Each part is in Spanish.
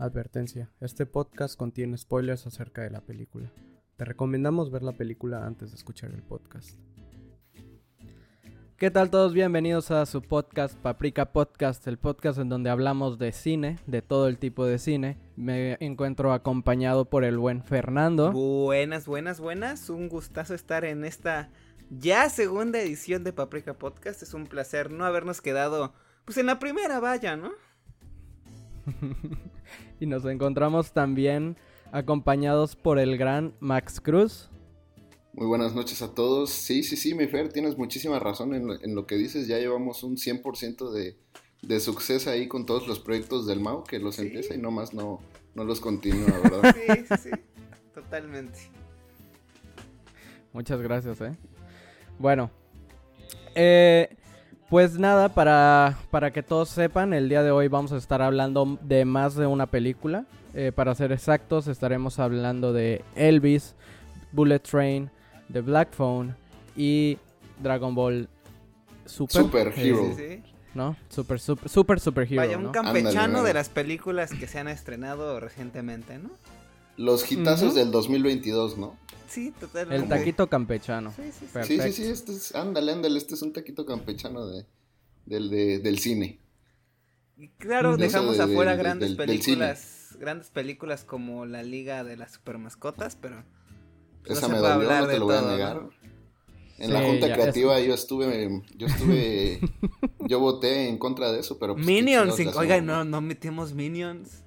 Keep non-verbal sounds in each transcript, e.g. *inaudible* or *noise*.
Advertencia, este podcast contiene spoilers acerca de la película. Te recomendamos ver la película antes de escuchar el podcast. ¿Qué tal todos? Bienvenidos a su podcast Paprika Podcast, el podcast en donde hablamos de cine, de todo el tipo de cine. Me encuentro acompañado por el buen Fernando. Buenas, buenas, buenas. Un gustazo estar en esta ya segunda edición de Paprika Podcast. Es un placer no habernos quedado pues en la primera valla, ¿no? *laughs* y nos encontramos también acompañados por el gran Max Cruz. Muy buenas noches a todos. Sí, sí, sí, mi Fer, tienes muchísima razón en lo, que dices. Ya llevamos un 100% de, de suceso ahí con todos los proyectos del MAU que los empieza y nomás no, no los continúa, *laughs* ¿verdad? Sí, sí, sí, totalmente. Muchas gracias, ¿eh? Bueno, eh, pues nada, para, para que todos sepan, el día de hoy vamos a estar hablando de más de una película. Eh, para ser exactos, estaremos hablando de Elvis, Bullet Train, The Black Phone y Dragon Ball Super. Super Hero. ¿No? Super, super, super, super hero, Vaya, un campechano de las películas que se han estrenado recientemente, ¿no? Los hitazos del 2022, ¿no? Sí, totalmente. El taquito campechano. Sí, sí, sí. Sí, sí, sí, este es, ándale, ándale, este es un taquito campechano de, del, de, del cine. Y claro, dejamos afuera grandes películas, grandes películas como La Liga de las Supermascotas, pero esa me dolió, no te lo voy a negar. En la junta creativa yo estuve, yo estuve, *laughs* yo voté en contra de eso, pero pues, Minions, oiga, no, no metimos Minions.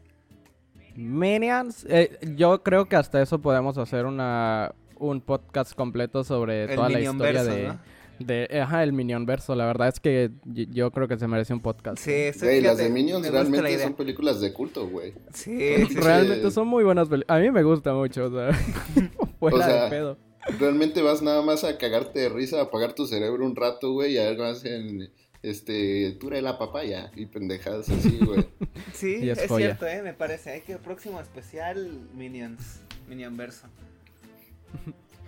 Minions, eh, yo creo que hasta eso podemos hacer una un podcast completo sobre toda la historia de, de, ajá, el Minion verso. La verdad es que yo creo que se merece un podcast. Sí, sí las de Minions realmente son películas de culto, güey. Sí, realmente son muy buenas películas. A mí me gusta mucho, o sea, *laughs* fuera de pedo. Realmente vas nada más a cagarte de risa, a apagar tu cerebro un rato, güey, y a ver más en este, tú la papaya y pendejadas así, güey. *laughs* sí, es, cierto, eh, me parece. Hay que el próximo especial Minions, Minion verso.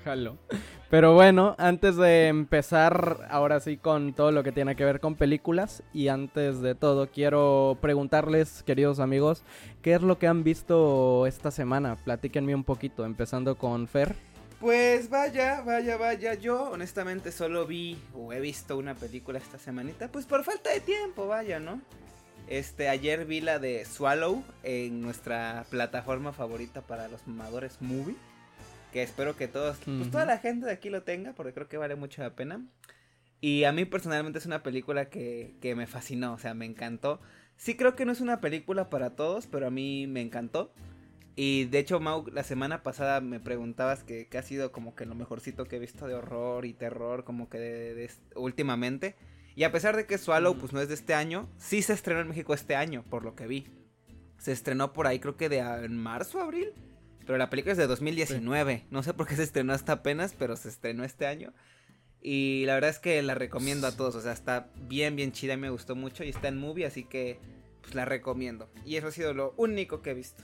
Jalo. Pero bueno, antes de empezar ahora sí con todo lo que tiene que ver con películas y antes de todo quiero preguntarles, queridos amigos, ¿qué es lo que han visto esta semana? Platíquenme un poquito, empezando con Fer. Pues vaya, vaya, vaya, yo honestamente solo vi o he visto una película esta semanita, pues por falta de tiempo, vaya, ¿no? Este, ayer vi la de Swallow en nuestra plataforma favorita para los mamadores Movie que espero que todos, pues toda la gente de aquí lo tenga, porque creo que vale mucho la pena. Y a mí personalmente es una película que, que me fascinó, o sea, me encantó. Sí creo que no es una película para todos, pero a mí me encantó. Y de hecho, Mau, la semana pasada me preguntabas que, ha sido como que lo mejorcito que he visto de horror y terror, como que de, últimamente. Y a pesar de que Swallow, pues no es de este año, sí se estrenó en México este año, por lo que vi. Se estrenó por ahí, creo que de en marzo, abril. Pero la película es de 2019. No sé por qué se estrenó hasta apenas, pero se estrenó este año. Y la verdad es que la recomiendo a todos. O sea, está bien, bien chida. Me gustó mucho y está en movie, así que pues la recomiendo. Y eso ha sido lo único que he visto.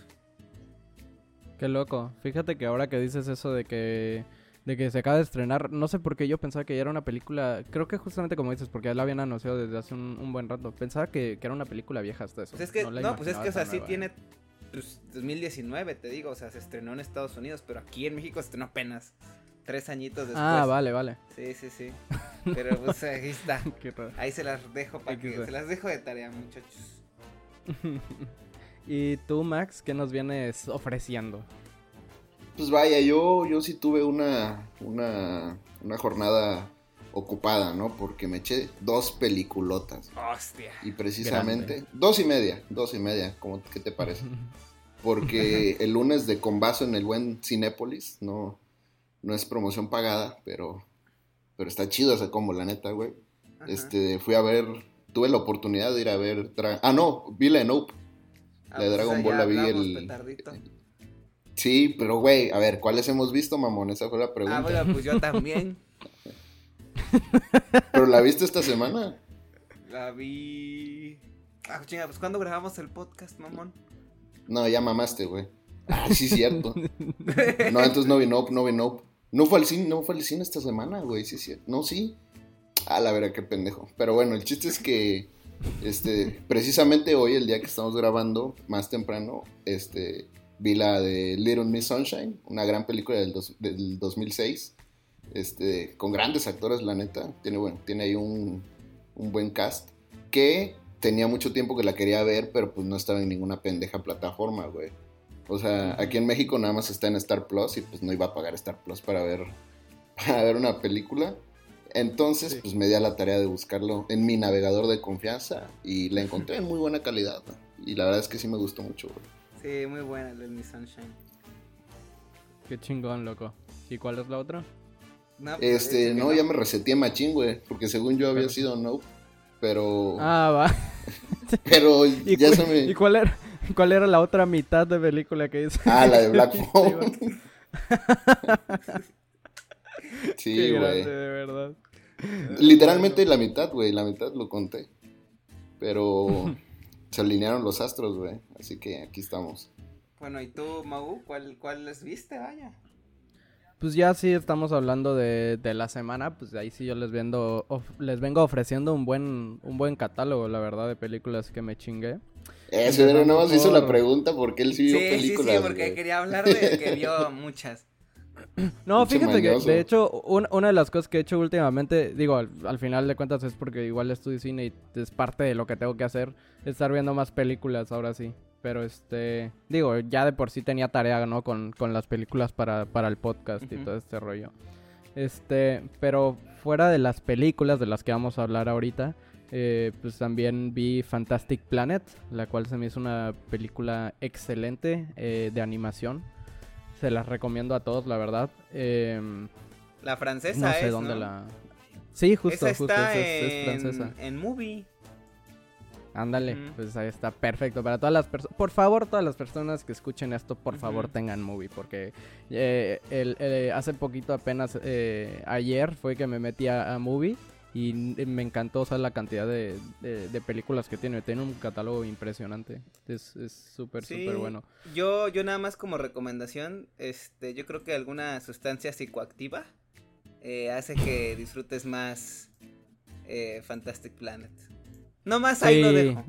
Qué loco. Fíjate que ahora que dices eso de que de que se acaba de estrenar, no sé por qué yo pensaba que ya era una película, creo que justamente como dices, porque ya la habían anunciado desde hace un, buen rato, pensaba que, era una película vieja hasta eso. Pues es que, no, pues es que, o sea, sí tiene pues, 2019, te digo, o sea, se estrenó en Estados Unidos, pero aquí en México se estrenó apenas tres añitos después. Ah, vale, vale. Sí, sí, sí. Pero pues *laughs* ahí está. ahí se las dejo para que se las dejo de tarea, muchachos. *laughs* ¿Y tú, Max, qué nos vienes ofreciendo? Pues vaya, yo, yo sí tuve una, una, una jornada ocupada, ¿no? Porque me eché dos peliculotas. Hostia. Y precisamente, dos y media, dos y media, ¿cómo, ¿qué te parece? *laughs* Porque el lunes de Combazo en el buen Cinépolis, no, no es promoción pagada, pero, pero está chido ese combo, la neta, güey. Este, fui a ver, tuve la oportunidad de ir a ver, ah, no, vi la de Nope. la de ah, pues Dragon Ball la vi el... Sí, pero güey, a ver, ¿cuáles hemos visto, mamón? Esa fue la pregunta. Ah, bueno, pues yo también. *laughs* ¿Pero la viste esta semana? La vi. Ah, chinga, pues ¿cuándo grabamos el podcast, mamón? No, ya mamaste, güey. Ah, sí, cierto. no, entonces no vi Nope, no vi Nope. No fue al cine, no fue al cine esta semana, güey, sí, cierto. No, sí. Ah, la verdad, qué pendejo. Pero bueno, el chiste es que Este, precisamente hoy, el día que estamos grabando, más temprano, este, vi la de Little Miss Sunshine, una gran película del, del 2006, este, con grandes actores, la neta. Tiene, bueno, tiene ahí un, un buen cast. Que tenía mucho tiempo que la quería ver, pero pues no estaba en ninguna pendeja plataforma, güey. O sea, aquí en México nada más está en Star Plus y pues no iba a pagar Star Plus para ver, *laughs* para ver una película. Entonces, pues me di a la tarea de buscarlo en mi navegador de confianza y la encontré en muy buena calidad. Y la verdad es que sí me gustó mucho, güey. Sí, muy buena la Mi Sunshine. Qué chingón, loco. ¿Y cuál es la otra? No, pues, este, no, ya me reseteé machín, güey, porque según yo había sido no, pero... Ah, va. *laughs* pero ya se me... ¿Y cuál era, cuál era la otra mitad de película que hizo? Ah, la de Black *laughs* Phone. *laughs* sí, güey. de verdad. Literalmente la mitad, güey, la mitad lo conté. Pero *laughs* se alinearon los astros, güey. Así que aquí estamos. Bueno, ¿y tú, Mau? ¿Cuál, cuál les viste? Vaya. Pues ya sí estamos hablando de, de la semana, pues ahí sí yo les vendo, les vengo ofreciendo un buen, un buen catálogo, la verdad, de películas que me chingué. Eso, pero no más hizo la pregunta porque él sí vio películas. Sí, sí, porque quería hablar de que vio *laughs* muchas. *clears throat* No, fíjate que de hecho una de las cosas que he hecho últimamente, digo, al, final de cuentas es porque igual estudio cine y es parte de lo que tengo que hacer, estar viendo más películas ahora sí. Pero este, digo, ya de por sí tenía tarea, ¿no? Con, las películas para, para el podcast y todo este rollo. Este, pero fuera de las películas de las que vamos a hablar ahorita, eh, pues también vi Fantastic Planet, la cual se me hizo una película excelente eh, de animación. Se las recomiendo a todos, la verdad. Em, la francesa no sé dónde la. Sí, justo, justo es, francesa. En movie. Ándale, pues ahí está, perfecto. Para todas las personas, por favor, todas las personas que escuchen esto, por favor tengan movie, porque eh, el, eh, hace poquito, apenas eh, ayer, fue que me metí a, movie y me encantó, o la cantidad de, películas que tiene. Tiene un catálogo impresionante. Es súper, súper bueno. Yo, yo nada más como recomendación, este, yo creo que alguna sustancia psicoactiva hace que disfrutes más Fantastic Planet. No más ahí lo dejo.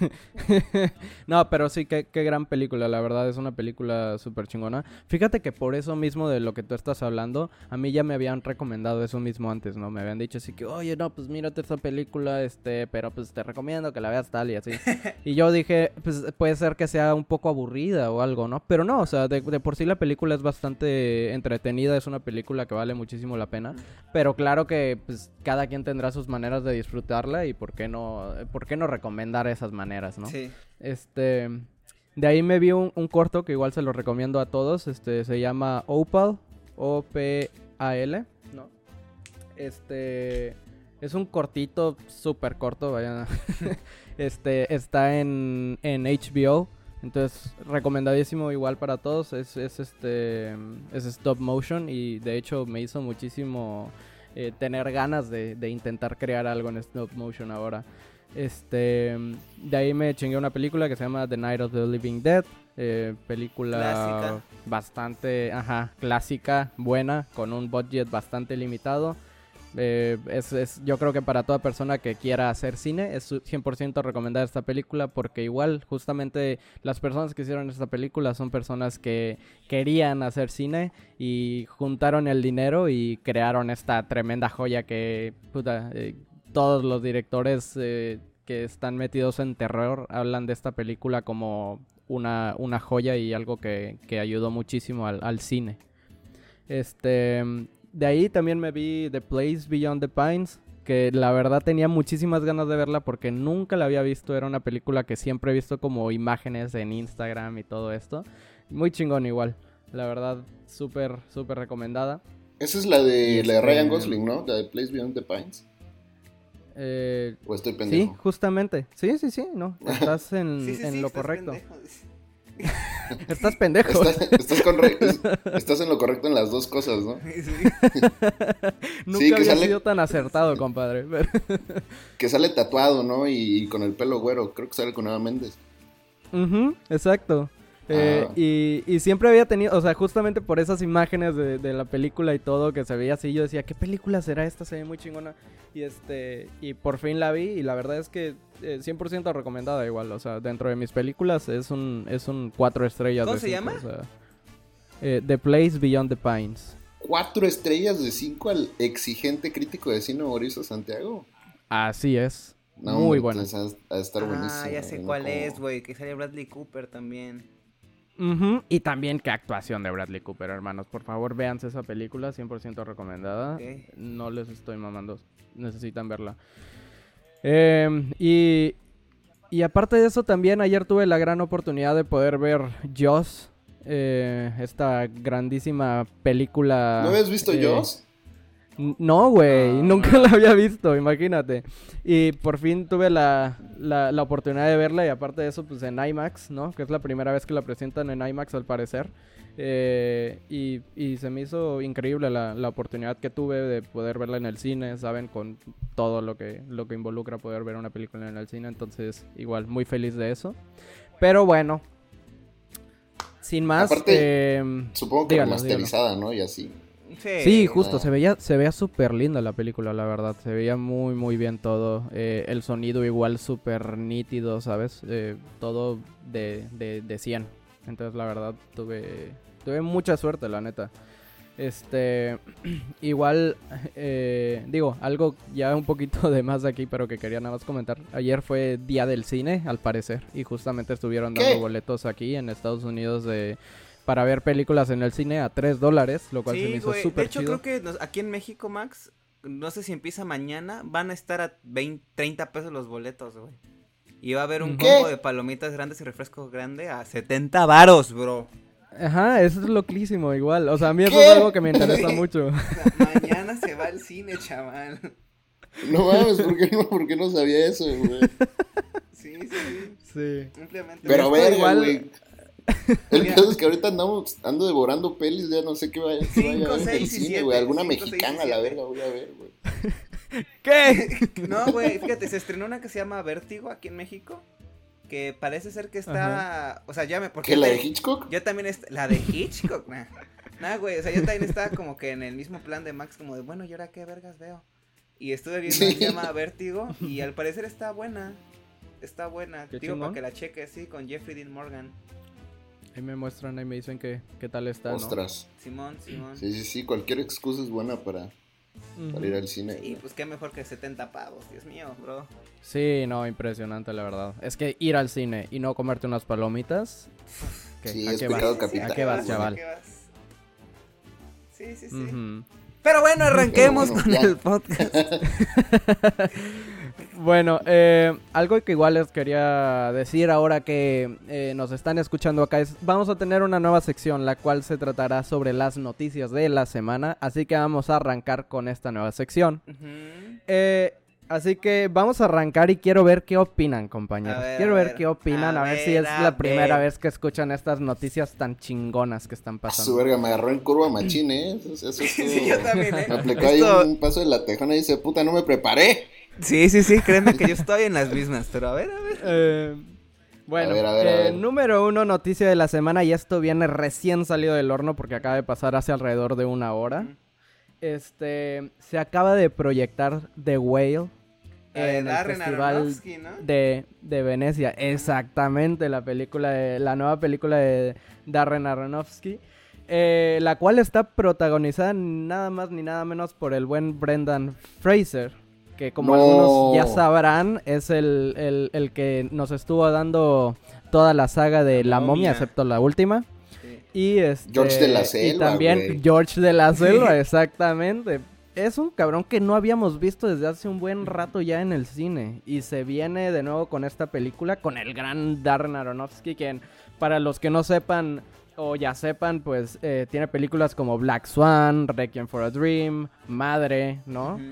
*laughs* no, pero sí, qué, qué, gran película, la verdad es una película súper chingona. Fíjate que por eso mismo de lo que tú estás hablando, a mí ya me habían recomendado eso mismo antes, ¿no? Me habían dicho así que, oye, no, pues mírate esta película, este, pero pues te recomiendo que la veas tal y así. *laughs* y yo dije, pues puede ser que sea un poco aburrida o algo, ¿no? Pero no, o sea, de, por sí la película es bastante entretenida, es una película que vale muchísimo la pena. Pero claro que, pues, cada quien tendrá sus maneras de disfrutarla y por qué no, por qué no recomendar esas maneras, ¿no? Sí. Este, de ahí me vi un, corto que igual se lo recomiendo a todos, este, se llama Opal, O-P-A-L, ¿no? Este, es un cortito, súper corto, vaya. *laughs* este, está en, en HBO, entonces, recomendadísimo igual para todos. Es, es, este es stop motion y de hecho me hizo muchísimo eh, tener ganas de, de, intentar crear algo en stop motion ahora. Este, de ahí me chingué una película que se llama The Night of the Living Dead. Eh, película bastante, ajá, clásica, buena, con un budget bastante limitado. Eh, es, es, yo creo que para toda persona que quiera hacer cine es 100% recomendar esta película porque igual justamente las personas que hicieron esta película son personas que querían hacer cine y juntaron el dinero y crearon esta tremenda joya que puta, eh, todos los directores eh, que están metidos en terror hablan de esta película como una, una joya y algo que, que ayudó muchísimo al, al, cine. Este, de ahí también me vi The Place Beyond the Pines, que la verdad tenía muchísimas ganas de verla porque nunca la había visto, era una película que siempre he visto como imágenes en Instagram y todo esto. Muy chingón igual, la verdad, súper, súper recomendada. Esa es la de, la de Ryan este, Gosling, ¿no? La de Place Beyond the Pines. Eh, ¿O estoy pendejo? Sí, justamente. Sí, sí, sí, no. Estás *laughs* en, lo correcto. *laughs* estás pendejo. *laughs* Estás, en lo correcto en las dos cosas, ¿no? Nunca había sido tan acertado, compadre. que sale tatuado, ¿no? Y, con el pelo güero. Creo que sale con Eva Méndez. exacto. Eh, Ah. y, y siempre había tenido, o sea, justamente por esas imágenes de, de la película y todo que se veía así, yo decía, ¿qué película será esta? Se ve muy chingona. Y este, y por fin la vi y la verdad es que eh, 100% recomendada igual, o sea, dentro de mis películas es un, es un cuatro estrellas. ¿Cómo de se cinco, llama? o sea, eh, The Place Beyond the Pines. Cuatro estrellas de cinco al exigente crítico de cine Mauricio Santiago. Así es. No, Muy estar buenísimo. Ah, ya sé cuál Como- es, güey. Que sale Bradley Cooper también. Y también qué actuación de Bradley Cooper, hermanos. Por favor, véanse esa película, 100% recomendada. No les estoy mamando, necesitan verla. Em, y, y aparte de eso, también ayer tuve la gran oportunidad de poder ver Jaws, eh, esta grandísima película. ¿No habías visto eh, Jaws? No, güey, No, nunca no. la había visto, imagínate. Y por fin tuve la, la, la oportunidad de verla y aparte de eso, pues en IMAX, ¿no? Que es la primera vez que la presentan en IMAX al parecer. Eh, y, y se me hizo increíble la, la oportunidad que tuve de poder verla en el cine, ¿saben? Con todo lo que, lo que involucra poder ver una película en el cine. Entonces, igual, muy feliz de eso. Pero bueno, sin más... Aparte, em, Supongo que dígalo, remasterizada, ¿no? Y así. Sí, Sí, justo, se veía, se veía súper linda la película, la verdad. Se veía muy, muy bien todo. Eh, el sonido igual súper nítido, ¿sabes? Eh, todo de, de, de 100. Entonces, la verdad, tuve, tuve mucha suerte, la neta. Este, *clears throat* igual, eh, digo, algo ya un poquito *laughs* de más aquí, pero que quería nada más comentar. Ayer fue Día del Cine, al parecer, y justamente estuvieron dando ¿Qué? boletos aquí en Estados Unidos de, para ver películas en el cine a 3 dólares, lo cual se me hizo güey. De súper hecho, chido. creo que aquí en México, Max, no sé si empieza mañana, van a estar a 20, 30 pesos los boletos, güey. Y va a haber un ¿Qué? combo de palomitas grandes y refresco grande a 70 varos, bro. Ajá, eso es loquísimo, igual. O sea, a mí eso es algo que me interesa *laughs* mucho. O sea, mañana se va al cine, chaval. No mames, ¿por qué no, por qué no sabía eso, güey? Sí, sí, sí. Sí. Simplemente. Pero verga, igual- güey. El Mira. caso es que ahorita andamos, ando devorando pelis, ya no sé qué vaya, qué vaya a ver en el seis y cine, siete, güey. Alguna cinco, seis y mexicana, la siete. verga, voy a ver, güey. *laughs* ¿Qué? *laughs* No, güey, fíjate, se estrenó una que se llama Vértigo aquí en México. Que parece ser que está. O sea, ya me. Porque ¿Qué, la de Hitchcock? Yo también. est- La de Hitchcock, *laughs* nah. Nah, güey. O sea, yo también estaba como que en el mismo plan de Max, como de, bueno, ¿y ahora qué vergas veo? Y estuve viendo una que Sí. se llama Vértigo. Y al parecer está buena. Está buena. Qué Digo, para chingón. que la cheque, sí, con Jeffrey Dean Morgan. Ahí me muestran, ahí me dicen que qué tal está, ¿no? Ostras. Simón, Simón. Sí, sí, sí, cualquier excusa es buena para, ir al cine. Y pues qué mejor que 70 pavos, Dios mío, bro. Sí, no, impresionante, la verdad. Es que ir al cine y no comerte unas palomitas. *laughs* ¿qué? Sí, ¿A es qué pecado vas? capital. ¿A qué vas, chaval? ¿A qué vas? Sí, sí, sí. Pero bueno, arranquemos Pero bueno, con ya. el podcast. *laughs* *laughs* Bueno, eh, algo que igual les quería decir ahora que eh, nos están escuchando acá es, vamos a tener una nueva sección la cual se tratará sobre las noticias de la semana, así que vamos a arrancar con esta nueva sección. Eh, así que vamos a arrancar y quiero ver qué opinan, compañeros. Ver, quiero ver, ver. qué opinan, a, A ver, si es la primera vez que escuchan estas noticias tan chingonas que están A su pasando. verga, me agarró en curva machín, ¿eh? Eso, eso *laughs* Sí, yo también, ¿eh? Me aplicó ahí Esto- un paso de la tejona y dice, puta, no me preparé. Sí, sí, sí, créeme que yo estoy en las mismas, pero a ver, a ver. Eh, bueno, A ver, a ver, a eh, ver. número uno, noticia de la semana, y esto viene recién salido del horno porque acaba de pasar hace alrededor de una hora. Este, se acaba de proyectar The Whale en el Darren festival de, de Venecia. Exactamente, la película de, la nueva película de Darren Aronofsky. eh, la cual está protagonizada nada más ni nada menos por el buen Brendan Fraser. Que como No. algunos ya sabrán, es el, el- el que nos estuvo dando toda la saga de La La, momia, momia. excepto la última. Sí. Y este, George de la Y Selva, también güey. George de la *laughs* Selva, exactamente. Es un cabrón que no habíamos visto desde hace un buen rato ya en el cine. Y se viene de nuevo con esta película, con el gran Darren Aronofsky, quien, para los que no sepan o ya sepan, pues eh, tiene películas como Black Swan, Requiem for a Dream, Madre, ¿no? Ujú.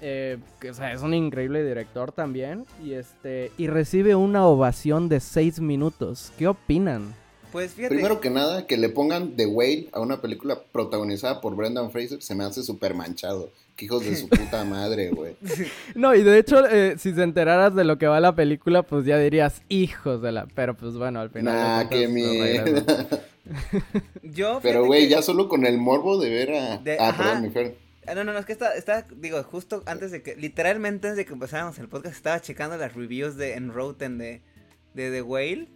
Eh, que, o sea, es un increíble director también. Y este y recibe una ovación de seis minutos. ¿Qué opinan? Pues fíjate. Primero que nada, que le pongan The Whale a una película protagonizada por Brendan Fraser se me hace súper manchado. Que hijos de su *laughs* puta madre, güey. *laughs* No, y de hecho, eh, si se enteraras de lo que va la película, pues ya dirías hijos de la. Pero pues bueno, al final. Nah, qué mierda. *laughs* Yo, Pero, güey, que- ya solo con el morbo de ver a... De- ah, ajá. perdón, mi Fer. Ah, No, no, no, es que está, está, digo, justo antes de que, literalmente antes de que empezáramos el podcast, estaba checando las reviews de en Rotten de, de The Whale.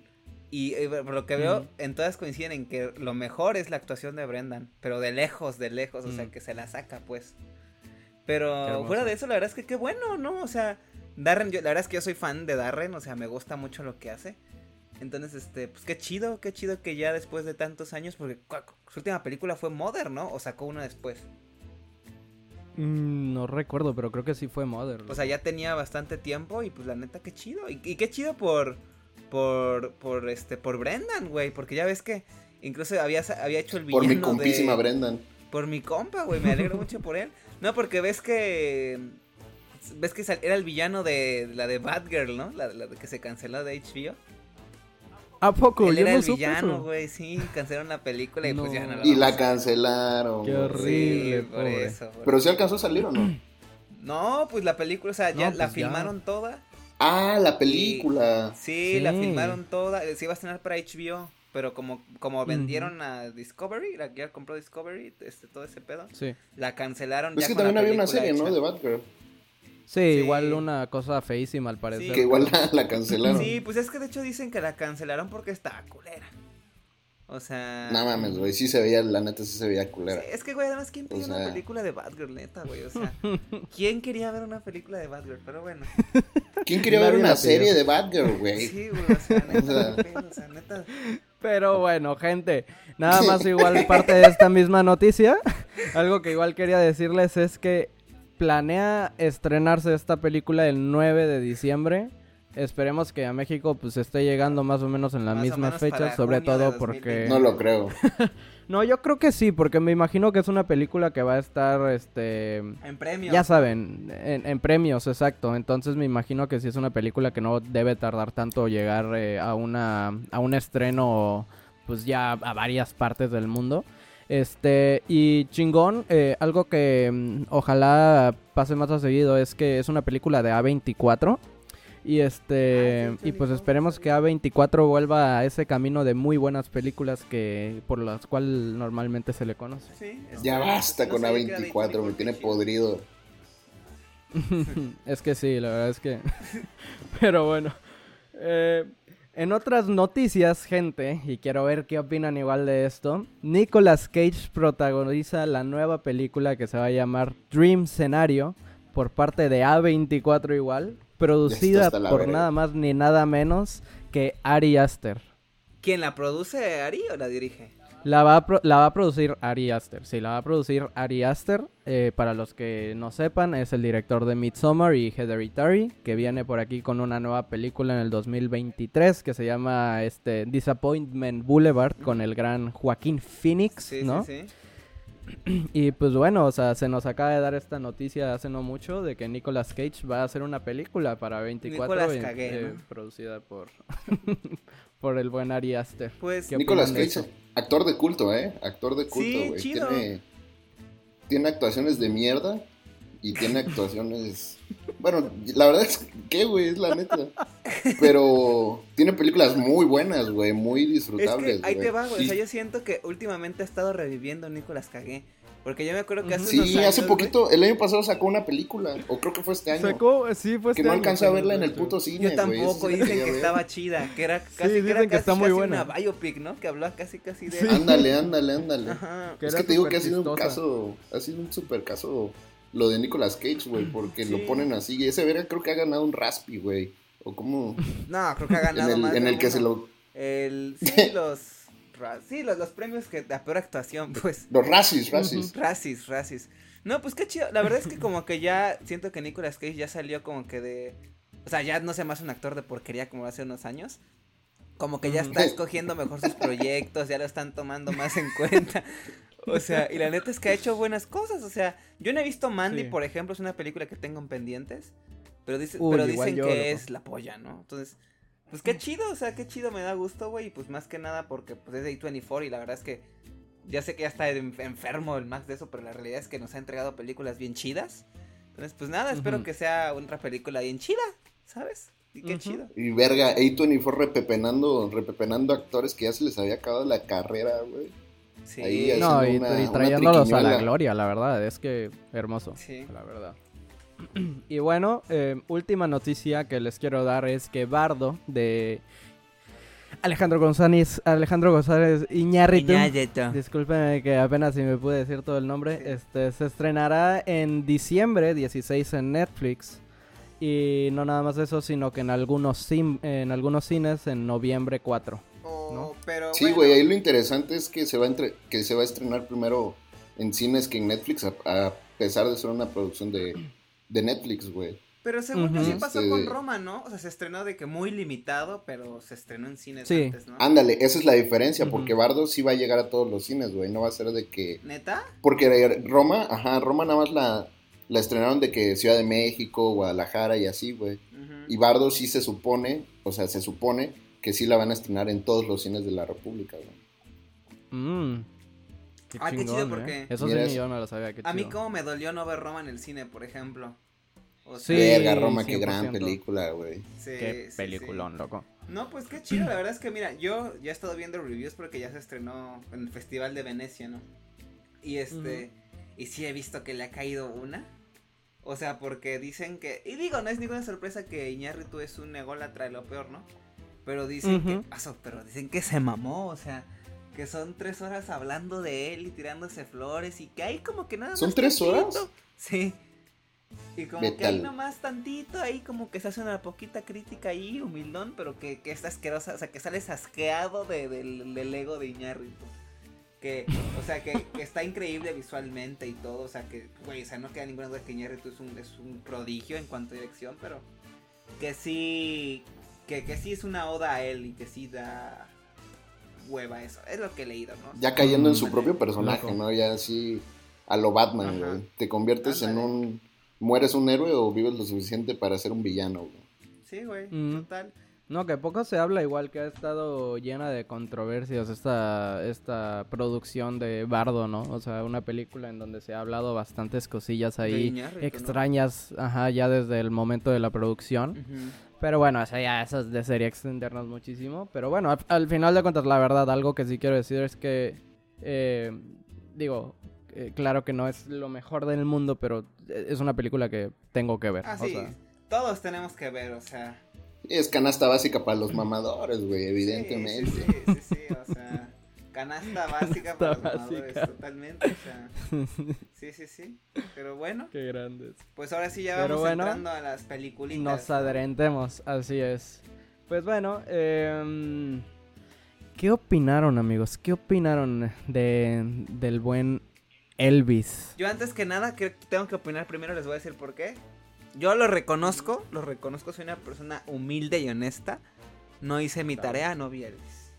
Y eh, por lo que veo, en todas coinciden en que lo mejor es la actuación de Brendan. Pero de lejos, de lejos, o sea, Mm. que se la saca, pues. Pero fuera de eso, la verdad es que qué bueno, ¿no? O sea, Darren, yo, la verdad es que yo soy fan de Darren, o sea, me gusta mucho lo que hace. Entonces, este, pues qué chido, qué chido que ya después de tantos años, porque su última película fue Mother, ¿no? O sacó una después. Mm, no recuerdo, pero creo que sí fue Mother. O sea, ya tenía bastante tiempo y pues la neta qué chido. Y, y qué chido por por por este por Brendan, güey, porque ya ves que incluso había había hecho el villano Por mi compísima de Brendan. por mi compa, güey, me alegro mucho por él. No, porque ves que ves que era el villano de la de Batgirl, ¿no? La, la de que se canceló de HBO. ¿A poco? él Yo era no el supe villano, güey, sí, cancelaron la película y pues ya no la Y la cancelaron. Qué horrible. Sí, por eso. por Pero eso. sí alcanzó a salir o no. No, pues la película, o sea, ya No, la pues ya. filmaron toda. Ah, la película. Sí, la filmaron toda, eh, se iba a estrenar para HBO, pero como, como vendieron a Discovery, la que ya compró Discovery, este, todo ese pedo, Sí. la cancelaron. Es ya que con la también había una serie, ¿no? De Batgirl. Sí, Sí. igual una cosa feísima al parecer. Que igual la, la cancelaron. Sí, pues es que de hecho dicen que la cancelaron porque estaba culera. O sea... No mames, güey. Sí se veía, la neta sí se veía culera. Sí, es que, güey, además, ¿quién O pidió una película de Batgirl, neta, güey? O sea, *laughs* ¿quién quería ver una película de Batgirl? Pero bueno. ¿Quién quería ver una serie de Batgirl, güey? Sí, güey, o sea, neta, *laughs* o sea, neta. Pero bueno, gente, *laughs* nada más igual parte de esta misma noticia. Algo que igual quería decirles es que planea estrenarse esta película el 9 de diciembre. Esperemos que a México pues esté llegando más o menos en las Más fechas, para sobre todo 2020. porque No lo creo. *laughs* No, yo creo que sí, porque me imagino que es una película que va a estar este En premio. ya saben, en, en premios, exacto. Entonces me imagino que sí es una película que no debe tardar tanto llegar eh, a una a un estreno, pues ya a varias partes del mundo. Este y chingón, eh, algo que mm, ojalá pase más a seguido es que es una película de A24 y este Ah, sí, y pues esperemos que A24 vuelva a ese camino de muy buenas películas que por las cuales normalmente se le conoce. Sí, Ya basta con sabía que era de A24, me tiene podrido. *laughs* es que sí, la verdad es que. *laughs* Pero bueno. Eh, en otras noticias, gente, y quiero ver qué opinan igual de esto. Nicolas Cage protagoniza la nueva película que se va a llamar Dream Scenario por parte de A24 igual, producida por verga. nada más ni nada menos que Ari Aster. ¿Quién la produce, Ari, o la dirige? La va, a pro- la va a producir Ari Aster. Sí, la va a producir Ari Aster. Eh, para los que no sepan, es el director de Midsommar y Hereditary, que viene por aquí con una nueva película en el 2023 que se llama este Disappointment Boulevard con el gran Joaquín Phoenix, Sí, ¿no? sí, sí. *clears throat* Y pues bueno, o sea, se nos acaba de dar esta noticia hace no mucho de que Nicolas Cage va a hacer una película para 24 Nicolas eh, eh, producida por *laughs* por el buen Ari Aster. Pues, ¿Qué Nicolas Cage, eso? Actor de culto, ¿eh? Actor de culto, güey. Tiene, tiene actuaciones de mierda y tiene actuaciones... Bueno, la verdad es que, güey, es la neta. Pero tiene películas muy buenas, güey, muy es disfrutables, que ahí te va, güey. Sí, O sea, yo siento que últimamente ha estado reviviendo Nicolas Cage. Porque yo me acuerdo que hace Sí, unos años, hace güey, poquito, el año pasado sacó una película, o creo que fue este año. Sacó, sí, fue que este no alcancé a sí, verla en el puto cine, Yo güey, tampoco, sí la dicen que ver. estaba chida, que era casi, que dicen era que casi, está muy casi buena. una biopic, ¿no? Que hablaba casi casi de... Sí. Ándale, ándale, ándale. Ajá. Que es que te digo que ha sido un caso, ha sido un super caso lo de Nicolas Cage, güey, porque Sí. lo ponen así. Y ese verga creo que ha ganado un Raspi, güey. O como No, creo que ha *laughs* en ganado más el, en de el que uno. se lo... El, *laughs* sí, los... Sí, los, los premios que la peor actuación, *laughs* pues. Los Razzies, Razzies. Racis, racis. No, pues qué chido. La verdad es que como que ya siento que Nicolas Cage ya salió como que de... O sea, ya no se más un actor de porquería como hace unos años. Como que ya está escogiendo mejor sus proyectos, ya lo están tomando más en cuenta. O sea, y la neta es que ha hecho buenas cosas. O sea, yo no he visto Mandy, Sí. por ejemplo, es una película que tengo en pendientes. Pero, dice, Uy, pero dicen yo, que loco. es la polla, ¿no? Entonces, Pues qué chido, o sea, qué chido, me da gusto, güey. Y pues más que nada porque pues es de A24 y la verdad es que ya sé que ya está en- enfermo el Max de eso, pero la realidad es que nos ha entregado películas bien chidas. Entonces, pues nada, espero que sea otra película bien chida, ¿sabes? Y qué chido. Y verga, A24 repepenando, repepenando actores que ya se les había acabado la carrera, güey. Sí. Ahí No, y, una- y trayéndolos a la gloria, la verdad, es que hermoso. Sí. La verdad. *clears throat* Y bueno, eh, última noticia que les quiero dar es que Bardo de Alejandro González, Alejandro González Iñárritu, Iñárritu. discúlpenme que apenas si me pude decir todo el nombre, Sí. este se estrenará en diciembre 16 en Netflix. Y no nada más eso, sino que en algunos, en algunos cines en noviembre 4. Oh, ¿no? pero Sí, bueno, güey, ahí lo interesante es que se va a entre- que se va a estrenar primero en cines que en Netflix, a, a pesar de ser una producción de, de Netflix, güey. Pero según yo Ujú. sí pasó Este- con Roma, ¿no? O sea, se estrenó de que muy limitado, pero se estrenó en cines Sí. antes, ¿no? Ándale, esa es la diferencia, porque Bardo sí va a llegar a todos los cines, güey, no va a ser de que... ¿Neta? Porque Roma, ajá, Roma nada más la, la estrenaron de que Ciudad de México, Guadalajara y así, güey. Y Bardo sí se supone, o sea, se supone que sí la van a estrenar en todos los cines de la República, güey. Mm. Qué Ah, qué chido, chingón, porque- ¿eh? Eso sí, yo no lo sabía. Qué A mí como me dolió no ver Roma en el cine, por ejemplo. O Sí, Verga, Roma, qué gran 100%. película, güey. sí, Qué sí, peliculón, sí. loco. No, pues qué chido, la verdad es que mira, yo ya he estado viendo reviews porque ya se estrenó en el Festival de Venecia, ¿no? Y este, y sí he visto que le ha caído una. O sea, porque dicen que, y digo, no es ninguna sorpresa que Iñárritu es un ególatra de lo peor, ¿no? Pero dicen que, Ujú. aso, pero dicen que se mamó, o sea, que son tres horas hablando de él y tirándose flores y que hay como que nada más. ¿Son tres horas? Sí. Y como ¿Qué que tal? nomás tantito ahí, como que se hace una poquita crítica ahí, humildón, pero que, que está asquerosa, o sea, que sales asqueado de, del, del ego de Iñárritu. Que, o sea, que, que está increíble visualmente y todo, o sea, que, güey, o sea, no queda ninguna duda que Iñárritu es un, es un prodigio en cuanto a dirección, pero que sí, que, que sí es una oda a él y que sí da hueva eso, es lo que he leído, ¿no? Ya cayendo en su Mm, propio personaje. ¿no? Ya así a lo Batman, güey. Te conviertes en un... ¿Mueres un héroe o vives lo suficiente para ser un villano, güey? Sí, güey, Mm. total. No, que poco se habla, igual que ha estado llena de controversias esta, esta producción de Bardo, ¿no? O sea, una película en donde se ha hablado bastantes cosillas ahí Iñárritu, ¿no? extrañas, ajá, ya desde el momento de la producción. Pero bueno, eso ya eso de- sería extendernos muchísimo. Pero bueno, al, al final de cuentas, la verdad, algo que sí quiero decir es que, eh, digo, eh, claro que no es lo mejor del mundo, pero eh, es una película que tengo que ver. Ah, o sí, sea, todos tenemos que ver, o sea... Es canasta básica para los mamadores, güey, evidentemente. Sí, sí, sí, sí, o sea, canasta básica para los mamadores, básica. totalmente, o sea, *laughs* sí, sí, sí, pero bueno, qué grandes. pues ahora sí ya Pero vamos bueno, entrando a las peliculitas. Nos adelantemos, así es. Pues bueno, em, ¿qué opinaron, amigos? ¿Qué opinaron de, del buen Elvis? Yo antes que nada que tengo que opinar primero, les voy a decir por qué. Yo lo reconozco, lo reconozco, soy una persona humilde y honesta. No hice mi tarea, no vi a Elvis.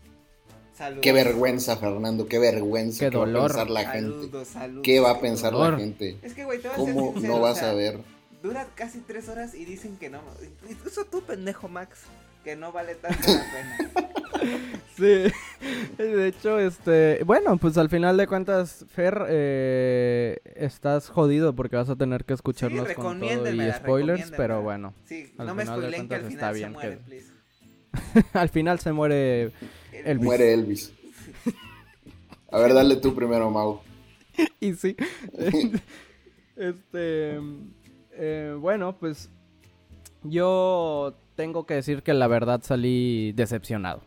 Saludos. Qué vergüenza, Fernando, qué vergüenza Qué va a dolor. pensar la gente. Saludos, saludos. ¿Qué va a pensar dolor. la gente? Es que, güey, te voy a ser ¿Cómo sincero, no o vas sea, a ver? Dura casi tres horas y dicen que no. Incluso tú, pendejo Max, que no vale tanto la pena. *laughs* *laughs* Sí, de hecho, este, bueno, pues al final de cuentas, Fer, eh, estás jodido porque vas a tener que escucharnos con todo y spoilers, pero bueno, Sí, Al no me spoileen que al final está se bien muere, que- please. *laughs* al final se muere Elvis. Muere Elvis. *laughs* A ver, dale tú primero, Mau. y sí. este, eh, bueno, pues yo tengo que decir que la verdad salí decepcionado.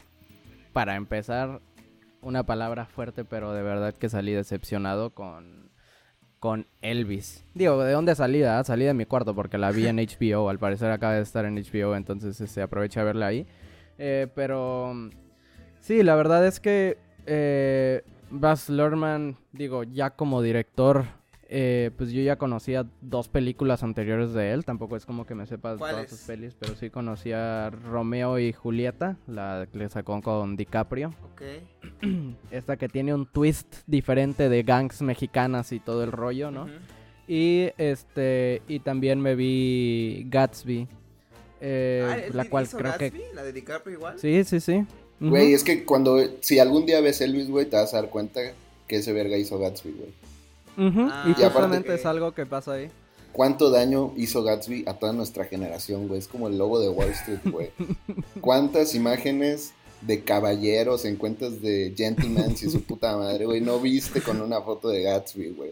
Para empezar, una palabra fuerte, pero de verdad que salí decepcionado con, con Elvis. Digo, ¿de dónde salí? ah? Salí de mi cuarto porque la vi en *laughs* HBO. Al parecer acaba de estar en HBO, entonces se aprovecha a verla ahí. Eh, pero sí, la verdad es que eh, Baz Luhrmann, digo, ya como director, eh, pues yo ya conocía dos películas anteriores de él. Tampoco es como que me sepa todas sus pelis, pero sí conocía Romeo y Julieta, la que le sacó con DiCaprio. Ok. *clears throat* Esta que tiene un twist diferente de gangs mexicanas y todo el rollo, ¿no? Y este y también me vi Gatsby eh, Ah, ¿él la cual hizo creo que... ¿La de DiCaprio igual? Sí, sí, sí. Güey, es que cuando, si algún día ves Elvis, güey, te vas a dar cuenta que ese verga hizo Gatsby, güey. Ah, y justamente que- es algo que pasa ahí. ¿Cuánto daño hizo Gatsby a toda nuestra generación, güey? Es como el logo de Wall Street, güey. *laughs* ¿Cuántas imágenes de caballeros en cuentas de gentlemen y su puta madre, güey? No viste con una foto de Gatsby, güey.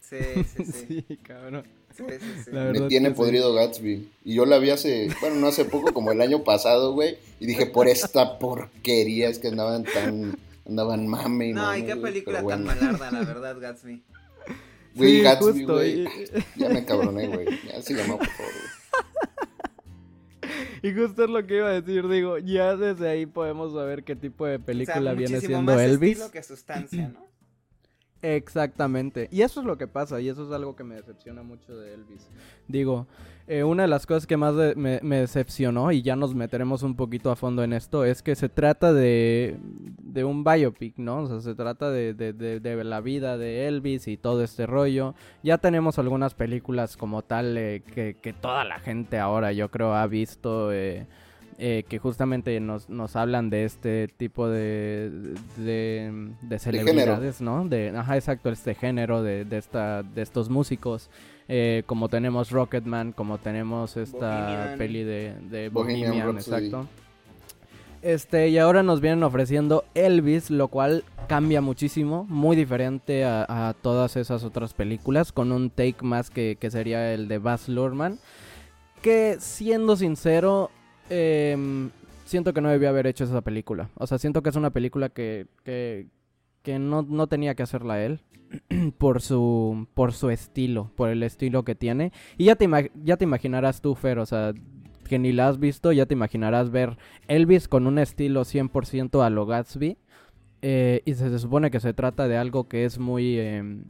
Sí, sí, sí. *laughs* sí, cabrón. sí, sí, sí. Me tiene podrido Gatsby. Y yo la vi hace, bueno, no hace poco, como el año pasado, güey. Y dije, por esta porquería es que andaban tan, andaban mame y No, mame, y qué película tan bueno. malarda, la *laughs* verdad, Gatsby. Güey, Sí, Gatsby, justo, güey. y- *laughs* Ya me cabroné, güey. Ya sigamos, por favor, güey. *laughs* Y justo es lo que iba a decir, digo, ya desde ahí podemos saber qué tipo de película o sea, viene siendo más Elvis. estilo que sustancia, ¿no? Exactamente. Y eso es lo que pasa, y eso es algo que me decepciona mucho de Elvis. Digo, eh, una de las cosas que más de- me, me decepcionó, y ya nos meteremos un poquito a fondo en esto, es que se trata de, de un biopic, ¿no? O sea, se trata de, de- la vida de Elvis y todo este rollo. Ya tenemos algunas películas como tal eh, que, que toda la gente ahora yo creo ha visto. eh, eh, que justamente nos, nos hablan de este tipo de, de, de celebridades, ¿no? De, ajá, exacto, este género de, de, esta, de estos músicos. Eh, como tenemos Rocketman, como tenemos esta Bohemian. peli de, de Bohemian exacto. Este, y ahora nos vienen ofreciendo Elvis, lo cual cambia muchísimo, muy diferente a, a todas esas otras películas, con un take más que, que sería el de Baz Luhrmann, que siendo sincero, em, siento que no debía haber hecho esa película. O sea, siento que es una película que, que, que no, no tenía que hacerla él. *clears throat* por su por su estilo, por el estilo que tiene. Y ya te, ya te imaginarás tú, Fer, o sea, que ni la has visto, ya te imaginarás ver Elvis con un estilo 100% a lo Gatsby. eh, y se, se supone que se trata de algo que es muy... em,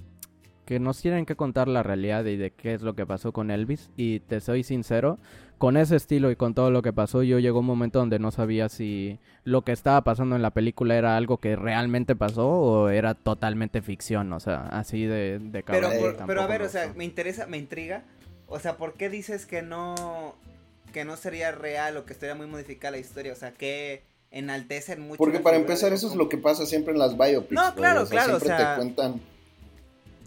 que nos tienen que contar la realidad y de qué es lo que pasó con Elvis. Y te soy sincero, con ese estilo y con todo lo que pasó, yo llegó un momento donde no sabía si lo que estaba pasando en la película era algo que realmente pasó o era totalmente ficción. O sea, así de, de Pero, cabrón, por- tampoco pero a ver, o sea, me interesa, me intriga. O sea, ¿por qué dices que no que no sería real o que estaría muy modificada la historia? O sea, que enaltecen mucho. Porque para empezar, eso es lo que pasa siempre en las biopics. No, güey. claro, O sea, claro, o Siempre sea, te cuentan,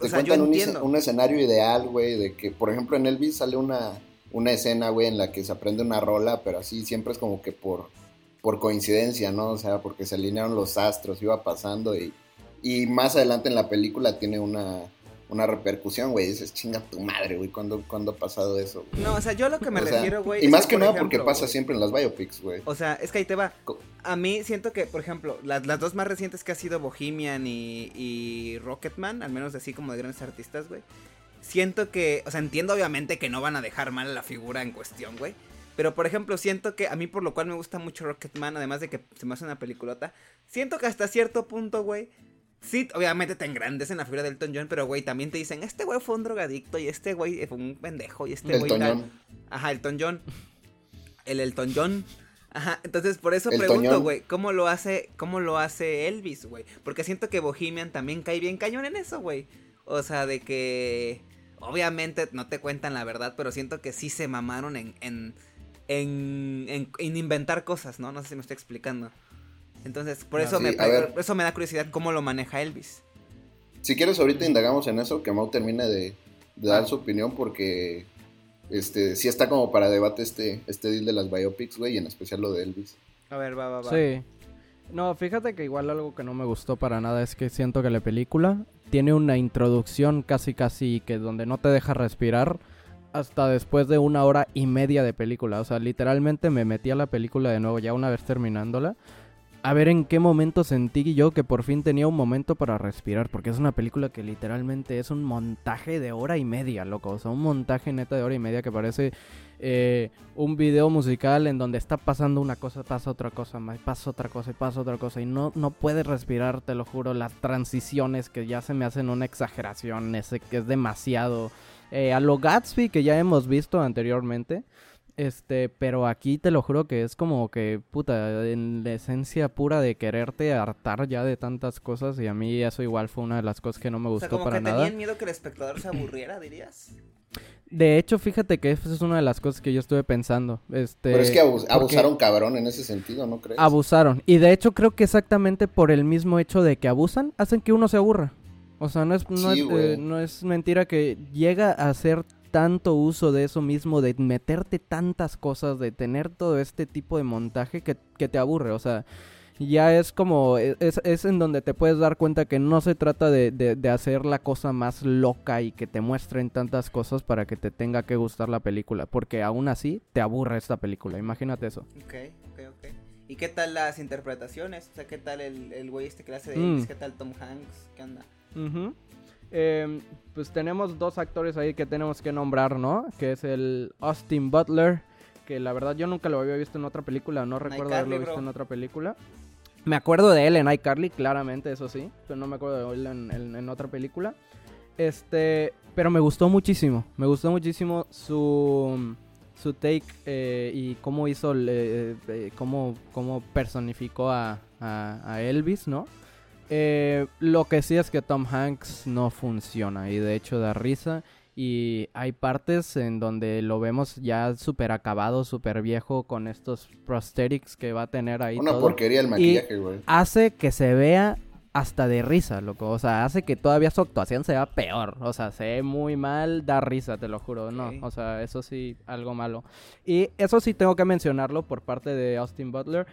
o te sea, cuentan un, un escenario ideal, güey, de que, por ejemplo, en Elvis sale una, una escena, güey, en la que se aprende una rola, pero así siempre es como que por, por coincidencia, ¿no? O sea, porque se alinearon los astros, iba pasando y, y más adelante en la película tiene una, una repercusión, güey. Dices, chinga tu madre, güey, ¿cuándo, ¿cuándo ha pasado eso? güey?" No, o sea, yo lo que me O refiero, güey. y más que por nada ejemplo, porque pasa siempre en las biopics, güey. O sea, es que ahí te va. A mí siento que, por ejemplo, las, las dos más recientes que ha sido Bohemian y, y Rocketman, al menos así como de grandes artistas, güey. Siento que, o sea, entiendo obviamente que no van a dejar mal a la figura en cuestión, güey. Pero, por ejemplo, siento que a mí por lo cual me gusta mucho Rocketman, además de que se me hace una peliculota, siento que hasta cierto punto, güey, sí, obviamente te engrandecen la figura del Elton John, pero, güey, también te dicen, este güey fue un drogadicto y este güey fue un pendejo y este güey tal". Ajá, Elton John. El Elton John. Ajá, entonces por eso El pregunto, güey, ¿cómo lo hace, cómo lo hace Elvis, güey? Porque siento que Bohemian también cae bien cañón en eso, güey. O sea, de que obviamente no te cuentan la verdad, pero siento que sí se mamaron en en en, en- en inventar cosas, ¿no? No sé si me estoy explicando. Entonces, por Ah, eso sí, me por eso me da curiosidad cómo lo maneja Elvis. Si quieres, ahorita indagamos en eso, que Mau termine de, de dar su opinión, porque este sí está como para debate este, este deal de las biopics, güey, y en especial lo de Elvis. A ver, va, va, va. Sí. No, fíjate que igual algo que no me gustó para nada es que siento que la película tiene una introducción casi casi que donde no te deja respirar hasta después de una hora y media de película. O sea, literalmente me metí a la película de nuevo ya una vez terminándola. A ver en qué momento sentí yo que por fin tenía un momento para respirar. Porque es una película que literalmente es un montaje de hora y media, loco. O sea, un montaje neta de hora y media que parece eh, un video musical en donde está pasando una cosa, pasa otra cosa, pasa otra cosa y pasa otra cosa y no, no puedes respirar, te lo juro, las transiciones que ya se me hacen una exageración, ese que es demasiado eh, a lo Gatsby que ya hemos visto anteriormente. Este, pero aquí te lo juro que es como que, puta, en la esencia pura de quererte hartar ya de tantas cosas y a mí eso igual fue una de las cosas que no me O gustó sea, como para que nada. tenían miedo que el espectador se aburriera, dirías. De hecho, fíjate que esa es una de las cosas que yo estuve pensando. Este, Pero es que abus- porque abusaron cabrón en ese sentido, ¿no crees? Abusaron. Y de hecho creo que exactamente por el mismo hecho de que abusan, hacen que uno se aburra. O sea, no es, no, Sí, es, eh, no es mentira que llega a hacer tanto uso de eso mismo, de meterte tantas cosas, de tener todo este tipo de montaje que, que te aburre. O sea, ya es como, e, es, es en donde te puedes dar cuenta que no se trata de, de- de hacer la cosa más loca y que te muestren tantas cosas para que te tenga que gustar la película, porque aún así te aburre esta película, imagínate eso. Ok, ok, ok. ¿Y qué tal las interpretaciones? O sea, ¿qué tal el, el güey este que hace de Mm. ¿Qué tal Tom Hanks? ¿Qué onda? Ujú. Em, pues tenemos dos actores ahí que tenemos que nombrar, ¿no? Que es el Austin Butler, que la verdad yo nunca lo había visto en otra película, no recuerdo haberlo visto bro. en otra película. Me acuerdo de él en iCarly, claramente, eso sí, pero no me acuerdo de él en, en- en otra película. Este, pero me gustó muchísimo, me gustó muchísimo su, su take eh, y cómo hizo, eh, eh, cómo, cómo personificó a, a- a Elvis, ¿no? Eh, lo que sí es que Tom Hanks no funciona y de hecho da risa y hay partes en donde lo vemos ya súper acabado, súper viejo con estos prosthetics que va a tener ahí Una todo. porquería el maquillaje, güey. Hace que se vea hasta de risa, loco. O sea, hace que todavía su actuación se vea peor. O sea, se ve muy mal, da risa, te lo juro. No, o sea, eso sí, algo malo. Y eso sí tengo que mencionarlo por parte de Austin Butler.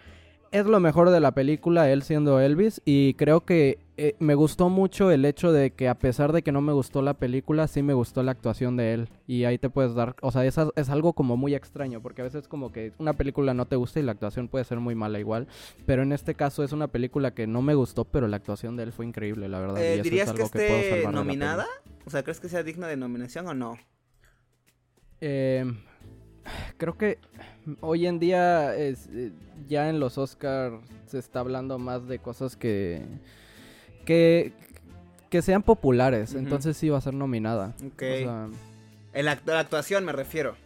Es lo mejor de la película, él siendo Elvis. Y creo que eh, me gustó mucho el hecho de que a pesar de que no me gustó la película, sí me gustó la actuación de él. Y ahí te puedes dar, o sea, es, es algo como muy extraño, porque a veces como que una película no te gusta y la actuación puede ser muy mala igual. Pero en este caso es una película que no me gustó, pero la actuación de él fue increíble, la verdad. y Eh, es ¿Dirías que algo puedo salvar esté nominada? O sea, ¿crees que sea digna de nominación o no? Eh, creo que hoy en día es, eh, ya en los Oscars se está hablando más de cosas que que que sean populares, entonces sí va a ser nominada. Ok. O sea, la, act- la actuación me refiero.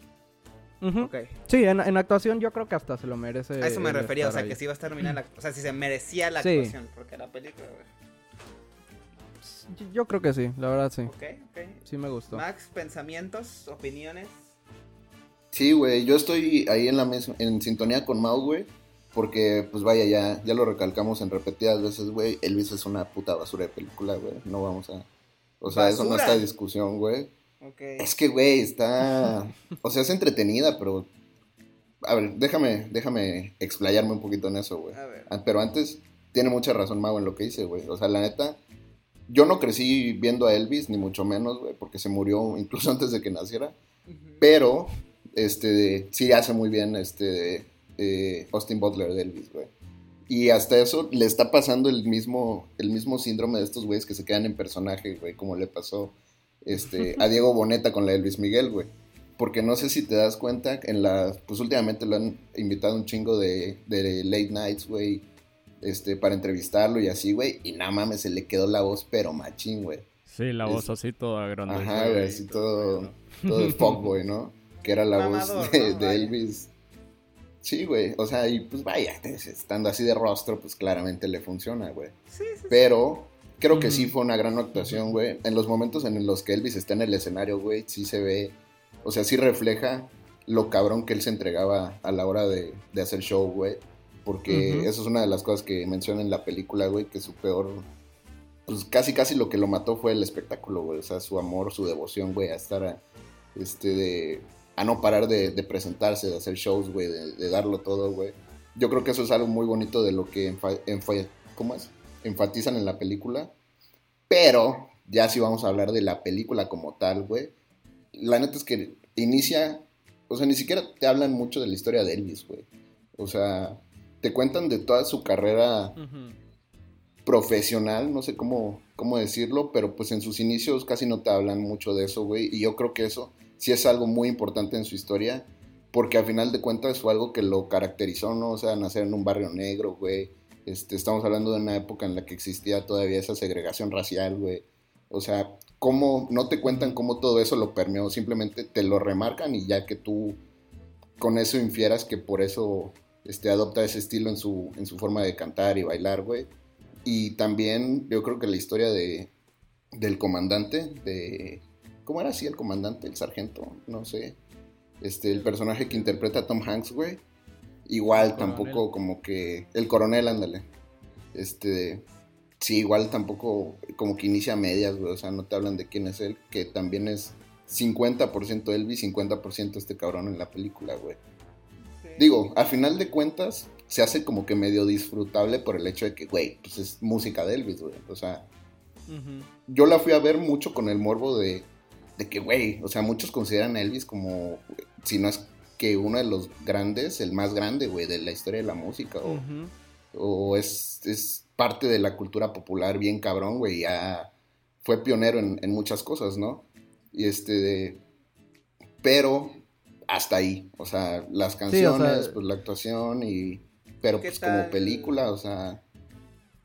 ujú. Ok. Sí, en, en actuación yo creo que hasta se lo merece. A eso me refería, o sea, que sí va a estar nominada. la- o sea, si se merecía la Sí. actuación. Porque la película, Yo creo que sí, la verdad sí. Ok, ok. Sí me gustó. Max, pensamientos, opiniones. Sí, güey, yo estoy ahí en la misma, en sintonía con Mau, güey, porque, pues vaya, ya, ya lo recalcamos en repetidas veces, güey, Elvis es una puta basura de película, güey, no vamos a... O sea, eso no está en discusión, güey. Es que, güey, está... O sea, es entretenida, pero... A ver, déjame, déjame explayarme un poquito en eso, güey. A ver. Ah, Pero antes, tiene mucha razón Mau en lo que dice, güey. O sea, la neta, yo no crecí viendo a Elvis, ni mucho menos, güey, porque se murió incluso *laughs* antes de que naciera. Pero, este, sí hace muy bien, este, eh, Austin Butler de Elvis, güey. Y hasta eso le está pasando el mismo, el mismo síndrome de estos güeyes que se quedan en personaje, güey, como le pasó, este, a Diego Boneta con la Elvis Miguel, güey. Porque no sé si te das cuenta, en la, pues últimamente lo han invitado un chingo de, de late nights, güey, este, para entrevistarlo y así, güey, y nada mames, se le quedó la voz, pero machín, güey. Sí, la Es- voz así toda grande. Ajá, güey, así todo, todo el fuckboy, *laughs* ¿no? Que era la Mamador, voz de, ¿no? de Vaya. Elvis. Sí, güey, o sea, y pues vaya, estando así de rostro, pues claramente le funciona, güey. Sí, sí. Pero creo que sí fue una gran actuación, güey. En los momentos en los que Elvis está en el escenario, güey, sí se ve, o sea, sí refleja lo cabrón que él se entregaba a la hora de, de hacer show, güey. Porque eso es una de las cosas que menciona en la película, güey, que su peor, pues casi casi lo que lo mató fue el espectáculo, güey. O sea, su amor, su devoción, güey, a estar a, este, de, a no parar de, de presentarse, de hacer shows, güey, de, de darlo todo, güey. Yo creo que eso es algo muy bonito de lo que enfa- enfa- ¿cómo es? enfatizan en la película. Pero, ya si vamos a hablar de la película como tal, güey. La neta es que inicia, o sea, ni siquiera te hablan mucho de la historia de Elvis, güey. O sea, te cuentan de toda su carrera profesional, no sé cómo, cómo decirlo, pero pues en sus inicios casi no te hablan mucho de eso, güey. Y yo creo que eso sí es algo muy importante en su historia, porque al final de cuentas fue algo que lo caracterizó, ¿no? O sea, nacer en un barrio negro, güey. Este, estamos hablando de una época en la que existía todavía esa segregación racial, güey. O sea, cómo no te cuentan cómo todo eso lo permeó, simplemente te lo remarcan y ya que tú con eso infieras que por eso este, adopta ese estilo en su, en su forma de cantar y bailar, güey. Y también yo creo que la historia de, del comandante, de, ¿Cómo era así el comandante, el sargento? No sé. Este, el personaje que interpreta a Tom Hanks, güey. Igual tampoco como que... El coronel, ándale. Este... Sí, igual tampoco como que inicia medias, güey. O sea, no te hablan de quién es él, que también es 50% Elvis, 50% este cabrón en la película, güey. Digo, al final de cuentas, se hace como que medio disfrutable por el hecho de que, güey, pues es música de Elvis, güey. O sea, yo la fui a ver mucho con el morbo de, de que, güey, o sea, muchos consideran a Elvis como, si no es que uno de los grandes, el más grande, güey, de la historia de la música. O, o es, es, parte de la cultura popular bien cabrón, güey. Ya fue pionero en, en muchas cosas, ¿no? Y este, pero hasta ahí, o sea, las canciones, pues la actuación y, pero pues como película, o sea.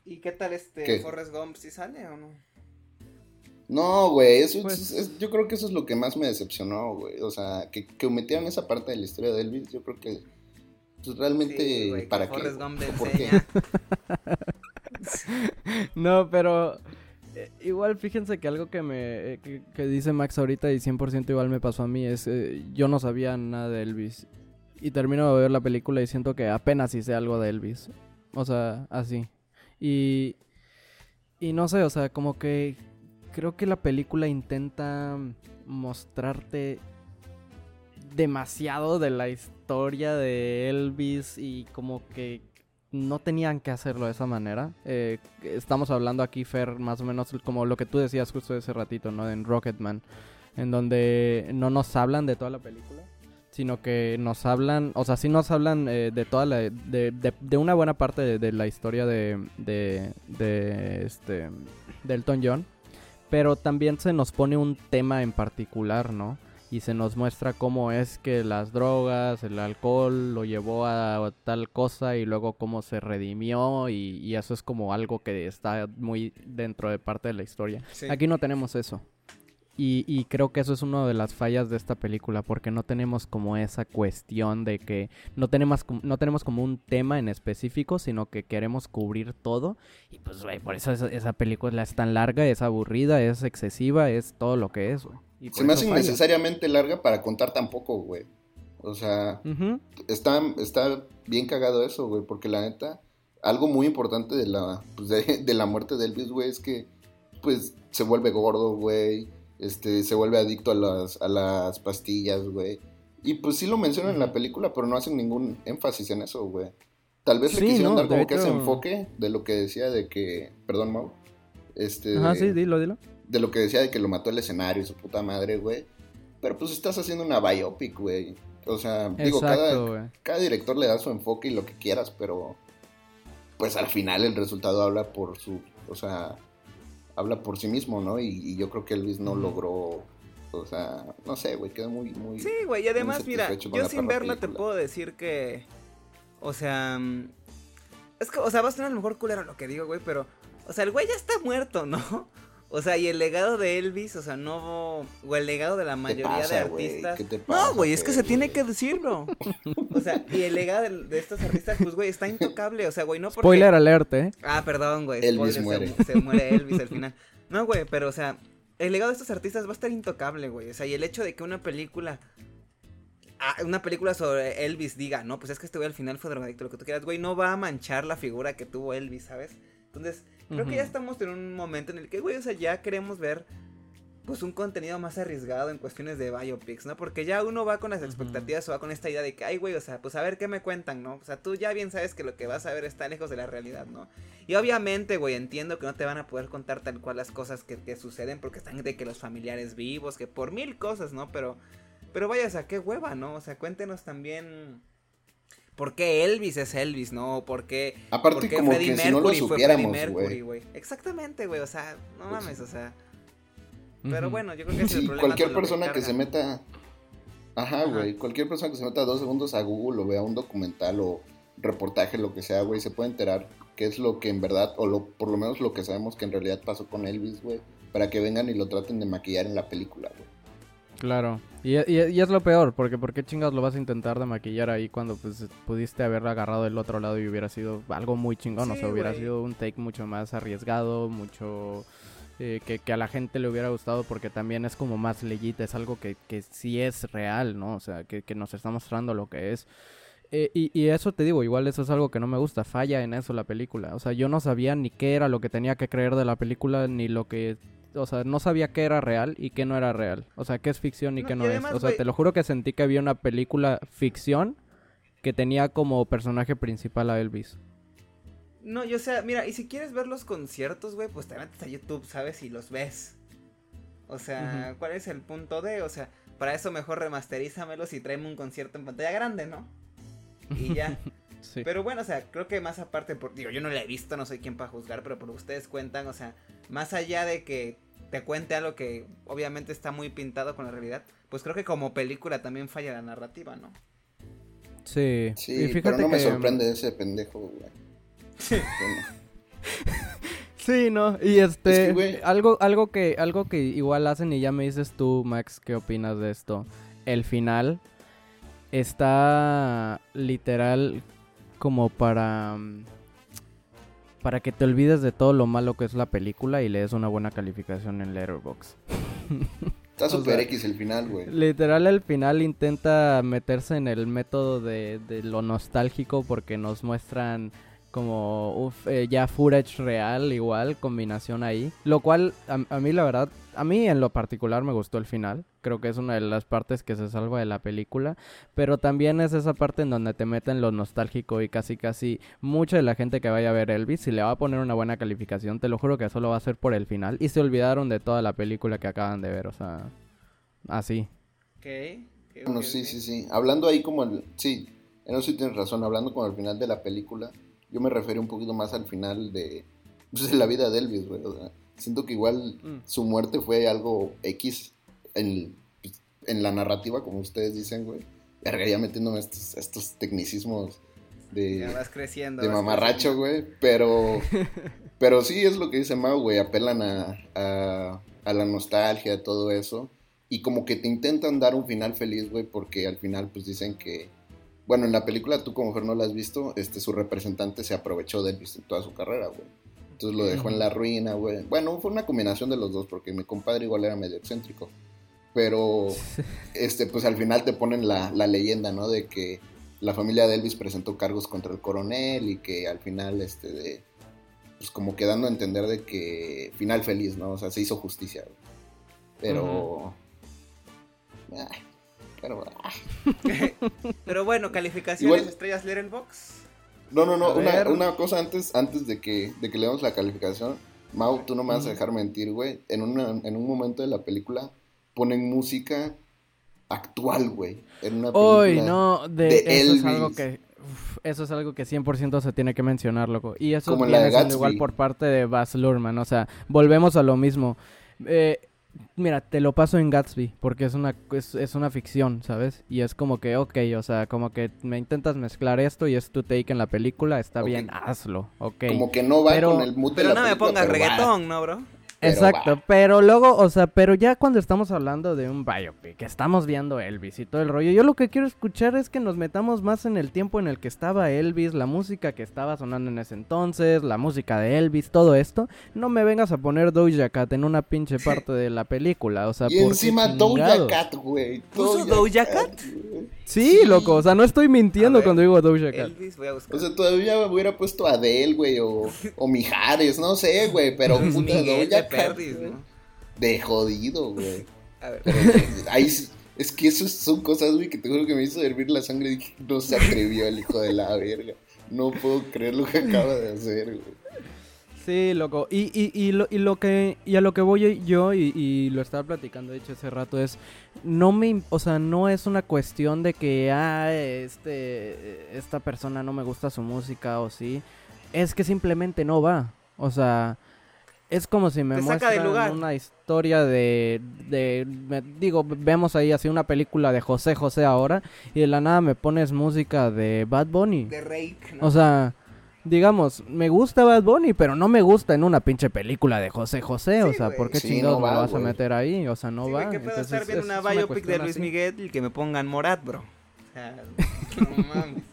¿Y qué tal este Forrest Gump si sale o no? No, güey, eso pues yo creo que eso es lo que más me decepcionó, güey. O sea, que, que omitieron esa parte de la historia de Elvis, yo creo que pues realmente para qué. Gump ¿Por qué? *laughs* no, pero eh, igual fíjense que algo que me eh, que, dice Max ahorita y 100% igual me pasó a mí es eh, yo no sabía nada de Elvis y termino de ver la película y siento que apenas hice algo de Elvis. O sea, así. Y y no sé, o sea, como que creo que la película intenta mostrarte demasiado de la historia de Elvis y como que no tenían que hacerlo de esa manera. Eh, estamos hablando aquí, Fer, más o menos como lo que tú decías justo ese ratito, ¿no? En Rocketman, en donde no nos hablan de toda la película, sino que nos hablan, o sea, sí nos hablan eh, de toda la, de, de, una buena parte de, la historia de, de, de este, de Elton John, pero también se nos pone un tema en particular, ¿no? y se nos muestra cómo es que las drogas, el alcohol lo llevó a tal cosa y luego cómo se redimió y, eso es como algo que está muy dentro de parte de la historia. Aquí no tenemos eso. Y, creo que eso es una de las fallas de esta película, porque no tenemos como esa cuestión de que no tenemos, no tenemos como un tema en específico, sino que queremos cubrir todo. Y pues, güey, por eso esa, película es tan larga, es aburrida, es excesiva, es todo lo que es, güey. Se me hace innecesariamente larga para contar tampoco, güey. O sea, está, está bien cagado eso, güey, porque la neta, algo muy importante de la, pues de, de la muerte de Elvis, güey, es que, pues, se vuelve gordo, güey este, se vuelve adicto a las, a las pastillas, güey. Y pues sí lo mencionan en la película, pero no hacen ningún énfasis en eso, güey. Tal vez le quisieron dar como que ese enfoque de lo que decía de que, perdón, Mau, este... Ajá, sí, dilo, dilo. De lo que decía de que lo mató el escenario y su puta madre, güey. Pero pues estás haciendo una biopic, güey. O sea, digo, cada, cada director le da su enfoque y lo que quieras, pero pues al final el resultado habla por su, o sea, habla por sí mismo, ¿no? Y, yo creo que Elvis no logró, o sea, no sé, güey, quedó muy, muy... Sí, güey, y además, mira, yo sin verla te puedo decir que, o sea, es que, o sea, va a ser a lo mejor culero lo que digo, güey, pero, o sea, el güey ya está muerto, ¿no? O sea, y el legado de Elvis, o sea, no. O el legado de la mayoría de artistas. no, güey, es que se tiene que decirlo. o sea, y el legado de, estos artistas, pues, güey, está intocable. O sea, güey, no porque. Spoiler alert, ¿eh? Ah, perdón, güey. Elvis muere. Se, muere Elvis al final. No, güey, pero, o sea, el legado de estos artistas va a estar intocable, güey. O sea, y el hecho de que una película. Ah, una película sobre Elvis diga, no, pues es que este güey al final fue drogadicto, lo que tú quieras, güey, no va a manchar la figura que tuvo Elvis, ¿sabes? Entonces Creo que ya estamos en un momento en el que, güey, o sea, ya queremos ver pues un contenido más arriesgado en cuestiones de biopics, ¿no? Porque ya uno va con las expectativas o va con esta idea de que, ay, güey, o sea, pues a ver qué me cuentan, ¿no? O sea, tú ya bien sabes que lo que vas a ver está lejos de la realidad, ¿no? Y obviamente, güey, entiendo que no te van a poder contar tal cual las cosas que, que suceden porque están de que los familiares vivos, que por mil cosas, ¿no? Pero, pero vaya, o sea, qué hueva, ¿no? O sea, cuéntenos también ¿Por qué Elvis es Elvis, no? ¿Por qué, Aparte, como Freddie que Mercury si no lo fue Freddie Mercury, güey? Exactamente, güey, o sea, no pues mames, o sea... Pero bueno, yo creo que es el problema cualquier persona que, se meta... Ajá, güey, cualquier persona que se meta dos segundos a Google o vea un documental o reportaje, lo que sea, güey, se puede enterar qué es lo que en verdad, o lo, por lo menos lo que sabemos que en realidad pasó con Elvis, güey, para que vengan y lo traten de maquillar en la película, güey. Claro. Y, es lo peor, porque ¿por qué chingas lo vas a intentar de maquillar ahí cuando pues pudiste haberlo agarrado del otro lado y hubiera sido algo muy chingón? o sea, hubiera sido un take mucho más arriesgado, mucho eh, que, que a la gente le hubiera gustado porque también es como más leyita, es algo que, que sí es real, ¿no? O sea, que, que nos está mostrando lo que es. Eh, y, y eso te digo, igual eso es algo que no me gusta, falla en eso la película. O sea, yo no sabía ni qué era lo que tenía que creer de la película, ni lo que... O sea, no sabía qué era real y qué no era real. O sea, qué es ficción y No, qué y no es. O sea, te lo juro que sentí que había una película ficción que tenía como personaje principal a Elvis. No, yo o sea, mira, y si quieres ver los conciertos, güey, pues te metes a YouTube, ¿sabes? Y los ves. O sea, ¿cuál es el punto de? O sea, para eso mejor remasterízamelos y tráeme un concierto en pantalla grande, ¿no? Y ya. *laughs* Sí. Pero bueno, o sea, creo que más aparte, por, digo, yo no la he visto, no soy quien para juzgar, pero por lo que ustedes cuentan, o sea, más allá de que te cuente algo que obviamente está muy pintado con la realidad, pues creo que como película también falla la narrativa, ¿no? Sí. Sí, y fíjate pero no me sorprende ese pendejo, güey. Bueno, *laughs* Sí, no, y este Es que, güey- algo algo que algo que igual hacen y ya me dices tú, Max, ¿qué opinas de esto? El final está literal como para para que te olvides de todo lo malo que es la película y le des una buena calificación en Letterboxd. Está *laughs* O super sea, X el final, güey. Literal el final intenta meterse en el método de, de lo nostálgico porque nos muestran como uf, eh, ya footage real igual, combinación ahí. Lo cual a, a mí la verdad, a mí en lo particular me gustó el final. Creo que es una de las partes que se salva de la película. Pero también es esa parte en donde te meten lo nostálgico y casi casi mucha de la gente que vaya a ver Elvis, si le va a poner una buena calificación, te lo juro que solo va a ser por el final. Y se olvidaron de toda la película que acaban de ver, o sea, así. Ok. ok, Bueno, sí, sí, sí. Hablando ahí como el... Sí, en eso sí tienes razón. Hablando como al final de la película, yo me refería un poquito más al final de, pues, de la vida de Elvis, güey. O sea, siento que igual Mm. su muerte fue algo X en, pues, en la narrativa, como ustedes dicen, güey. Verga, ya metiéndome estos, estos tecnicismos de... Ya vas creciendo. de vas mamarracho, güey. Pero, *laughs* pero sí es lo que dice Mau, güey. Apelan a, a, a la nostalgia, todo eso. Y como que te intentan dar un final feliz, güey, porque al final, pues dicen que. Bueno, en la película, tú como mejor no la has visto, este, su representante se aprovechó de Elvis en toda su carrera, güey. Entonces lo dejó en la ruina, güey. Bueno, fue una combinación de los dos, porque mi compadre igual era medio excéntrico. Pero, *laughs* este, pues al final te ponen la, la leyenda, ¿no? De que la familia de Elvis presentó cargos contra el coronel y que al final, este, de, pues como quedando a entender de que final feliz, ¿no? O sea, se hizo justicia. güey. Pero... ay, pero... *laughs* Pero bueno, calificaciones, Igual- estrellas Letterboxd. No, no, no, una, cosa antes, antes de que, de que leamos la calificación. Mau, tú no me vas a dejar mentir, güey. En, una, en un momento de la película ponen música actual, güey. En una película. Uy, no, de, de eso es algo que uf, eso es algo que 100% se tiene que mencionar, loco. Y eso Como la viene de igual por parte de Baz Luhrmann, o sea, volvemos a lo mismo. Eh, mira, te lo paso en Gatsby porque es una es, es una ficción, ¿sabes? Y es como que, ok, o sea, como que me intentas mezclar esto y es tu take en la película, está bien, hazlo, ok. Como que no va Pero- con el mood de Pero la no me pongas va. reggaetón, ¿no, bro? Pero Exacto, va. pero luego, o sea, pero ya cuando estamos hablando de un biopic, estamos viendo Elvis y todo el rollo, yo lo que quiero escuchar es que nos metamos más en el tiempo en el que estaba Elvis, la música que estaba sonando en ese entonces, la música de Elvis, todo esto. No me vengas a poner Doja Cat en una pinche *laughs* parte de la película, o sea, Y ¿por qué encima Doja chingados? Cat, güey. ¿Puso Doja Cat? Sí, Sí. loco, o sea, no estoy mintiendo ver, cuando digo Doja Cat. Elvis, voy a buscar. O sea, todavía hubiera puesto Adele, güey, o, o Mijares, no sé, güey, pero *laughs* puta Miguel de Doja Cat, Perdis, güey. ¿no? De jodido, güey. A ver. Pero ahí sí- es que eso son cosas, güey, que te juro que me hizo hervir la sangre y dije, no se atrevió el hijo de la verga. No puedo creer lo que acaba de hacer, güey. Sí, loco. Y, y, y, lo, y lo que y a lo que voy yo y, y lo estaba platicando de hecho hace rato es no me, o sea, no es una cuestión de que ah, este esta persona no me gusta su música o sí, es que simplemente no va. O sea, es como si me muestran lugar. una historia de, de me- digo, vemos ahí así una película de José José ahora y de la nada me pones música de Bad Bunny. De Rake, ¿no? O sea, digamos, me gusta Bad Bunny, pero no me gusta en una pinche película de José José. o sea. ¿por qué Sí, chingados no me lo vas a meter ahí? O sea, no Sí, va. ¿Qué puedo Entonces, estar viendo es- una es biopic de cuestión Luis así. Miguel y que me pongan Morat, bro? O sea, no mames.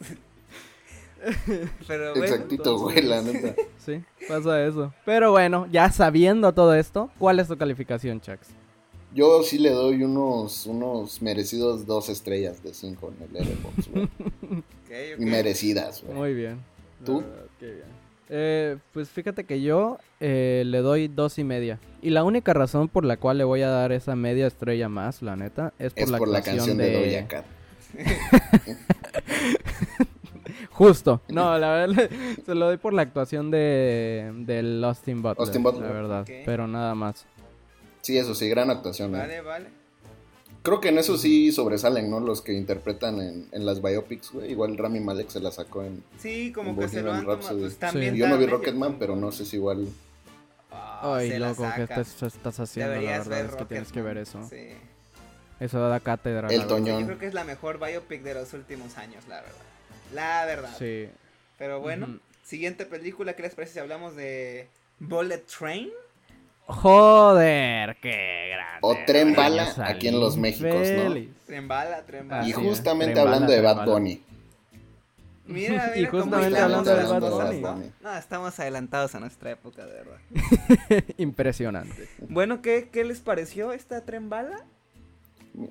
*laughs* Pero bueno, Exactito, güey, la neta. Sí, pasa eso. Pero bueno, ya sabiendo todo esto, ¿cuál es tu calificación, Chax? Yo sí le doy unos, unos merecidos dos estrellas de cinco en el Letterboxd, güey. *laughs* ok, ok. Y merecidas, güey. Muy bien. ¿Tú? verdad, qué bien. Eh, pues fíjate que yo eh, le doy dos y media. Y la única razón por la cual le voy a dar esa media estrella más, la neta, es por, Es la, por la actuación canción de Doja Cat. *laughs* Justo. No, la verdad, *laughs* se lo doy por la actuación de del Austin Butler. Austin Butler. La verdad, pero nada más. Sí, eso sí, gran actuación. ¿eh? Vale, vale. Creo que en eso sí sobresalen, ¿no? Los que interpretan en, en las biopics, güey. Igual Rami Malek se la sacó en... Sí, como que se lo Bohemian han tomado. Rhapsody. Pues también. Sí. Yo no vi Rocketman, pero no sé si igual... Ah, Ay, la loco, ¿qué estás, estás haciendo? Deberías la verdad ver es que tienes que ver eso. Sí. Eso da cátedra. El la. Toñón. Yo creo que es la mejor biopic de los últimos años, la verdad. La verdad. Sí. Pero bueno, siguiente película, ¿qué les parece si hablamos de Bullet Train? Joder, qué grande. O Tren Yo Bala aquí en Los Méxicos, ¿no? feliz. Tren bala, tren bala. Y justamente Tren Bala, hablando de Bad. Bunny. Mira, *laughs* Y mira cómo justamente estamos hablando de adelantados, Bad ¿no? Bunny. No, estamos adelantados a nuestra época, de verdad. *laughs* Impresionante. Bueno, ¿qué, qué les pareció esta tren bala?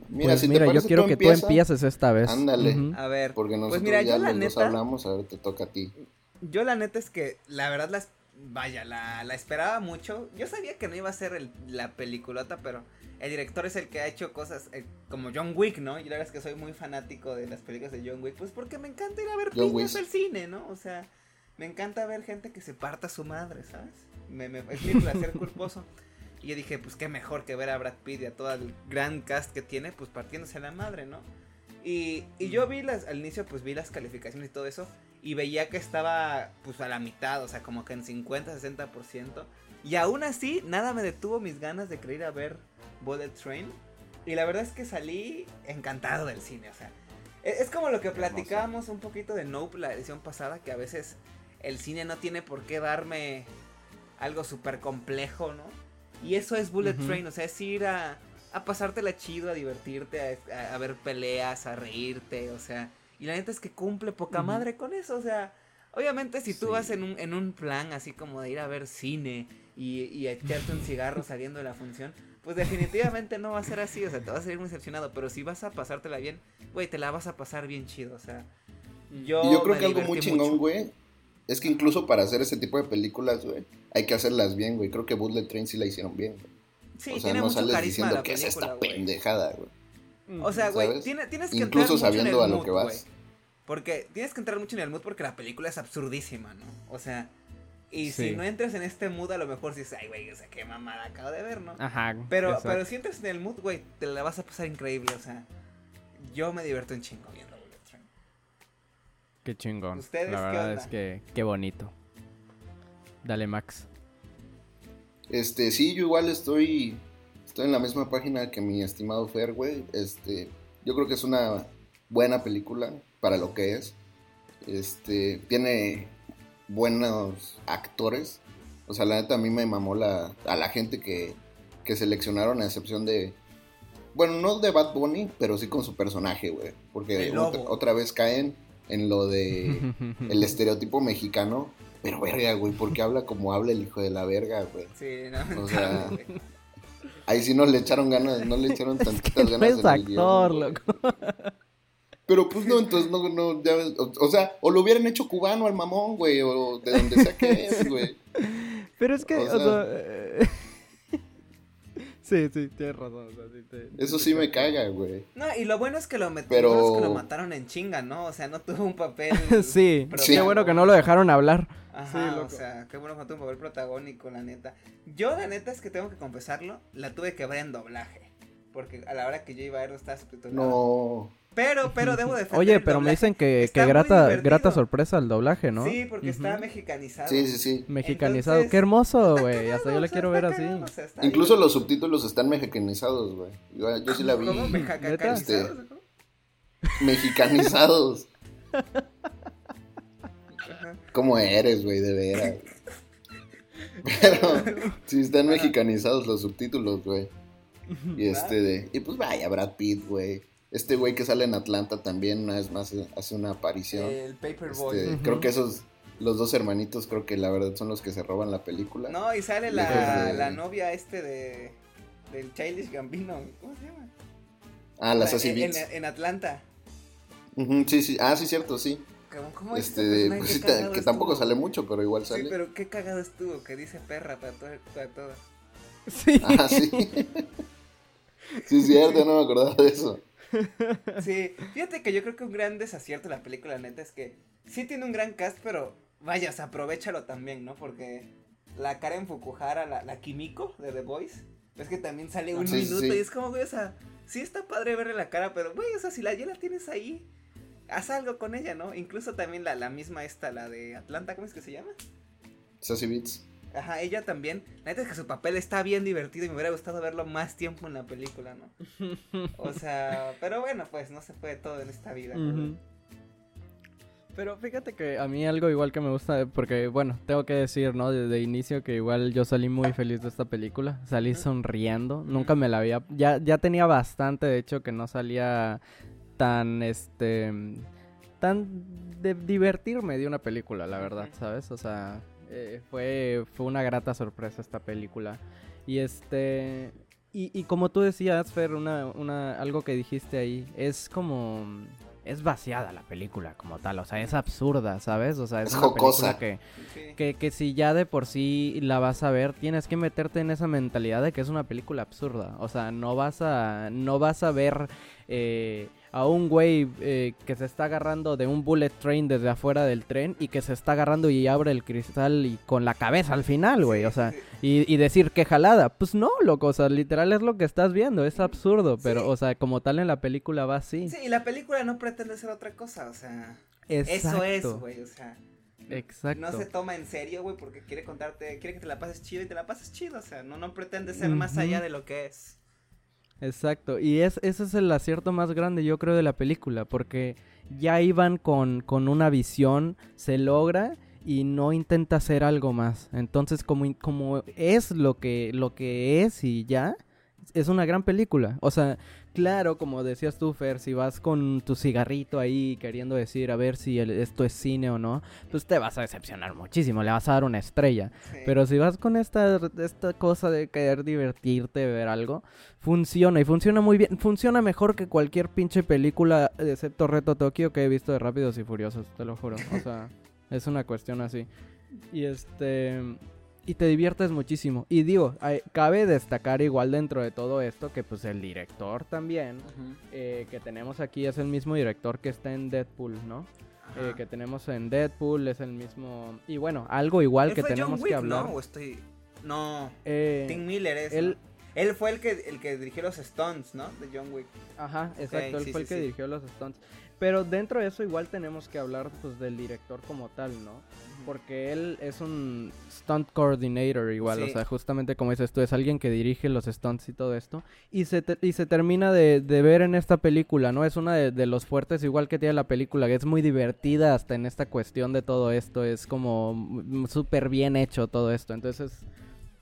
Mira, pues si te mira, yo parece, quiero tú que tú empieza, empieces esta vez. Ándale. Ujú. A ver, Porque nosotros pues mira, ya yo la los dos neta, hablamos, ahora te toca a ti. yo la neta es que la verdad las vaya, la, la esperaba mucho. Yo sabía que no iba a ser el- la peliculota, pero el director es el que ha hecho cosas eh, como John Wick, ¿no? Y la verdad es que soy muy fanático de las películas de John Wick, pues porque me encanta ir a ver piñas al cine, ¿no? O sea, me encanta ver gente que se parta su madre, ¿sabes? Me, me, es mi placer culposo. Y yo dije, pues qué mejor que ver a Brad Pitt y a todo el gran cast que tiene, pues partiéndose la madre, ¿no? Y, y yo vi las, al inicio, pues vi las calificaciones y todo eso, y veía que estaba, pues a la mitad, o sea, como que en 50, 60%. Y aún así, nada me detuvo mis ganas de querer ir a ver Bullet Train. Y la verdad es que salí encantado del cine, o sea. e- Es como lo que platicábamos un poquito de Nope la edición pasada, que a veces el cine no tiene por qué darme algo súper complejo, ¿no? Y eso es Bullet. Train, o sea, es ir a, a pasártela chido, a divertirte, a, a- a ver peleas, a reírte, o sea. Y la neta es que cumple poca madre con eso, o sea. Obviamente si tú Sí. vas en un, en un plan así como de ir a ver cine y, y echarte un cigarro saliendo de la función, pues definitivamente no va a ser así, o sea, te vas a ir muy decepcionado, pero si vas a pasártela bien, güey, te la vas a pasar bien chido, o sea. Yo, y yo creo me que algo muy chingón, güey, es que incluso para hacer ese tipo de películas, güey, hay que hacerlas bien, güey. Creo que Bullet Train sí la hicieron bien, güey. Sí, o sea, tiene no mucho sales carisma diciendo que es esta pendejada, güey. O sea, güey, tienes que Incluso entrar mucho en sabiendo el a lo mood, que vas. güey. Porque tienes que entrar mucho en el mood porque la película es absurdísima, ¿no? O sea, y Sí. si no entras en este mood, a lo mejor dices, ay, güey, o sea, qué mamada acabo de ver, ¿no? Ajá. Pero, exacto. pero si entras en el mood, güey, te la vas a pasar increíble, o sea, yo me divierto un chingo viendo Bullet Train. Qué chingón. ¿Ustedes La qué verdad onda? es que qué bonito. Dale, Max. Este, sí, yo igual estoy, estoy en la misma página que mi estimado Fer, güey. Este, yo creo que es una buena película para lo que es. Este, tiene buenos actores. O sea, la neta a mí me mamó la, a la gente que, que seleccionaron a excepción de... Bueno, no de Bad Bunny, pero sí con su personaje, güey. Porque otra, otra vez caen en lo de *laughs* el estereotipo mexicano. Pero verga, güey, porque habla como habla el hijo de la verga, güey. Sí, no, O sea, güey. Ahí sí no le echaron ganas, no le echaron *laughs* tantitas No ganas es en el actor, guion, loco. Pero pues no, entonces no, no, ya ves, o, o sea, o lo hubieran hecho cubano al mamón, güey, o de donde sea que es, güey. *laughs* Pero es que, O o sea- *laughs* sí, sí, tienes razón. o sea, sí te- Eso te sí me caga, güey. No, y lo bueno es que lo metieron, Pero- bueno es que lo mataron en chinga, ¿no? O sea, no tuvo un papel. *laughs* Sí, Sí. qué bueno que no lo dejaron hablar. Ajá, Sí, o sea, qué bueno que no tuvo un papel protagónico, la neta. Yo, la neta, es que tengo que confesarlo, la tuve que ver en doblaje. Porque a la hora que yo iba a ver no estaba subtitulado. No. Pero, pero debo defender Oye, el pero me dicen que, que grata, grata sorpresa el doblaje, ¿no? Sí, porque está mexicanizado. Sí, sí, sí. Mexicanizado. Entonces, Qué hermoso, güey. *laughs* Hasta yo sea, quiero ver así. o sea, Incluso bien. los subtítulos están mexicanizados, güey. Yo, yo sí la vi. ¿Cómo Este, mexicanizados? ¿Cómo eres, güey? De veras. Pero sí están mexicanizados los subtítulos, güey. Y este de. Y pues vaya, Brad Pitt, güey. Este güey que sale en Atlanta también una vez más hace una aparición. El Paperboy. Este. Creo que esos, los dos hermanitos, creo que la verdad son los que se roban la película. No, y sale la, de- la novia este de del Childish Gambino. ¿Cómo se llama? Ah, la Sassy en, Beats. en Atlanta. Sí, sí. Ah, sí, cierto, sí. ¿Cómo, cómo es Este, personaje? pues sí, que tampoco sale mucho, pero igual Sí, sale. pero qué cagado estuvo que dice perra para todo. Para todo. Sí. Ah, sí. *laughs* sí, cierto, no me acordaba de eso. *laughs* Sí, fíjate que yo creo que un gran desacierto de la película, neta, es que sí tiene un gran cast, pero vaya, o sea, aprovechalo también, ¿no? Porque la Karen Fukuhara, la, la Kimiko de The Voice, es que también sale un sí, minuto sí. y es como, güey, o sea, sí está padre verle la cara, pero, güey, o sea, si la, ya la tienes ahí, haz algo con ella, ¿no? Incluso también la, la misma esta, la de Atlanta, ¿cómo es que se llama? Sassy Beats. Ajá, ella también. La neta es que su papel está bien divertido y me hubiera gustado verlo más tiempo en la película, ¿no? *laughs* O sea, pero bueno, pues no se puede todo en esta vida. Pero fíjate que a mí algo igual que me gusta, porque bueno, tengo que decir, ¿no? Desde inicio que igual yo salí muy feliz de esta película, salí sonriendo, nunca me la había, ya, ya tenía bastante, de hecho, que no salía tan, este, tan de divertirme de una película, la verdad. ¿sabes? O sea, eh, fue, fue una grata sorpresa esta película. Y este, y, y como tú decías, Fer, una, una, algo que dijiste ahí, es como... Es vaciada la película como tal, o sea, es absurda, ¿sabes? O sea, es, Es una jocosa. película que, que, que si ya de por sí la vas a ver, tienes que meterte en esa mentalidad de que es una película absurda. O sea, no vas a, no vas a ver eh, a un güey eh, que se está agarrando de un bullet train desde afuera del tren y que se está agarrando y abre el cristal y con la cabeza al final, güey. Sí, O sea, sí, y, y decir que jalada. Pues no, loco, o sea, literal es lo que estás viendo, es absurdo, pero, Sí. o sea, como tal en la película va así. Sí, y la película no pretende ser otra cosa, o sea, Exacto. eso es, güey, o sea, Exacto. no se toma en serio, güey, porque quiere contarte, quiere que te la pases chido y te la pases chido, o sea, no, no pretende ser más allá de lo que es. Exacto, y es, ese es el acierto más grande yo creo de la película, porque ya iban con, con una visión, se logra y no intenta hacer algo más. Entonces como, como es lo que, lo que es y ya, es una gran película. O sea, claro, como decías tú, Fer, si vas con tu cigarrito ahí queriendo decir a ver si el- esto es cine o no, pues te vas a decepcionar muchísimo, le vas a dar una estrella. Sí. Pero si vas con esta, esta cosa de querer divertirte, ver algo, funciona y funciona muy bien. Funciona mejor que cualquier pinche película, excepto Reto Tokio, que he visto de Rápidos y Furiosos, te lo juro. O sea, *laughs* es una cuestión así. Y este. Y te diviertes muchísimo. Y digo, hay- cabe destacar igual dentro de todo esto que pues el director también, eh, que tenemos aquí, es el mismo director que está en Deadpool, ¿no? Eh, que tenemos en Deadpool, es el mismo... Y bueno, algo igual que John tenemos Wick, que hablar. ¿no? ¿O estoy... No, Eh, Tim Miller es, él-. Él fue el que, el que dirigió los Stunts, ¿no? De John Wick. Ajá, exacto, él sí, fue el que dirigió los stunts. Pero dentro de eso igual tenemos que hablar pues del director como tal, ¿no? Porque él es un stunt coordinator igual, o sea, justamente como dices tú, es alguien que dirige los stunts y todo esto. Y se, te- y se termina de, de ver en esta película, ¿no? Es una de, de los fuertes igual que tiene la película, que es muy divertida hasta en esta cuestión de todo esto, es como súper bien hecho todo esto. Entonces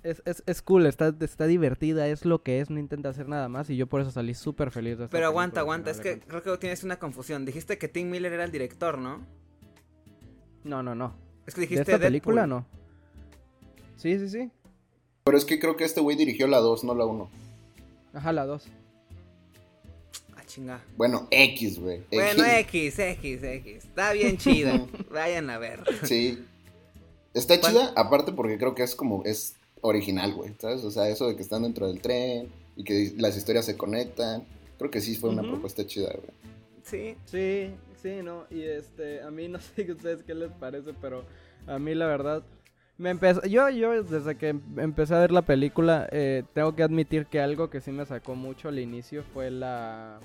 es, es, es cool, está, está divertida, es lo que es, no intenta hacer nada más y yo por eso salí súper feliz de esta Pero aguanta, película, aguanta, es que de creo que tienes una confusión. Dijiste que Tim Miller era el director, ¿no? No, no, no. Es que ¿De dijiste esta película Deadpool. no? Sí, sí, sí. Pero es que creo que este güey dirigió la 2, no la 1. Ajá, la 2. Ah, chinga. Bueno, X, güey. Bueno, X. X, X. Está bien chido. *laughs* Vayan a ver. Sí. Está ¿Cuál? chida, aparte porque creo que es como, es original, güey, ¿sabes? O sea, eso de que están dentro del tren y que las historias se conectan. Creo que sí fue una propuesta chida, güey. Sí. Sí, sí, no. Y este, a mí no *laughs* sé ustedes qué les parece, pero a mí la verdad. Me empezó, yo, yo desde que em- empecé a ver la película, eh, tengo que admitir que algo que sí me sacó mucho al inicio fue la,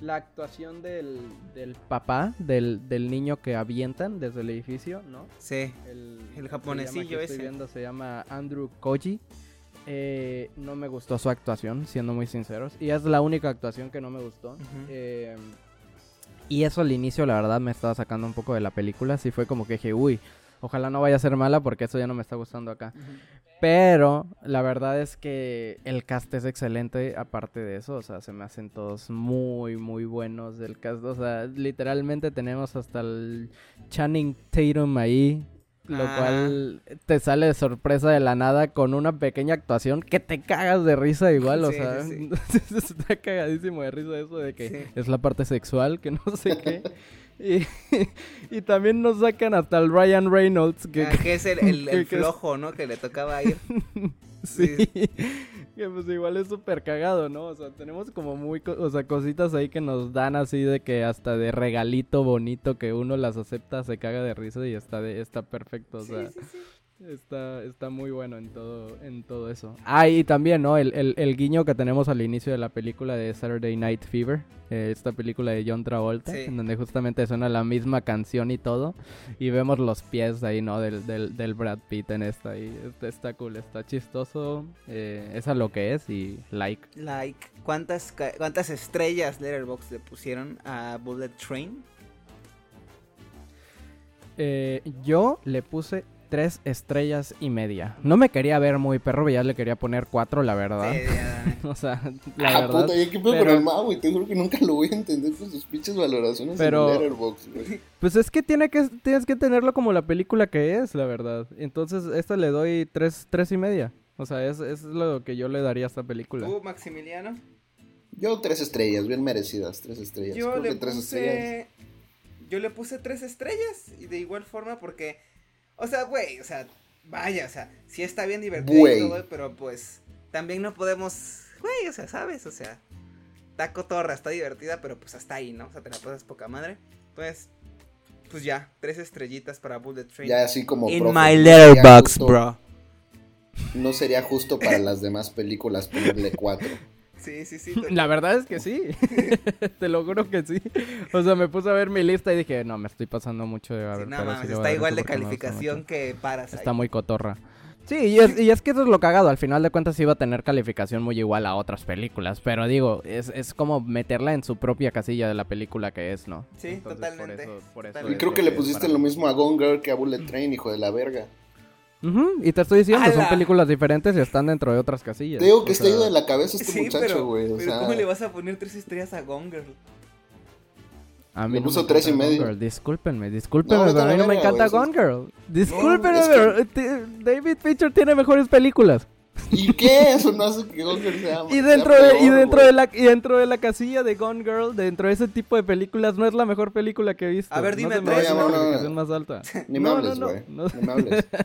la actuación del, del papá, del, del niño que avientan desde el edificio, ¿no? Sí. El, El japonesillo que estoy ese. viendo, se llama Andrew Koji. Eh, no me gustó su actuación, siendo muy sinceros. Y es la única actuación que no me gustó. Eh, y eso al inicio, la verdad, me estaba sacando un poco de la película. Sí fue como que dije, uy, Ojalá no vaya a ser mala porque eso ya no me está gustando acá. Pero la verdad es que el cast es excelente aparte de eso, o sea, se me hacen todos muy, muy buenos del cast. O sea, literalmente tenemos hasta el Channing Tatum ahí, lo cual te sale de sorpresa de la nada con una pequeña actuación que te cagas de risa igual, o Sí, sea, sí, *laughs* está cagadísimo de risa eso de que es la parte sexual, que no sé qué. *laughs* Y, *laughs* y también nos sacan hasta el Ryan Reynolds, que, Ah, que es el, el- *laughs* el que- que es- flojo, ¿no? Que le tocaba ir. *laughs* Sí. que pues igual es súper cagado, ¿no? O sea, tenemos como muy, o sea, cositas ahí que nos dan así de que hasta de regalito bonito que uno las acepta, se caga de risa y está de, está perfecto, o Sí, sea, sí, sí. Está, está muy bueno en todo, en todo eso. Ah, y también, ¿no? El, el, el guiño que tenemos al inicio de la película de Saturday Night Fever, eh, esta película de John Travolta, Sí. en donde justamente suena la misma canción y todo, y vemos los pies ahí, ¿no? Del, del, del Brad Pitt en esta, y está, cool, está chistoso, eh, es a lo que es, y like. Like, ¿cuántas, ¿cuántas estrellas Letterboxd le pusieron a Bullet Train? Eh, yo le puse tres estrellas y media. No me quería ver muy perro, ya le quería poner cuatro, la verdad. Sí. *laughs* O sea, la ah, verdad. puta, ya qué pedo con pero- el Mau, güey. Te juro que nunca lo voy a entender con sus pinches valoraciones Pero- en Letterboxd, güey. Pues es que, tiene que tienes que tenerlo como la película que es, la verdad. Entonces, esta le doy tres, tres y media. O sea, es, es lo que yo le daría a esta película. ¿Tú, Maximiliano? Yo tres estrellas, bien merecidas, tres estrellas. Yo Creo le que tres estrellas. puse. Yo le puse tres estrellas. Y de igual forma, porque. O sea, güey, o sea, vaya, o sea, sí está bien divertido Güey. y todo, pero pues. También no podemos. Güey, o sea, ¿sabes? O sea, está cotorra, está divertida, pero pues hasta ahí, ¿no? O sea, te la pasas poca madre. Entonces, pues ya, tres estrellitas para Bullet Train. Ya así como. In profe, my letterbox, bro. No sería justo para las demás películas ponerle cuatro. *laughs* Sí, sí, sí. La verdad es que sí. *laughs* Te lo juro que sí. O sea, me puse a ver mi lista y dije, no, me estoy pasando mucho de a Sí, no mames, sí está igual de calificación que Parasite. Está muy cotorra. Sí, y es, y es que eso es lo cagado. Al final de cuentas iba a tener calificación muy igual a otras películas. Pero digo, es, es como meterla en su propia casilla de la película que es, ¿no? Sí, Entonces, totalmente, Por eso, por eso totalmente. Y creo que le pusiste para lo mismo a Gone Girl que a Bullet Train, hijo de la verga. Ujú, Y te estoy diciendo, son ¡Hala! películas diferentes y están dentro de otras casillas. Te digo que O está sea, ido de la cabeza este Sí, muchacho, pero, güey. O pero sea, ¿cómo le vas a poner tres estrellas a Gone Girl? A mí Le no puso me tres y medio. Girl, Discúlpenme, discúlpenme, No, pero a mí no me encanta Gone Girl. Discúlpenme, es que- pero te- David Fincher tiene mejores películas. ¿Y qué? Eso no hace que Gone Girl sea Y sea dentro de, y dentro de la y dentro de la casilla de Gone Girl, dentro de ese tipo de películas, no es la mejor película que he visto. A ver, No dime me tres, no, no, no. más alta. *laughs* Ni me No, hables, no, no, güey. no. Ni me hables. *laughs*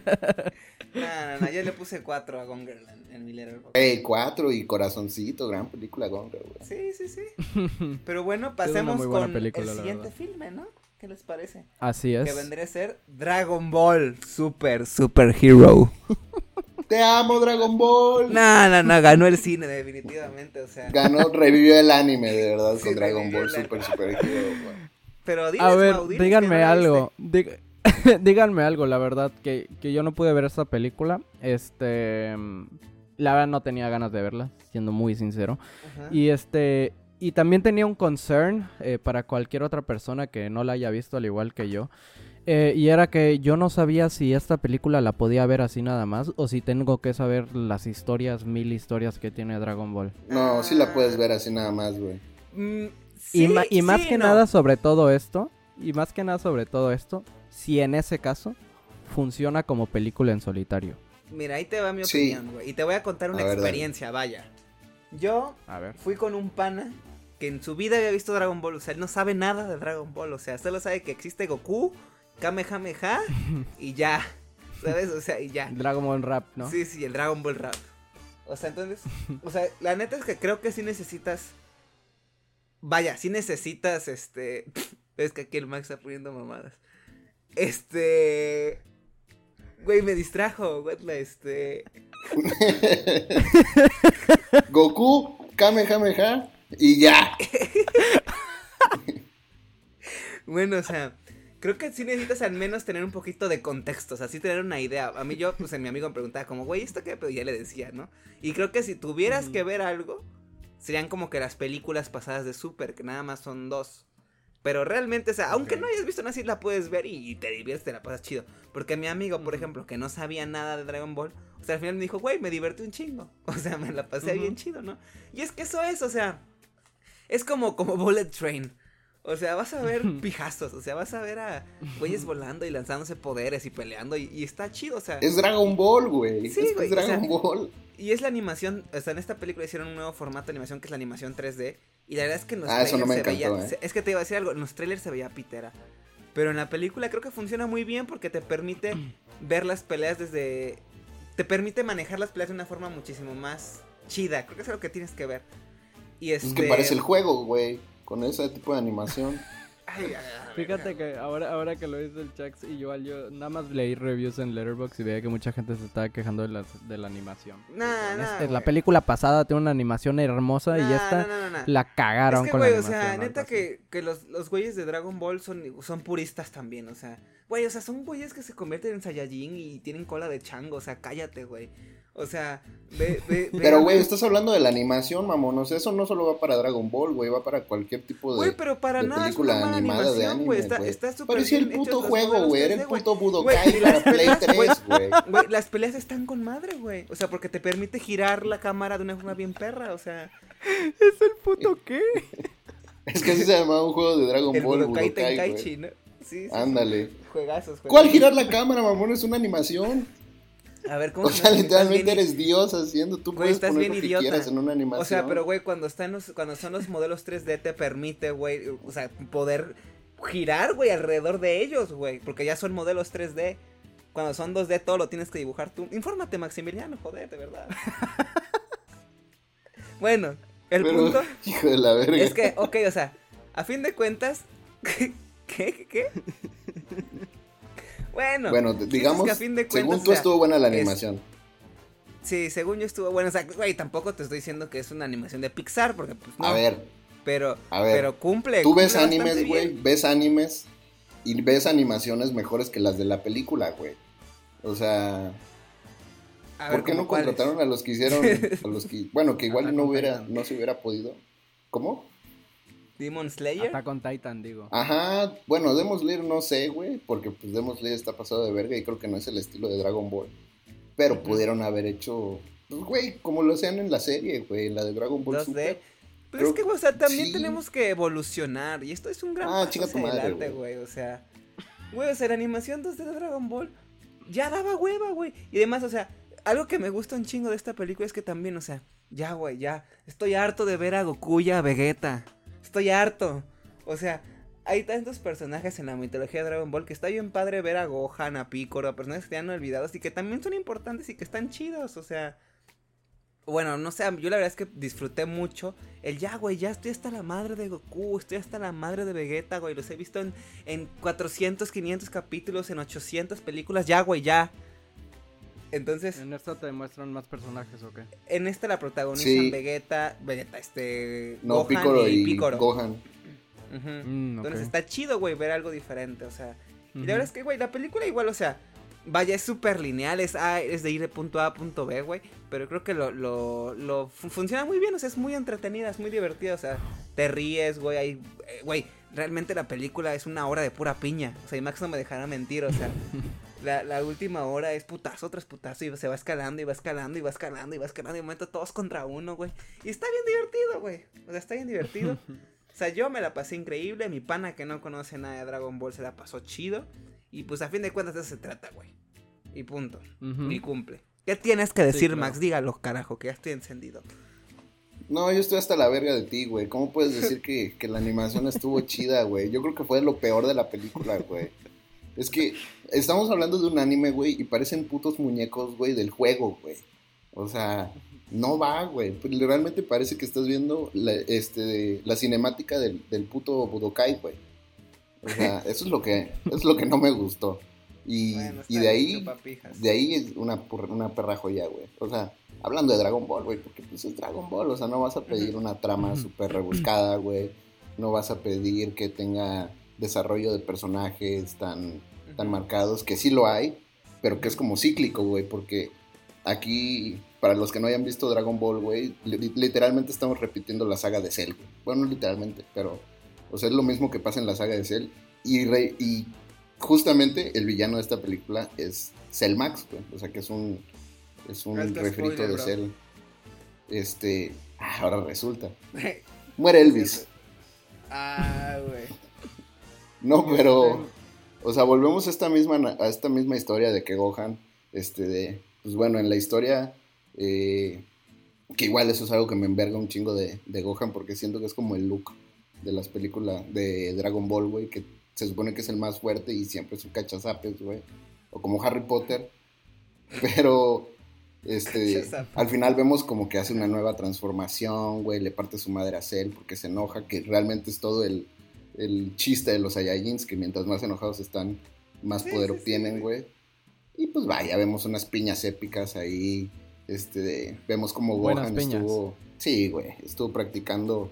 No, no, no, yo le puse cuatro a Gone Girl en, en mi. Ey, cuatro y Corazoncito, gran película Gone Girl, güey. Sí, sí, sí. *laughs* Pero bueno, pasemos con película, el siguiente verdad. filme, ¿no? ¿Qué les parece? Así es. Que vendría a ser Dragon Ball Super Super Hero. Te amo, Dragon Ball. No, no, no, ganó el cine definitivamente, o sea. Ganó, revivió el anime, de verdad, Sí, con Dragon Ball el Super Super Hero, güey. Pero diles, A ver, Mau, diles que díganme no algo. *laughs* Díganme algo, la verdad, que, que yo no pude ver esta película. Este. La verdad no tenía ganas de verla, siendo muy sincero. Ajá. Y este. Y también tenía un concern eh, para cualquier otra persona que no la haya visto al igual que yo. Eh, y era que yo no sabía si esta película la podía ver así nada más o si tengo que saber las historias, mil historias que tiene Dragon Ball. No, sí la puedes ver así nada más, güey. Mm, y, sí, ma- y más sí, que no. nada sobre todo esto, y más que nada sobre todo esto, si en ese caso funciona como película en solitario. Mira, ahí te va mi opinión, güey. Y te voy a contar una A ver, dale. experiencia, vaya. Yo A ver. fui con un pana que en su vida había visto Dragon Ball. O sea, él no sabe nada de Dragon Ball. O sea, solo sabe que existe Goku, Kamehameha *laughs* y ya. ¿Sabes? O sea, y ya. Dragon Ball Rap, ¿no? Sí, sí, el Dragon Ball Rap. O sea, entonces, *laughs* o sea, la neta es que creo que sí necesitas. Vaya, sí necesitas, este. *laughs* Es que aquí el Max está poniendo mamadas. Este. Güey, me distrajo, güey, este. Goku, Kamehameha y ya. Bueno, o sea, creo que sí necesitas al menos tener un poquito de contexto, o sea, sí tener una idea. A mí yo, pues, mi amigo me preguntaba como, güey, ¿esto qué? Pero ya le decía, ¿no? Y creo que si tuvieras que ver algo, serían como que las películas pasadas de Super, que nada más son dos. Pero realmente, o sea, aunque no hayas visto nada así, la puedes ver y, te diviertes, te la pasas chido. Porque mi amigo, por ejemplo, que no sabía nada de Dragon Ball, o sea, al final me dijo, güey, me divertí un chingo. *laughs* O sea, me la pasé bien chido, ¿no? Y es que eso es, o sea, es como, como Bullet Train. O sea, vas a ver *laughs* pijazos, o sea, vas a ver a güeyes *laughs* volando y lanzándose poderes y peleando y, está chido, o sea. Es Dragon Ball, güey. Sí, es, Dragon Ball. Y es la animación, o sea, en esta película hicieron un nuevo formato de animación que es la animación 3D. Y la verdad es que en los ah, trailers se veía. ¿eh? Es que te iba a decir algo, en los trailers se veía pitera. Pero en la película creo que funciona muy bien porque te permite *clears throat* ver las peleas desde. Te permite manejar las peleas de una forma muchísimo más chida. Creo que es algo que tienes que ver. Y Es que parece el este juego, güey con ese tipo de animación. *laughs* Fíjate que ahora, ahora que lo hizo el Chax y yo, yo nada más leí reviews en Letterboxd y veía que mucha gente se estaba quejando de la, de la animación. Este, la película pasada tiene una animación hermosa y esta la cagaron es que, con güey, o sea, neta que, que los, los güeyes de Dragon Ball son, son puristas también, o sea, güey, o sea, son güeyes que se convierten en Saiyajin y tienen cola de chango, o sea, cállate, güey. O sea, ve, ve, Pero, güey, estás hablando de la animación, mamón. O sea, eso no solo va para Dragon Ball, güey. Va para cualquier tipo de, güey, pero para nada película es animada de anime, güey. Está, está súper Parecía el puto juego, güey. Era el puto Budokai para Play 3, güey. Güey, las peleas están con madre, güey. O sea, porque te permite girar la cámara de una forma bien perra, o sea... ¿Es el puto *laughs* qué? es que así se llamaba un juego de Dragon Ball, Budokai, Budokai Tenkaichi, ¿no? Sí, sí. Ándale. Juegazos, juegazos. ¿Cuál girar la cámara, mamón? Es una animación. A ver, ¿cómo O sea, literalmente eres Dios haciendo, tú puedes estás poner bien lo que quieras en una animación. O sea, pero güey, cuando están los, cuando son los modelos 3D te permite, güey, o sea, poder girar, güey, alrededor de ellos, güey, porque ya son modelos 3D. Cuando son 2D todo lo tienes que dibujar tú. Infórmate, Maximiliano, joder, de verdad. *laughs* bueno, el punto *laughs* hijo de la verga. es que, ok, o sea, a fin de cuentas, *laughs* ¿qué? ¿Qué? ¿Qué? Bueno, bueno digamos, que fin de cuentas, según tú estuvo buena la animación. sí, según yo estuvo buena. O sea, güey, tampoco te estoy diciendo que es una animación de Pixar, porque pues no. A ver. Pero, a ver, pero cumple. Tú ves animes, güey, ves animes y ves animaciones mejores que las de la película, güey. O sea, ¿por qué no contrataron a los que hicieron, a los que, bueno, que *laughs* igual no hubiera, no se hubiera podido? ¿Cómo? Demon Slayer. Está con Titan, digo. Ajá, bueno, Demon Slayer no sé, güey, porque pues Demon Slayer está pasado de verga y creo que no es el estilo de Dragon Ball. Pero pudieron haber hecho, pues, güey, como lo hacían en la serie, güey, la de Dragon Ball Super. Pero es que, o sea, también tenemos que evolucionar. Y esto es un gran ah, chica tu madre, güey. O sea, güey, o sea, la animación 2D de Dragon Ball ya daba hueva, güey. Y además, o sea, algo que me gusta un chingo de esta película es que también, o sea, ya, güey, ya. Estoy harto de ver a Goku y a Vegeta estoy harto. O sea, hay tantos personajes en la mitología de Dragon Ball que está bien padre ver a Gohan, a Piccolo, a personajes que han olvidados y que también son importantes y que están chidos, o sea... Bueno, no sé, yo la verdad es que disfruté mucho. El ya, güey, ya estoy hasta la madre de Goku, estoy hasta la madre de Vegeta, güey. Los he visto en, en 400, 500 capítulos, en 800 películas. Ya, güey, ya. Entonces. ¿En esta te muestran más personajes o qué? En esta la protagonizan Vegeta, Vegeta, este. No, Gohan y, Piccolo. Gohan. Mm, Entonces está chido, güey, ver algo diferente, o sea. Y la verdad es que, güey, la película igual, o sea, vaya, es súper lineal, es, es de ir de punto A a punto B, güey. Pero creo que lo, lo, lo funciona muy bien, o sea, es muy entretenida, es muy divertida, o sea, te ríes, güey, ahí, eh, güey, realmente la película es una hora de pura piña. O sea, y Max no me dejará mentir, o sea, *laughs* la, última hora es putazo tras putazo y se va escalando y va escalando y va escalando y va escalando y de momento todos contra uno, güey. Y está bien divertido, güey. O sea, está bien divertido. *laughs* O sea, yo me la pasé increíble. Mi pana que no conoce nada de Dragon Ball se la pasó chido. Y pues a fin de cuentas de eso se trata, güey. Y punto. Y cumple. ¿Qué tienes que decir, Max? Dígalo, carajo, que ya estoy encendido. No, yo estoy hasta la verga de ti, güey. ¿Cómo puedes decir que, que la animación estuvo *laughs* chida, güey? Yo creo que fue lo peor de la película, güey. Es que estamos hablando de un anime, güey, y parecen putos muñecos, güey, del juego, güey. O sea, no va, güey. Realmente parece que estás viendo la, este, la cinemática del, del puto Budokai, güey. O sea, *laughs* eso es lo que, es lo que no me gustó. Y, y de ahí, de ahí es una, una perra joya, güey. O sea, hablando de Dragon Ball, güey, porque pues es Dragon Ball, o sea, no vas a pedir una trama *clears throat* súper rebuscada, güey. No vas a pedir que tenga desarrollo de personajes tan, tan marcados, que sí lo hay, pero que es como cíclico, güey, porque aquí, para los que no hayan visto Dragon Ball, güey, literalmente estamos repitiendo la saga de Cell, Bueno, no literalmente, pero O sea, es lo mismo que pasa en la saga de Cell. Y, re- y justamente el villano de esta película es Cell Max, güey. O sea, que es un, es un refrito spoiler, de bro. Cell. Este. ah, ahora resulta. *laughs* Muere Elvis. Ah, güey. No, pero. O sea, volvemos a esta misma, a esta misma historia de que Gohan, este, de. Pues bueno, en la historia. eh, que igual eso es algo que me enverga un chingo de, de Gohan porque siento que es como el look de las películas de Dragon Ball, güey, que se supone que es el más fuerte y siempre es un cachazapes, güey. O como Harry Potter. *laughs* Pero, este, al final vemos como que hace una nueva transformación, güey, le parte su madre a Cell porque se enoja, que realmente es todo el, el chiste de los Saiyajins, que mientras más enojados están, más Sí, poder sí, obtienen, güey. Y pues vaya, vemos unas piñas épicas ahí. Este, de- vemos como Gohan piñas. estuvo. Sí, güey. Estuvo practicando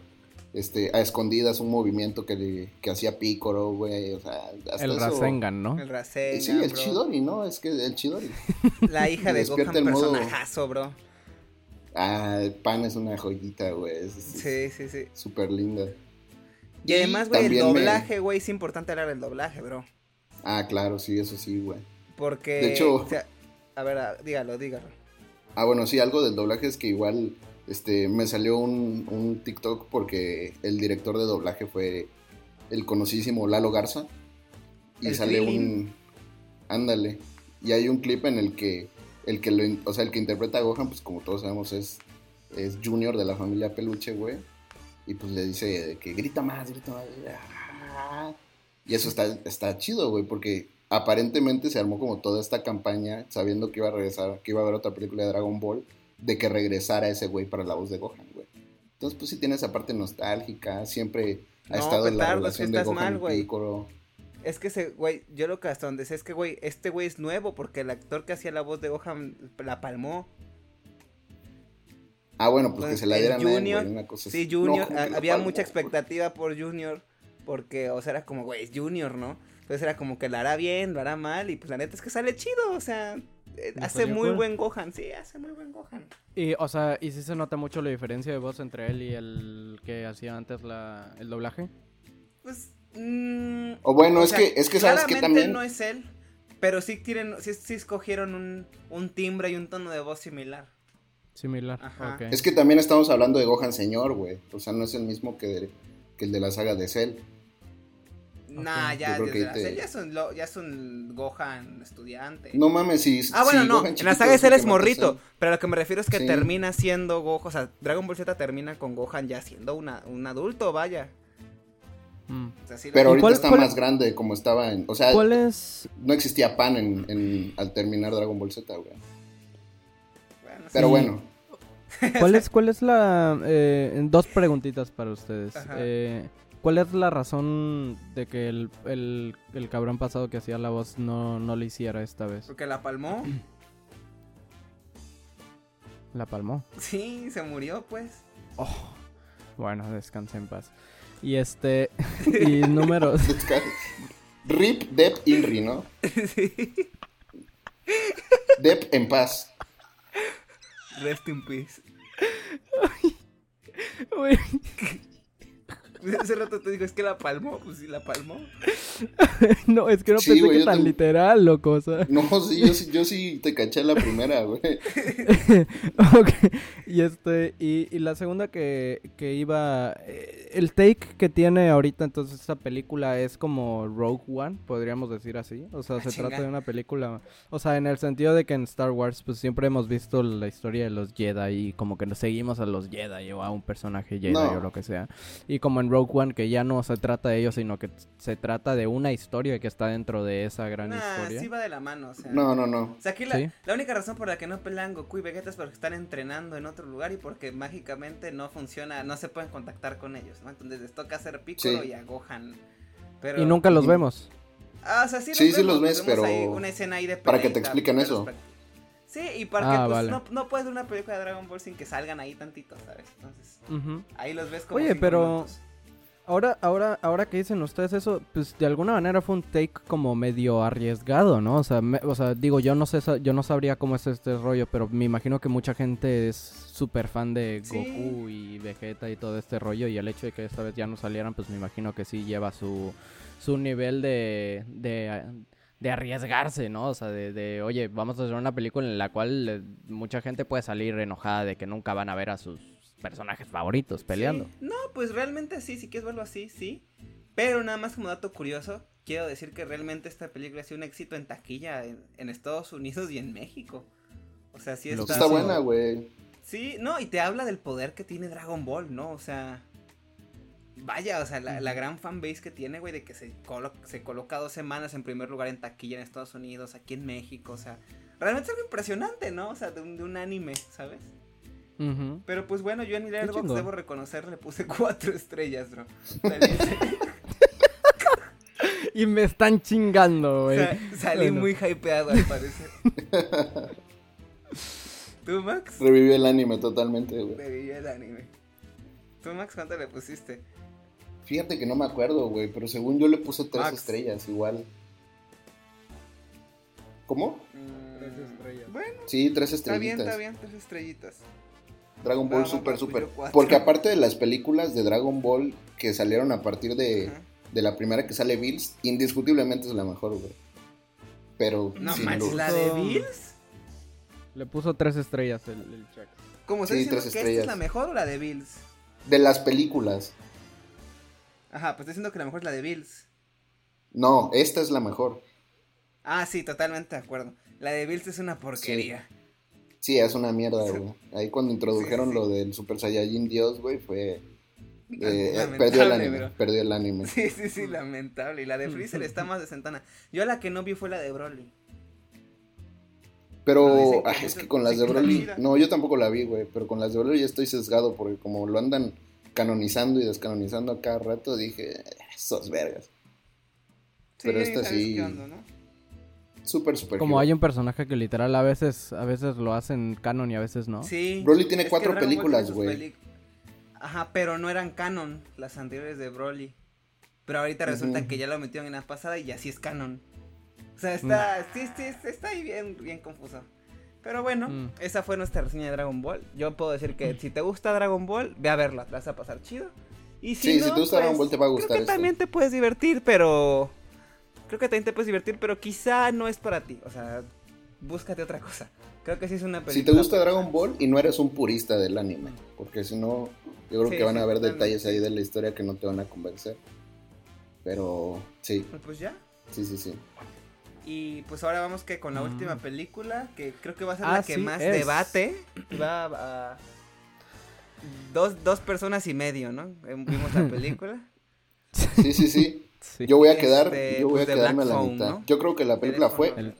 este, a escondidas un movimiento que, le- que hacía Piccolo, güey. O sea, hasta El eso- Rasengan, ¿no? El Rasengan, Sí, el bro. Chidori, ¿no? Es que el Chidori. *laughs* La hija de Gohan, el modo- personajazo, bro. Ah, el pan es una joyita, güey. Es Sí, sí, sí. súper linda. Y además, güey, el doblaje, güey, es importante hablar del doblaje, bro. Ah, claro, sí, eso sí, güey. Porque. De hecho- o sea, a ver, a- dígalo, dígalo. Ah, bueno, sí, algo del doblaje es que igual este, me salió un, un TikTok porque el director de doblaje fue el conocidísimo Lalo Garza. Y El sale un... Ándale. Y hay un clip en el que el que lo, o sea, el que interpreta a Gohan, pues como todos sabemos, es, es Junior de la familia Peluche, güey. Y pues le dice que grita más, grita más. ah. Y eso está, está chido, güey, porque aparentemente se armó como toda esta campaña sabiendo que iba a regresar, que iba a haber otra película de Dragon Ball, de que regresara ese güey para la voz de Gohan, güey. Entonces, pues sí tiene esa parte nostálgica, siempre ha No, estado en la petardo, es que relación de Gohan mal, y güey. Piccolo. Es que ese, güey, yo lo que hasta donde sé es que, güey, este güey es nuevo porque el actor que hacía la voz de Gohan la palmó. Ah, bueno, pues, Pues, que se la dieran a él, Junior, güey, una cosa Sí, así. Junior, No, como a- que la había mucha güey. expectativa por Junior porque, o sea, era como, güey, es Junior, ¿no? Entonces era como que lo hará bien, lo hará mal y pues la neta es que sale chido, o sea, eh, Le hace muy cool. buen Gohan, sí, hace muy buen Gohan. Y, o sea, ¿y si se nota mucho la diferencia de voz entre él y el que hacía antes la, el doblaje? Pues, mm, O bueno, o es sea, que, es que sabes que claramente también. no es él, pero sí tienen, sí, sí escogieron un, un timbre y un tono de voz similar. Similar. Ajá. Es que también estamos hablando de Gohan Señor, güey. O sea, no es el mismo que, de- que el de la saga de Cell. Nah, ya, desde la te- ya es un, lo- ya es un Gohan estudiante. No mames, si. Ah, bueno, si no, Gohan en la saga de Cell es morrito, Cell. pero a lo que me refiero es que Sí. termina siendo Gohan, o sea, Dragon Ball Z termina con Gohan ya siendo una, un adulto, vaya. Mm. O sea, sí lo- Pero ¿Y ahorita cuál- está cuál- más grande como estaba en. O sea, ¿Cuál es? no existía pan en, en- al terminar Dragon Ball Z, güey. Pero Sí. bueno, *laughs* ¿Cuál es, cuál es la... eh, dos preguntitas para ustedes. Eh, ¿Cuál es la razón de que el, el, el cabrón pasado que hacía la voz no, no lo hiciera esta vez? Porque la palmó. *clears throat* La palmó. Sí, se murió, pues. Oh, bueno, descanse en paz. Y este... *laughs* y números... *laughs* Rip, Dep, Inri, ¿no? sí. Dep en paz. Rest in peace. *laughs* *laughs* Hace rato te digo, es que la palmó, pues sí, la palmó. *laughs* no, es que no Sí, pensé que tan literal, loco, o sea... No, sí, yo, sí, yo sí te caché la primera, güey. *laughs* ok, y este, y, y la segunda que, que iba, eh, el take que tiene ahorita entonces esta película es como Rogue One, podríamos decir así, o sea, Ah, se chinga. trata de una película, o sea, en el sentido de que en Star Wars pues siempre hemos visto la historia de los Jedi y como que nos seguimos a los Jedi o a un personaje Jedi No. o lo que sea, y como en Rogue One que ya no se trata de ellos, sino que se trata de una historia que está dentro de esa gran Nah, historia. sí va de la mano, o sea. No, no, no. O sea, aquí la, Sí. la única razón por la que no pelean Goku y Vegeta es porque están entrenando en otro lugar y porque mágicamente no funciona, no se pueden contactar con ellos, ¿no? Entonces les toca hacer Piccolo Sí. y a Gohan. Pero... Y nunca los Y- vemos. Ah, o sea, sí, Sí, los sí vemos, los ves, vemos pero ahí una escena ahí de para que te expliquen eso. Sí, y para Ah, que pues, vale. no, no puedes ver una película de Dragon Ball sin que salgan ahí tantito, ¿sabes? Entonces, ahí los ves como Oye, pero- minutos. Ahora, ahora, ahora que dicen ustedes eso, pues de alguna manera fue un take como medio arriesgado, ¿no? O sea, me- o sea, digo, yo no sé, yo no sabría cómo es este rollo, pero me imagino que mucha gente es súper fan de Sí. Goku y Vegeta y todo este rollo, y el hecho de que esta vez ya no salieran, pues me imagino que sí lleva su, su nivel de, de, de arriesgarse, ¿no? O sea, de, de, oye, vamos a hacer una película en la cual eh, mucha gente puede salir enojada de que nunca van a ver a sus personajes favoritos peleando. Sí. No, pues realmente sí, si quieres verlo así, sí. Pero nada más como dato curioso, quiero decir que realmente esta película ha sido un éxito en taquilla en, en Estados Unidos y en México. O sea, sí está... Está buena, güey. Sí, no, y te habla del poder que tiene Dragon Ball, ¿no? O sea... Vaya, o sea, la, la gran fanbase que tiene, güey, de que se, colo- se coloca dos semanas en primer lugar en taquilla en Estados Unidos, aquí en México, o sea... Realmente es algo impresionante, ¿no? O sea, de un, de un anime, ¿sabes? Pero pues bueno, yo en Letterboxd debo reconocer, le puse *laughs* cuatro estrellas, bro. Y me están chingando, güey. sa- salí Bueno. muy hypeado al parecer. *laughs* ¿Tú, Max? Revivió el anime totalmente, güey. Reviví el anime. ¿Tú, Max, cuánto le pusiste? Fíjate que no me acuerdo, güey, pero según yo le puse tres Max. estrellas, igual. ¿Cómo? Tres estrellas. Mm, Bueno, Sí, tres está bien, estrellitas. está bien, tres estrellitas. Dragon Ball más super, super. Porque aparte de las películas de Dragon Ball que salieron a partir de, Ajá. de la primera que sale Bills, indiscutiblemente es la mejor, güey. Pero No sin manches. ¿la de Bills? Le puso tres estrellas el, el Chuck. ¿Cómo Sí, estás diciendo tres que esta es la mejor o la de Bills? De las películas. Ajá, pues estoy diciendo que la mejor es la de Bills. No, esta es la mejor. Ah, sí, totalmente de acuerdo. La de Bills es una porquería. Sí, es una mierda, güey. Ahí cuando introdujeron Sí, sí, sí. lo del Super Saiyajin Dios, güey, fue... eh, perdió el anime, bro. perdió el anime. Sí, sí, sí, lamentable. Y la de Freezer está más desentana. Yo la que no vi fue la de Broly. Pero No, ah, es que con las de Broly, no, yo tampoco la vi, güey, pero con las de Broly ya estoy sesgado porque como lo andan canonizando y descanonizando a cada rato, dije, esos vergas. Pero esta sí- qué onda, ¿no? Súper, súper. Como hay un personaje que literal a veces, a veces lo hacen canon y a veces no. Sí. Broly tiene cuatro Dragon Ball películas, güey. peli- Ajá, pero no eran canon las anteriores de Broly. Pero ahorita resulta que ya lo metieron en la pasada y ya sí es canon. O sea, está, Mm. sí, sí, está ahí bien, bien confuso. Pero bueno, Mm. esa fue nuestra reseña de Dragon Ball. Yo puedo decir que si te gusta Dragon Ball, ve a verla, te vas a pasar chido. Y si Sí, no, si te gusta pues, Dragon Ball te va a gustar Creo que esto. también te puedes divertir, pero... Creo que también te puedes divertir, pero quizá no es para ti. O sea, búscate otra cosa. Creo que sí es una película. Si te gusta Dragon Ball y no eres un purista del anime, porque si no, yo creo Sí, que van sí, a haber detalles ahí de la historia que no te van a convencer. Pero sí, Pues ya. sí, sí, sí. Y pues ahora vamos que con la Mm. última película, que creo que va a ser Ah, la que sí, más es. debate. Va a... Dos, dos personas y medio, ¿no? Vimos la *laughs* película. Sí, sí, sí. Sí. Yo voy a quedar, Este, yo voy a pues, de quedarme a Black la Phone, mitad. ¿no? Yo creo que la película fue. El,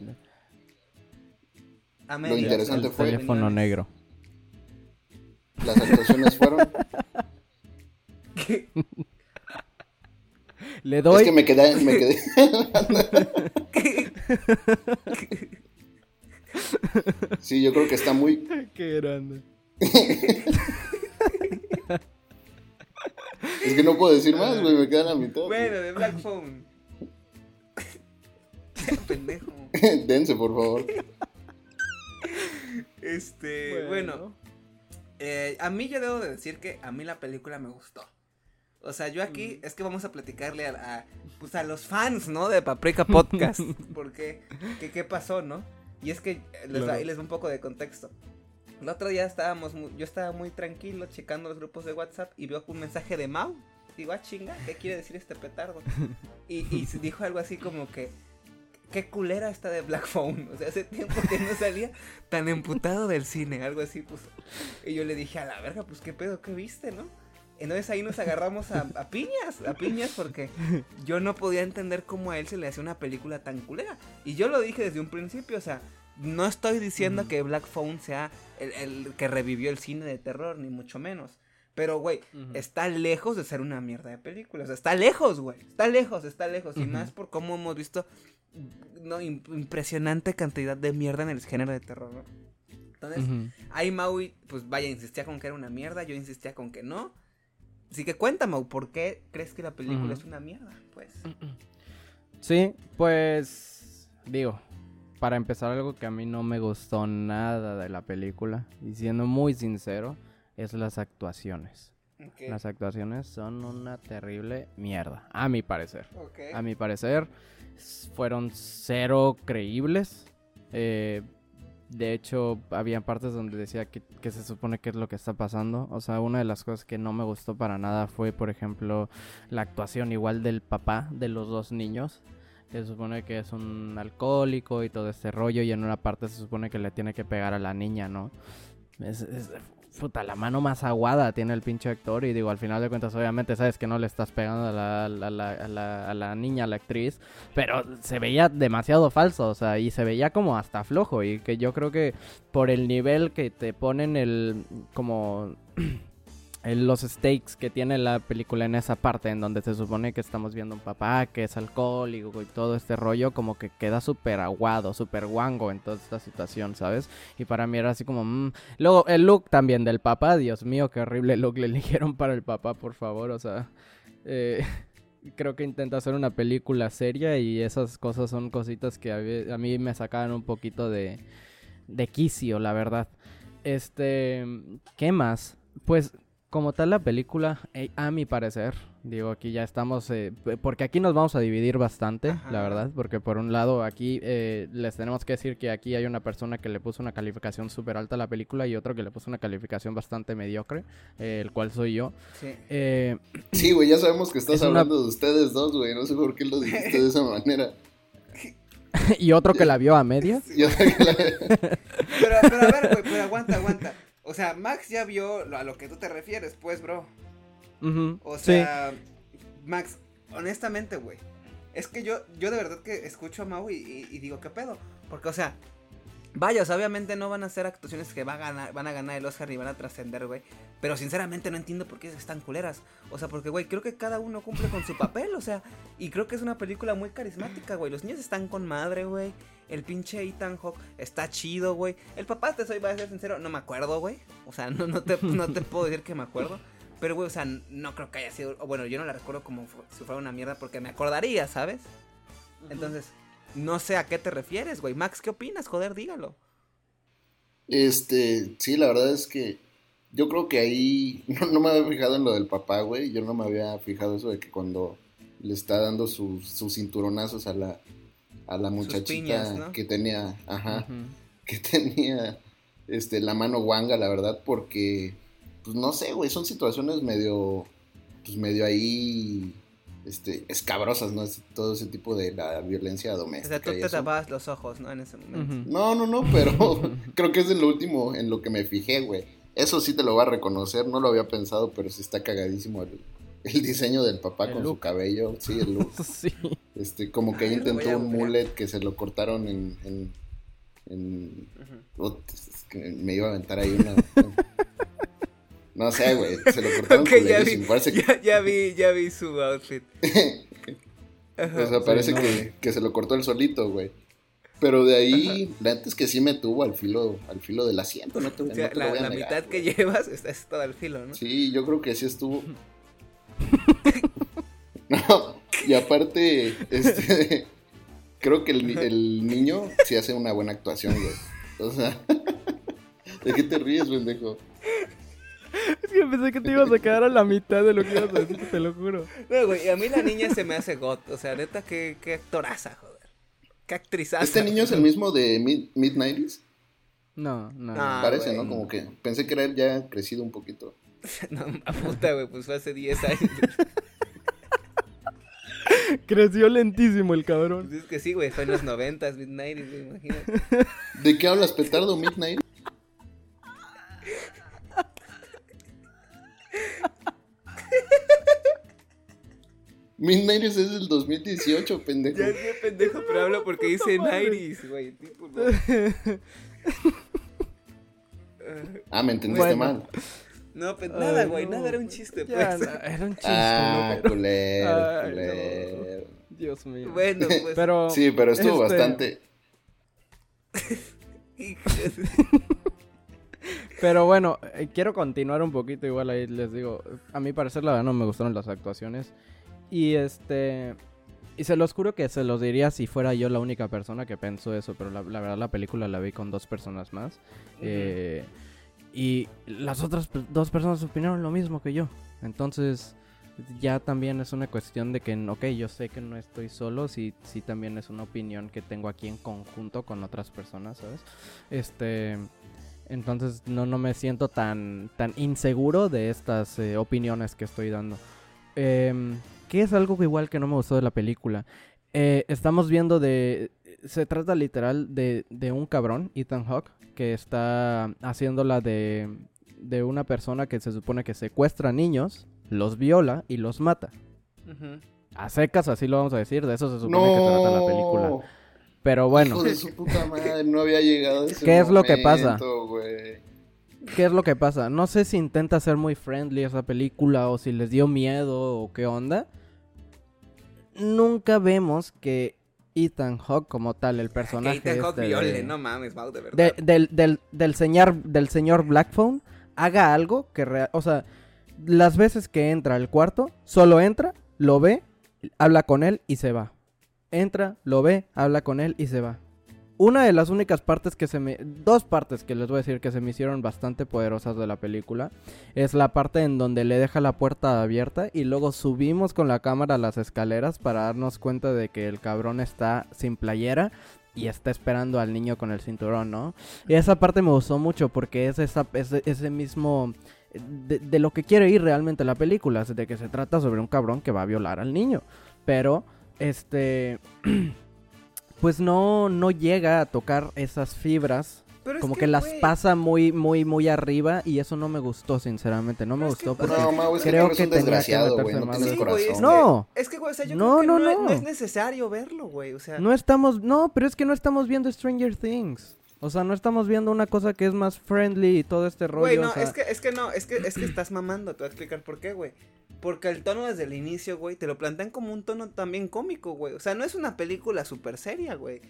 A Lo interesante las fue- teléfono negro. las actuaciones fueron *laughs* Le doy. es que me quedé me quedé *laughs* Sí, yo creo que está muy Qué grande. *laughs* *laughs* es que no puedo decir más, güey, me quedan a mitad. Bueno, de Black Phone. *laughs* Pendejo. *laughs* Dense, por favor. Este, bueno. Eh, a mí yo debo de decir que a mí la película me gustó. O sea, yo aquí es que vamos a platicarle a, a, pues a los fans, ¿no? De Paprika Podcast. Porque, ¿qué, qué pasó, no? Y es que eh, les, Claro. ahí les doy un poco de contexto. El otro día estábamos, muy- yo estaba muy tranquilo checando los grupos de WhatsApp y veo un mensaje de Mau. Digo, ah, chinga, ¿qué quiere decir este petardo? *laughs* Y, y dijo algo así como que, qué culera está de Black Phone. O sea, hace tiempo que no salía tan emputado del cine, algo así puso. Y yo le dije, a la verga, pues qué pedo, qué viste, ¿no? Entonces ahí nos agarramos a, a piñas, a piñas, porque yo no podía entender cómo a él se le hacía una película tan culera. Y yo lo dije desde un principio, o sea, no estoy diciendo que Black Phone sea el, el que revivió el cine de terror, ni mucho menos. Pero, güey, está lejos de ser una mierda de película. O sea, está lejos, güey. Está lejos, está lejos. Y más por cómo hemos visto no, im- impresionante cantidad de mierda en el género de terror, ¿no? Entonces, ahí Maui, pues vaya, insistía con que era una mierda, yo insistía con que no. Así que cuéntame, ¿por qué crees que la película es una mierda? Pues. Sí, pues digo, para empezar algo que a mí no me gustó nada de la película, y siendo muy sincero, es las actuaciones. Las actuaciones son una terrible mierda, a mi parecer. A mi parecer, fueron cero creíbles. Eh, de hecho, había partes donde decía que, que se supone que es lo que está pasando. O sea, una de las cosas que no me gustó para nada fue, por ejemplo, la actuación igual del papá de los dos niños. Se supone que es un alcohólico y todo este rollo. Y en una parte se supone que le tiene que pegar a la niña, ¿no? Es, es- puta, la mano más aguada tiene el pinche actor. Y digo, al final de cuentas, obviamente sabes que no le estás pegando a la- a la niña, a la actriz. Pero se veía demasiado falso, o sea, y se veía como hasta flojo. Y que yo creo que por el nivel que te ponen el. como. *clears throat* el- los stakes que tiene la película en esa parte, en donde se supone que estamos viendo un papá que es alcohólico y todo este rollo, como que queda súper aguado, súper guango en toda esta situación, ¿sabes? Y para mí era así como... mm. Luego, el look también del papá, Dios mío, qué horrible look le eligieron para el papá, por favor, o sea... eh, *laughs* creo que intenta hacer una película seria y esas cosas son cositas que a mí me sacaban un poquito de, de quicio, la verdad. Este, ¿qué más? Pues como tal la película, eh, a mi parecer, digo, aquí ya estamos, eh, porque aquí nos vamos a dividir bastante, Ajá. la verdad, porque por un lado aquí eh, les tenemos que decir que aquí hay una persona que le puso una calificación súper alta a la película y otro que le puso una calificación bastante mediocre, eh, el cual soy yo. Sí. Eh, *clears throat* Sí, güey, ya sabemos que estás Es una- hablando de ustedes dos, güey. No sé por qué lo dijiste de esa manera. *laughs* y otro que la vio a medias. *laughs* *laughs* Pero, pero a ver, güey, pero aguanta, aguanta. O sea, Max ya vio lo- a lo que tú te refieres, pues, bro. O sí. sea, Max, honestamente, güey. Es que yo, yo de verdad que escucho a Mau y, y- y digo, ¿qué pedo? Porque, o sea, vaya, o sea, obviamente no van a ser actuaciones que va a ganar, van a ganar el Oscar ni van a trascender, güey. Pero sinceramente no entiendo por qué están culeras. O sea, porque, güey, creo que cada uno cumple con su papel, o sea, y creo que es una película muy carismática, güey. Los niños están con madre, güey. El pinche Ethan Hawke está chido, güey. El papá, te soy, voy a ser sincero, no me acuerdo, güey. O sea, no, no, te, no te puedo decir que me acuerdo. Pero, güey, o sea, no creo que haya sido. Bueno, yo no la recuerdo como si fuera una mierda porque me acordaría, ¿sabes? Entonces, no sé a qué te refieres, güey. Max, ¿qué opinas? Joder, dígalo. Este, sí, la verdad es que yo creo que ahí *laughs* no, no me había fijado en lo del papá, güey. Yo no me había fijado eso de que cuando le está dando sus, sus cinturonazos a la, a la muchachita piñas, ¿no? que tenía, ajá, que *laughs* tenía este, la mano guanga, la verdad, porque, pues no sé, güey, son situaciones medio, pues medio ahí, este, escabrosas, ¿no? Es todo ese tipo de la violencia O doméstica. sea, tú te eso. tapabas los ojos, ¿no? En ese momento. No, no, no, pero *laughs* *laughs* creo que es de lo último en lo que me fijé, güey. Eso sí te lo voy a reconocer, no lo había pensado, pero sí está cagadísimo el, el diseño del papá El con su cabello, sí, el look. *laughs* Sí. Este, como que ahí intentó un mullet que se lo cortaron en, en, en- Ujú. Ut, es que me iba a aventar ahí una. No sé, güey. Se lo cortaron Ok, ya vi, Parece que, ya, ya vi, ya vi su outfit. *laughs* Ajá. o sea, parece no, que, que se lo cortó el solito, güey. Pero de ahí, la neta es que sí me tuvo al filo, al filo del asiento, no te, O no sea, lo la, voy a la negar, mitad que llevas *laughs* está, es todo al filo, ¿no? Sí, yo creo que sí estuvo. No, *laughs* y aparte, este, creo que el, ni- el niño sí hace una buena actuación, güey. O sea, *laughs* ¿de qué te ríes, pendejo? Es que pensé que te ibas a quedar a la mitad de lo que ibas a decir, te lo juro. No, güey, a mí la niña se me hace got. O sea, neta, qué, qué actoraza, joder. Qué actrizaza. ¿Este niño es el mismo de Mid Mid-90s? No, no. Ah, no. Parece, güey. ¿no? Como que pensé que era él ya crecido un poquito. *laughs* No, puta, güey, pues fue hace 10 años. *laughs* Creció lentísimo el cabrón. Pues es que sí, güey, fue en los 90s, mid-90s, güey, imagínate. *laughs* ¿De qué hablas, petardo Mid-90s? Mid-90s es del 2018, pendejo. Ya sé, pendejo, pero hablo porque dice. 90s, güey. tipo, no. Ah, me entendiste Bueno. mal. No, pues nada, güey, no, nada, era un chiste, Ya, pues. no, era un chiste, Ah, ¿no? Pero- culero, Ay, no. culero. Dios mío. Bueno, *laughs* pues. Pero. Sí, pero estuvo este, bastante. *laughs* Pero bueno, eh, quiero continuar un poquito. Igual ahí les digo, a mi parecer, la verdad, no me gustaron las actuaciones. Y este. Y se los juro que se los diría si fuera yo la única persona que pensó eso. Pero la, la verdad, la película la vi con dos personas más. Eh, y las otras dos personas opinaron lo mismo que yo. Entonces, ya también es una cuestión de que, ok, yo sé que no estoy solo, sí, sí también es una opinión que tengo aquí en conjunto con otras personas, ¿sabes? Este, entonces no, no me siento tan, tan inseguro de estas eh, opiniones que estoy dando. Em, ¿Qué es algo que igual que no me gustó de la película? Eh, estamos viendo de... Se trata literal de, de un cabrón, Ethan Hawke, que está haciéndola de, de una persona que se supone que secuestra niños, los viola y los mata. Ujú. A secas, así lo vamos a decir, de eso se supone que trata la película. Pero bueno, Hijo de su puta madre, no había llegado a ese ¿Qué es lo que pasa? ¿qué es lo que pasa? No sé si intenta ser muy friendly esa película o si les dio miedo o qué onda. Nunca vemos que Ethan Hawke como tal, el personaje Ethan Hawke este viole, de- no mames, Mau, de verdad. de- del, del, del señor del señor Blackphone haga algo que rea- o sea las veces que entra al cuarto solo entra lo ve habla con él y se va entra lo ve habla con él y se va una de las únicas partes que se me dos partes que les voy a decir que se me hicieron bastante poderosas de la película es la parte en donde le deja la puerta abierta y luego subimos con la cámara las escaleras para darnos cuenta de que el cabrón está sin playera y está esperando al niño con el cinturón, ¿no? Y esa parte me gustó mucho porque es esa, ese, ese mismo... De, de lo que quiere ir realmente la película, es de que se trata sobre un cabrón que va a violar al niño. Pero, este... *clears throat* Pues no, no llega a tocar esas fibras. Pero es Como que, las pasa muy, muy, muy arriba. Y eso no me gustó, sinceramente. No me Pero es que, gustó porque... No, Mau, es que creo que tenía que güey. meterse No más. Sí, güey, es corazón. No. Es que, güey, o sea, yo No, creo que no, no, es- no. no es necesario verlo, güey. O sea, No estamos, no, pero es que no estamos viendo Stranger Things. O sea, no estamos viendo una cosa que es más friendly y todo este rollo. Güey, o no, sea, es que, es que no, es que, es que estás mamando, te voy a explicar por qué, güey. Porque el tono desde el inicio, güey, te lo plantean como un tono también cómico, güey. O sea, no es una película súper seria, güey.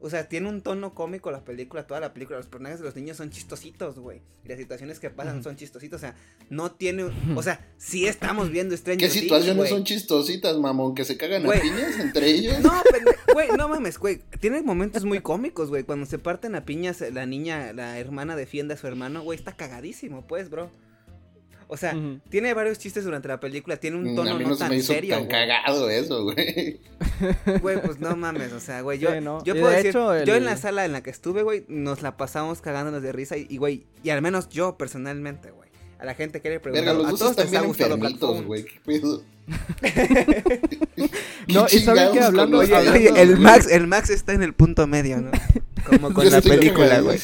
O sea, tiene un tono cómico la película, toda la película. Los personajes de los niños son chistositos, güey. Y las situaciones que pasan son chistositos. O sea, no tiene. O sea, sí estamos viendo Stranger ¿Qué Things, situaciones güey. son chistositas, mamón? ¿Que se cagan Güey. a piñas entre ellos? No, güey, no mames, güey. Tiene momentos muy cómicos, güey. Cuando se parten a piñas, la niña, la hermana defiende a su hermano, güey. Está cagadísimo, pues, bro. O sea, tiene varios chistes durante la película. Tiene un Mm, tono a mí no no se tan me hizo serio, tan güey. cagado eso, güey. *laughs* Güey, pues no mames, o sea, güey, yo, Sí, ¿no? yo puedo de decir, hecho, el- yo en la sala en la que estuve, güey, nos la pasamos cagándonos de risa y, y, güey, y al menos yo personalmente, güey, a la gente que le Verga, los a dos todos están les ha gustado güey. ¿Qué pedo? *laughs* No, ¿Qué y ¿saben qué? chingados Hablando- Oye, hablando- oye, el Max, el Max está en el punto medio, ¿no? Como con Yo la película, güey.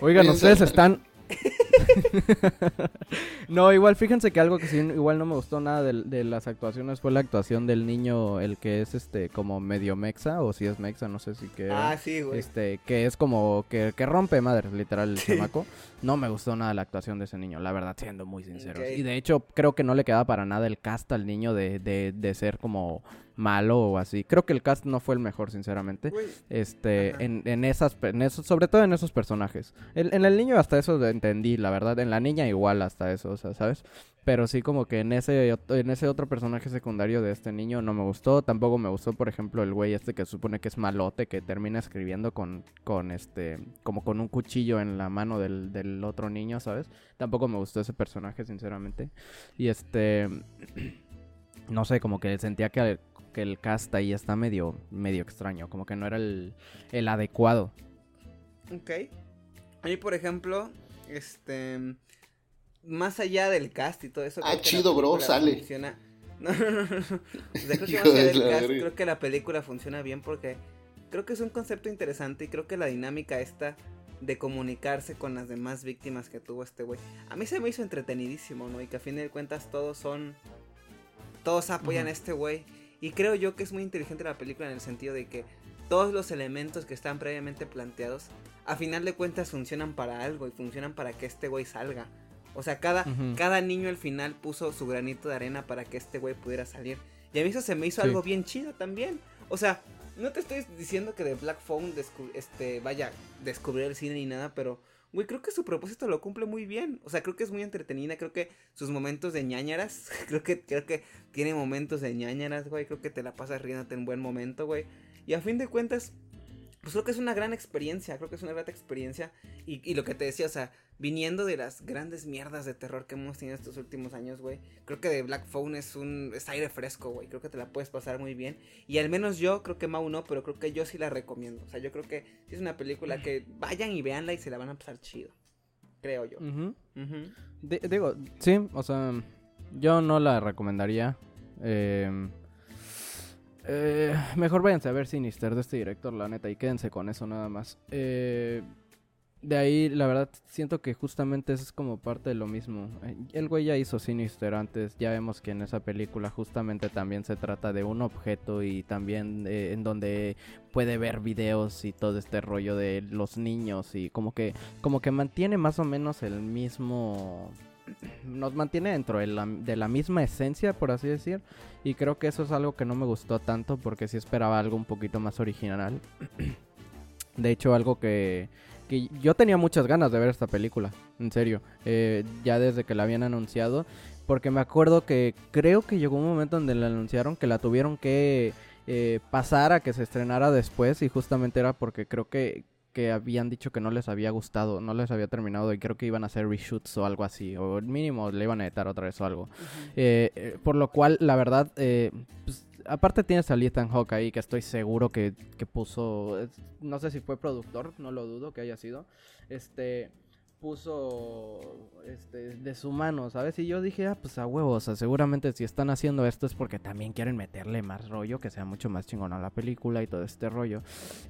Oigan, ustedes están... *laughs* no, igual fíjense que algo que sí, igual no me gustó nada de, de las actuaciones fue la actuación del niño, el que es este como medio mexa, o si es mexa, no sé si que... Ah, sí, güey. Este, que es como que, que rompe madres, literal, el chamaco. No me gustó nada la actuación de ese niño, la verdad, siendo muy sinceros. Ok. Y de hecho, creo que no le queda para nada el cast al niño de, de, de ser como malo o así. Creo que el cast no fue el mejor, sinceramente. Este, en, en esas, en esos, sobre todo en esos personajes. En, en el niño hasta eso entendí, la verdad. En la niña igual hasta eso, o sea, ¿sabes? Pero sí como que en ese, en ese otro personaje secundario de este niño no me gustó. Tampoco me gustó, por ejemplo, el güey este que supone que es malote, que termina escribiendo con, con este, como con un cuchillo en la mano del, del otro niño, ¿sabes? Tampoco me gustó ese personaje, sinceramente. Y este, *clears throat* no sé, como que sentía que, que el cast ahí está medio, medio extraño, como que no era el, el adecuado. Ok. A mí, por ejemplo, este. Más allá del cast y todo eso. Ah, creo que la chido, bro, película sale. funciona- *laughs* No, no, no, no. O sea, creo que Hijo más allá de del la cast, verga. creo que la película funciona bien porque creo que es un concepto interesante y creo que la dinámica esta de comunicarse con las demás víctimas que tuvo este güey. A mí se me hizo entretenidísimo, ¿no? Y que a fin de cuentas todos son. Todos apoyan a este güey. Y creo yo que es muy inteligente la película en el sentido de que todos los elementos que están previamente planteados, a final de cuentas funcionan para algo y funcionan para que este güey salga. O sea, cada, cada niño al final puso su granito de arena para que este güey pudiera salir. Y a mí eso se me hizo Sí. algo bien chido también. O sea, no te estoy diciendo que de Black Phone este, vaya a descubrir el cine ni nada, pero, güey, creo que su propósito lo cumple muy bien. O sea, creo que es muy entretenida, creo que sus momentos de ñañaras, *laughs* creo que, creo que tiene momentos de ñañaras, güey, creo que te la pasas riéndote en buen momento, güey. Y a fin de cuentas, pues creo que es una gran experiencia, creo que es una gran experiencia. Y, y, lo que te decía, o sea, viniendo de las grandes mierdas de terror que hemos tenido estos últimos años, güey, creo que de Black Phone es un es aire fresco, güey, creo que te la puedes pasar muy bien. Y al menos yo, creo que Mau no, pero creo que yo sí la recomiendo. O sea, yo creo que es una película que vayan y veanla y se la van a pasar chido. Creo yo. digo, sí, o sea, yo no la recomendaría. Eh eh, mejor váyanse a ver Sinister de este director, la neta, y quédense con eso nada más. Eh, de ahí, la verdad, siento que justamente es como parte de lo mismo. Eh, el güey ya hizo Sinister antes, ya vemos que en esa película justamente también se trata de un objeto y también eh, en donde puede ver videos y todo este rollo de los niños y como que, como que mantiene más o menos el mismo nos mantiene dentro de la, misma esencia, por así decir. Y creo que eso es algo que no me gustó tanto porque sí esperaba algo un poquito más original. *clears throat* De hecho, algo que, que yo tenía muchas ganas de ver esta película, en serio, eh, ya desde que la habían anunciado. Porque me acuerdo que creo que llegó un momento donde la anunciaron que la tuvieron que eh, pasar a que se estrenara después y justamente era porque creo que que habían dicho que no les había gustado, no les había terminado y creo que iban a hacer reshoots o algo así, o mínimo le iban a editar otra vez o algo. Eh, eh, por lo cual, la verdad, eh, pues, aparte tienes a Ethan Hawke ahí que estoy seguro que, que puso, no sé si fue productor, no lo dudo que haya sido, este puso este, de su mano, ¿sabes? Y yo dije, ah, pues a huevos, o sea, seguramente si están haciendo esto es porque también quieren meterle más rollo, que sea mucho más chingón a la película y todo este rollo.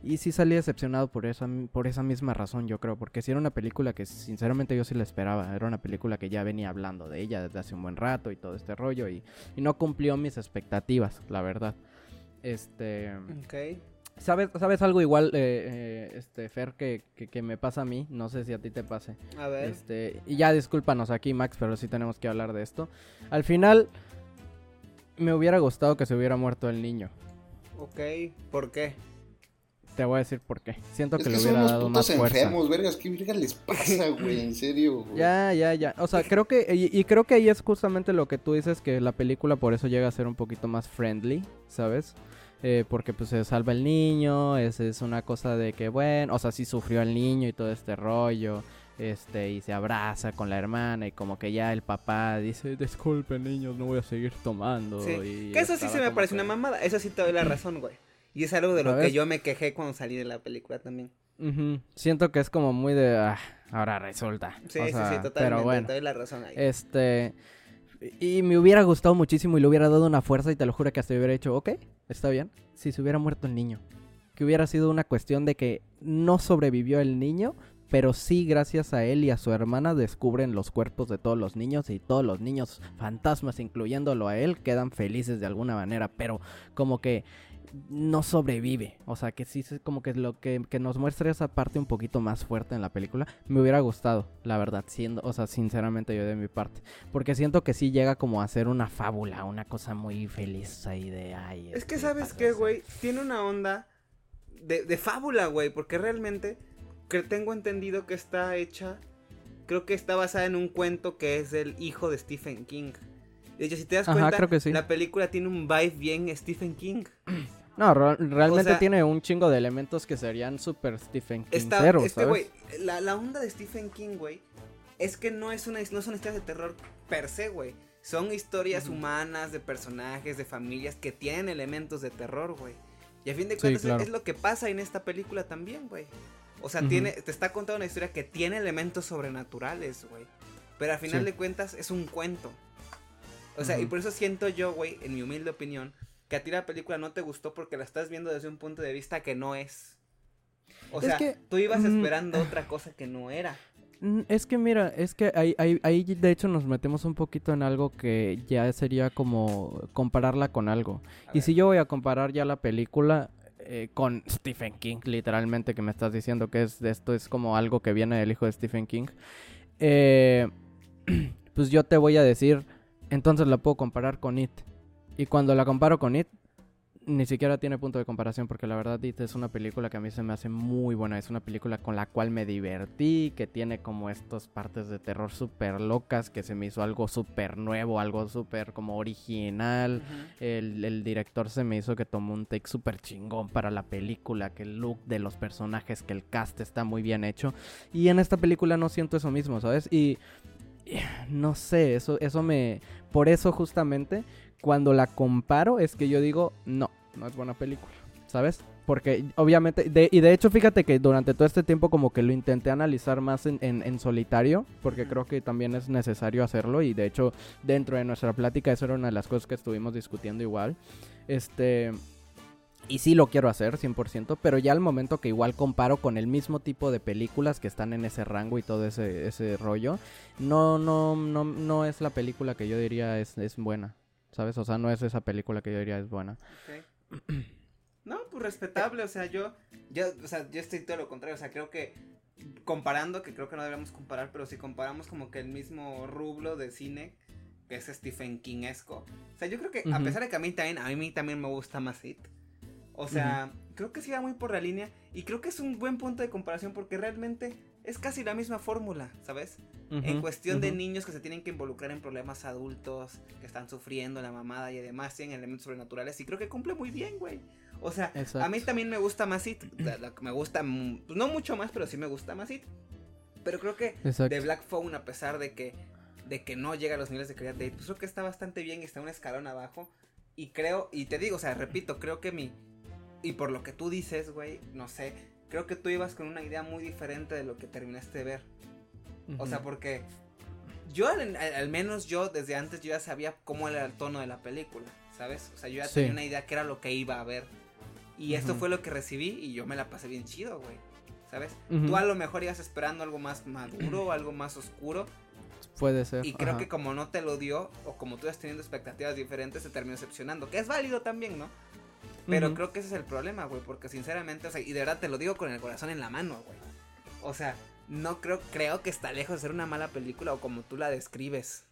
Y sí salí decepcionado por esa, por esa misma razón, yo creo, porque si era una película que sinceramente yo sí la esperaba, era una película que ya venía hablando de ella desde hace un buen rato y todo este rollo, y, y no cumplió mis expectativas, la verdad. Este... Ok. ¿Sabes, ¿Sabes algo igual, eh, eh, este, Fer, que, que, me pasa a mí? No sé si a ti te pase. A ver. Este, y ya discúlpanos aquí, Max, pero sí tenemos que hablar de esto. Al final, me hubiera gustado que se hubiera muerto el niño. Ok, ¿por qué? Te voy a decir por qué. Siento que, le hubiera dado más fuerza. enfermos, vergas, ¿qué verga les pasa, güey? *laughs* En serio, Ya, ya, ya. O sea, creo que y, y, creo que ahí es justamente lo que tú dices que la película por eso llega a ser un poquito más friendly, ¿sabes? Eh, porque pues se salva el niño, es, es una cosa de que, bueno, o sea, sí sufrió el niño y todo este rollo, este, y se abraza con la hermana y como que ya el papá dice, disculpen niños, no voy a seguir tomando. Sí. que eso sí se me parece una mamada, eso sí te doy la *clears throat* razón, güey. Y es algo de lo que yo me quejé cuando salí de la película también. Siento que es como muy de, ah, ahora resulta. Sí, sí, sí, totalmente, pero bueno, te doy la razón ahí. Este... Y me hubiera gustado muchísimo y le hubiera dado una fuerza y te lo juro que hasta hubiera hecho, ok, está bien, si se hubiera muerto el niño. Que hubiera sido una cuestión de que no sobrevivió el niño, pero sí gracias a él y a su hermana descubren los cuerpos de todos los niños y todos los niños fantasmas, incluyéndolo a él, quedan felices de alguna manera, pero como que no sobrevive. O sea, que sí es como que lo que, nos muestra esa parte un poquito más fuerte en la película. Me hubiera gustado, la verdad, siendo, o sea, sinceramente yo de mi parte. Porque siento que sí llega como a ser una fábula, una cosa muy feliz ahí de ay. Es que sabes qué, güey, tiene una onda de, de fábula, güey, porque realmente que tengo entendido que está hecha, creo que está basada en un cuento que es del hijo de Stephen King. De hecho, si te das cuenta, la película tiene un vibe bien Stephen King. *clears throat* No, realmente tiene un chingo de elementos que serían super Stephen King. este, güey, la, la, onda de Stephen King, güey, es que no, es una, no son historias de terror per se, güey. Son historias humanas de personajes, de familias que tienen elementos de terror, güey. Y a fin de cuentas es lo que pasa en esta película también, güey. O sea, tiene, te está contando una historia que tiene elementos sobrenaturales, güey. Pero a final de cuentas es un cuento. O sea, y por eso siento yo, güey, en mi humilde opinión, que a ti la película no te gustó porque la estás viendo desde un punto de vista que no es. O sea, tú ibas mm, esperando *laughs* otra cosa que no era. Mm, es que mira, es que ahí, ahí, ahí, de hecho nos metemos un poquito en algo que ya sería como compararla con algo. y si yo voy a comparar ya la película eh, con Stephen King, literalmente, que me estás diciendo que es esto es como algo que viene del hijo de Stephen King, eh, *clears throat* pues yo te voy a decir, entonces la puedo comparar con It. Y cuando la comparo con It, ni siquiera tiene punto de comparación porque la verdad It es una película que a mí se me hace muy buena. Es una película con la cual me divertí, que tiene como estas partes de terror súper locas, que se me hizo algo súper nuevo, algo súper como original. el, el, director se me hizo que tomó un take súper chingón para la película, que el look de los personajes, que el cast está muy bien hecho. Y en esta película no siento eso mismo, ¿sabes? Y no sé, eso, eso me... Por eso justamente cuando la comparo es que yo digo, no, no es buena película, ¿sabes? Porque obviamente, y de hecho fíjate que durante todo este tiempo como que lo intenté analizar más en, en, solitario, porque creo que también es necesario hacerlo y de hecho dentro de nuestra plática eso era una de las cosas que estuvimos discutiendo igual. Este... Y sí lo quiero hacer, 100%, pero ya al momento que igual comparo con el mismo tipo de películas que están en ese rango y todo ese, ese rollo, no, no, no, no es la película que yo diría es, es buena. ¿Sabes? O sea, no es esa película que yo diría es buena. No, pues respetable, o sea, yo, yo, o sea, yo estoy todo lo contrario, o sea, creo que comparando, que creo que no debemos comparar, pero si comparamos como que el mismo rublo de cine, que es Stephen Kingesco, o sea, yo creo que a pesar de que a mí también, a mí también me gusta más It, o sea, creo que sí va muy por la línea y creo que es un buen punto de comparación porque realmente es casi la misma fórmula, ¿sabes? en cuestión de niños que se tienen que involucrar en problemas adultos, que están sufriendo la mamada y además tienen elementos sobrenaturales. Y creo que cumple muy bien, güey. O sea, a mí también me gusta más It. Me gusta, pues no mucho más, pero sí me gusta más It. Pero creo que The Black Phone, a pesar de que, de que no llega a los niveles de calidad de It, pues creo que está bastante bien y está un escalón abajo. Y creo, y te digo, o sea, repito, creo que mi. Y por lo que tú dices, güey, no sé, creo que tú ibas con una idea muy diferente de lo que terminaste de ver. O sea, porque yo al, menos yo desde antes yo ya sabía cómo era el tono de la película, ¿sabes? O sea, yo ya tenía una idea que era lo que iba a ver. Y esto fue lo que recibí y yo me la pasé bien chido, güey. ¿Sabes? Tú a lo mejor ibas esperando algo más maduro, algo más oscuro. Puede ser. Y creo que como no te lo dio, o como tú ibas teniendo expectativas diferentes, se terminó decepcionando. Que es válido también, ¿no? Pero creo que ese es el problema, güey. Porque sinceramente, o sea, y de verdad te lo digo con el corazón en la mano, güey. O sea, no creo, creo que está lejos de ser una mala película o como tú la describes.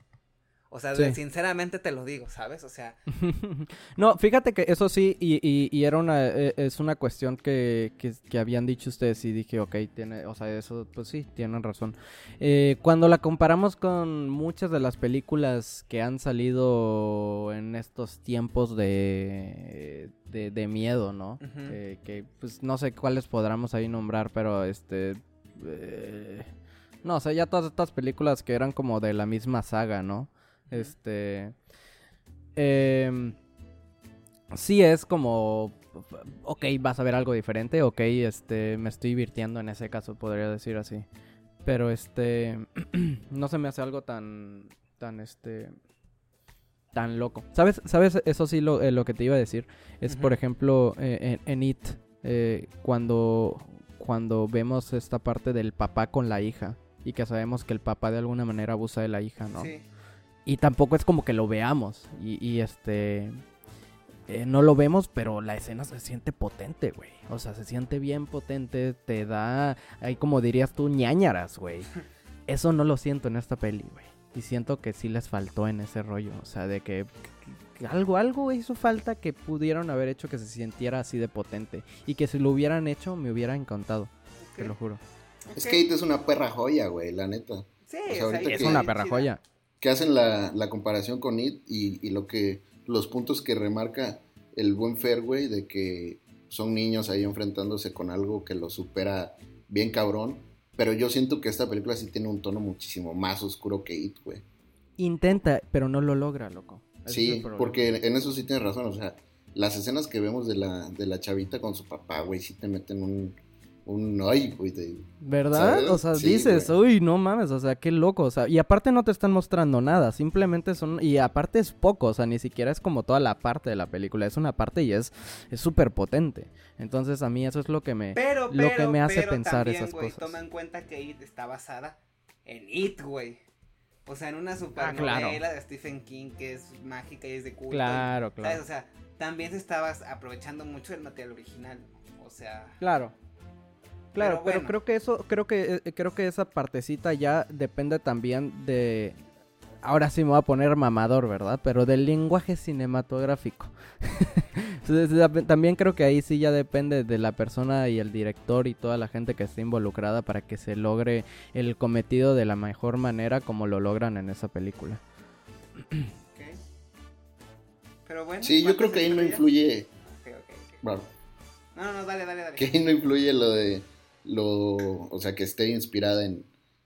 O sea, sinceramente te lo digo, ¿sabes? O sea. *laughs* no, fíjate que eso sí, y, y, era una, e, es una cuestión que, que, habían dicho ustedes y dije, ok, tiene, o sea, eso, pues sí, tienen razón. Eh, cuando la comparamos con muchas de las películas que han salido en estos tiempos de, de, miedo, ¿no? que, pues no sé cuáles podamos ahí nombrar, pero este... Eh, no, o sea, ya todas estas películas que eran como de la misma saga, ¿no? Este. Eh, sí es como. Ok, vas a ver algo diferente. Ok, este. Me estoy divirtiendo en ese caso, podría decir así. Pero este. *clears throat* no se me hace algo tan. Tan este. Tan loco. ¿Sabes? ¿Sabes? Eso sí, lo, eh, lo que te iba a decir. Es, por ejemplo, eh, en, It. Eh, cuando. Cuando vemos esta parte del papá con la hija. Y que sabemos que el papá de alguna manera abusa de la hija, ¿no? Sí. Y tampoco es como que lo veamos. Y, este. Eh, no lo vemos, pero la escena se siente potente, güey. O sea, se siente bien potente. Te da. Ahí como dirías tú, ñañaras, güey. *laughs* Eso no lo siento en esta peli, güey. Y siento que sí les faltó en ese rollo. O sea, de que, algo, algo hizo falta que pudieron haber hecho que se sintiera así de potente. Y que si lo hubieran hecho, me hubiera encantado. Te lo juro. Skate es una perra joya, güey, la neta. Sí, es una perra joya que hacen la, comparación con It y, lo que los puntos que remarca el buen Fairway de que son niños ahí enfrentándose con algo que lo supera bien cabrón. Pero yo siento que esta película sí tiene un tono muchísimo más oscuro que It, güey. Intenta, pero no lo logra, loco. sí, porque en eso sí tienes razón. O sea, las escenas que vemos de la, de la chavita con su papá, güey, sí te meten un, un ay, güey. ¿Verdad? O sea, dices, uy, no mames, o sea, qué loco. O sea, y aparte no te están mostrando nada, simplemente son. Y aparte es poco, o sea, ni siquiera es como toda la parte de la película, es una parte y es súper potente. Entonces a mí eso es lo que me, lo que me hace pensar esas cosas. Toma en cuenta que It está basada en It, güey. O sea, en una super ah, novela de Stephen King que es mágica y es de culto. Claro, claro. O sea, también se estaba aprovechando mucho del material original. O sea. Claro. Claro, pero, creo que eso, creo que, eh, creo que esa partecita ya depende también de. Ahora sí me voy a poner mamador, ¿verdad? Pero del lenguaje cinematográfico. *laughs* También creo que ahí sí ya depende de la persona y el director y toda la gente que esté involucrada para que se logre el cometido de la mejor manera como lo logran en esa película. Pero bueno. Sí, yo creo que ahí no influye. No, no, dale, dale, dale. Que ahí no influye lo de. Lo, o sea, que esté inspirada en,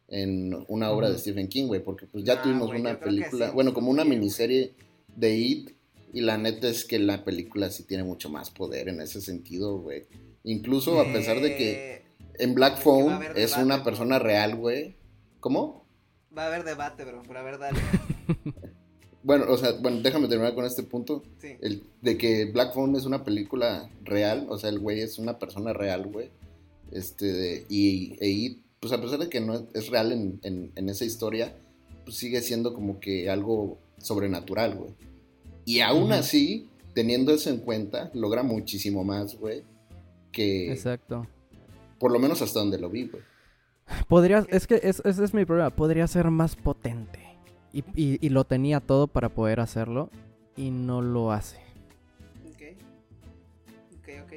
en una obra de Stephen King, güey, porque pues ya ah, tuvimos una película, bueno, como una miniserie de It, y la neta es que la película sí tiene mucho más poder en ese sentido, güey. Incluso a pesar de que eh, en Black Phone es una persona real, güey. ¿Cómo? Va a haber debate, bro, pero a ver, dale. *laughs* bueno, o sea, bueno, déjame terminar con este punto. Sí. El, de que Black Phone es una película real, o sea, el güey es una persona real, güey. Este, y, e It pues a pesar de que no es real en, esa historia, pues sigue siendo como que algo sobrenatural, güey. Y aún así, teniendo eso en cuenta, logra muchísimo más, güey, que... Exacto. Por lo menos hasta donde lo vi, güey. Podría, es que ese es mi problema, podría ser más potente. Y, y, lo tenía todo para poder hacerlo y no lo hace. Ok. Ok,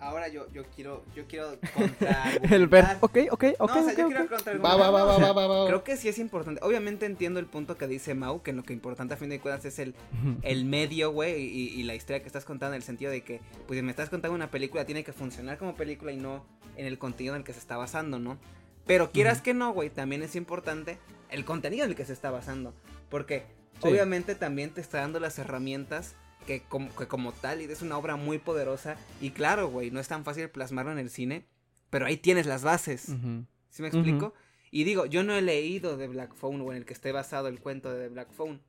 ahora yo, yo quiero, yo quiero *laughs* contra El ver, ok, ok, ok. No, o sea, yo quiero contra va, va, va, va, va, va, Creo que sí es importante. Obviamente entiendo el punto que dice Mau, que lo que importante a fin de cuentas es el, el medio, güey, y, y, la historia que estás contando en el sentido de que, pues, si me estás contando una película, tiene que funcionar como película y no en el contenido en el que se está basando, ¿no? Pero quieras que no, güey, también es importante el contenido en el que se está basando. Porque obviamente también te está dando las herramientas que como, que como tal es una obra muy poderosa. Y claro, güey, no es tan fácil plasmarlo en el cine, pero ahí tienes las bases. ¿Sí me explico? Y digo, yo no he leído de Black Phone o en el que esté basado el cuento de Black Phone.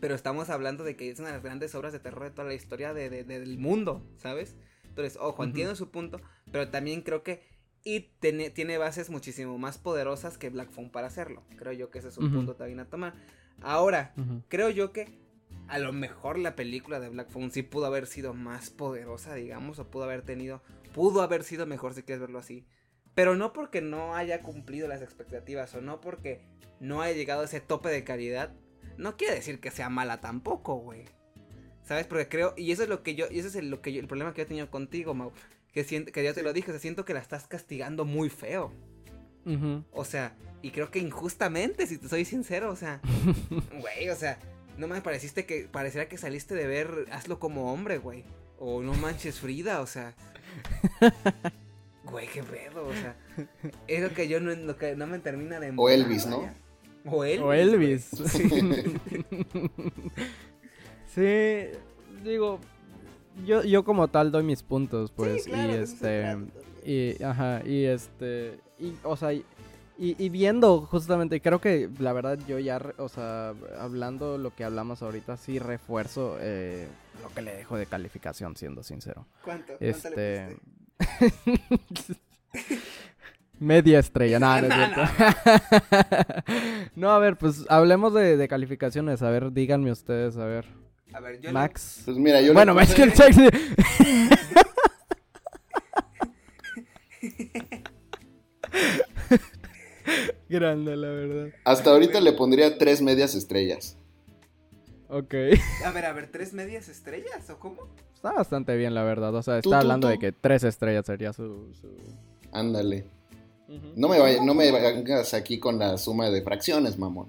Pero estamos hablando de que es una de las grandes obras de terror de toda la historia de, del mundo, ¿sabes? Entonces, ojo, entiendo su punto, pero también creo que y tiene, tiene bases muchísimo más poderosas que Black Phone para hacerlo. Creo yo que ese es un punto también a tomar. Ahora, creo yo que a lo mejor la película de Black Phone sí pudo haber sido más poderosa, digamos, o pudo haber tenido, pudo haber sido mejor si quieres verlo así. Pero no porque no haya cumplido las expectativas o no porque no haya llegado a ese tope de calidad, no quiere decir que sea mala tampoco, güey. ¿Sabes? Porque creo, y eso es lo que yo, y ese es el, lo que yo, el problema que yo he tenido contigo, Mau. Que, siento, que ya te lo dije, o siento que la estás castigando muy feo. O sea, y creo que injustamente, si te soy sincero, o sea, *laughs* güey, o sea, no me pareciste que pareciera que saliste de ver Hazlo como hombre, güey. O no manches Frida, o sea. Güey, qué pedo, o sea. Es lo que yo no, lo que no me termina de. O Elvis, ¿no? O Elvis. O Elvis. *laughs* Sí. digo. Yo, yo como tal doy mis puntos, pues. y este. Y, ajá, y este. Y, o sea, y, viendo justamente, creo que la verdad yo ya, o sea, hablando lo que hablamos ahorita, sí refuerzo eh, lo que le dejo de calificación, siendo sincero. ¿Cuánto? Este... *laughs* Media estrella, nada, no, *laughs* *laughs* no, a ver, pues hablemos de, calificaciones. A ver, díganme ustedes, a ver. A ver, yo Max. Pues mira, yo Bueno, Max que el *laughs* Grande, la verdad. Hasta ahorita le pondría tres medias estrellas. Ok. A ver, a ver, ¿tres medias estrellas o cómo? Está bastante bien, la verdad. O sea, está hablando de que tres estrellas sería su... Ándale. No me vaya, no me vayas aquí con la suma de fracciones, mamón.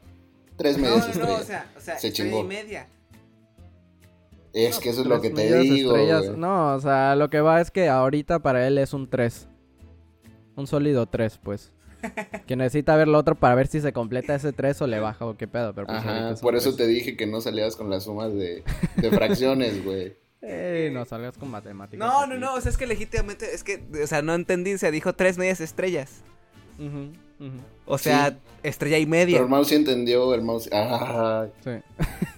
Tres medias no, estrellas. No, o sea, o sea, Se chingó. y media. Es que eso es lo que te digo. No, o sea, lo que va es que ahorita para él es un 3. Un sólido 3, pues que necesita ver lo otro para ver si se completa ese 3 o le baja o qué pedo. Pero pues por eso te dije que no salías con las sumas de, fracciones, *laughs* güey. no salgas con matemáticas. No, no, no, o sea, es que legítimamente, es que, o sea, no entendí, se dijo tres medias estrellas. O sea, estrella y media. Pero el mouse sí entendió, el mouse... Ah. Sí.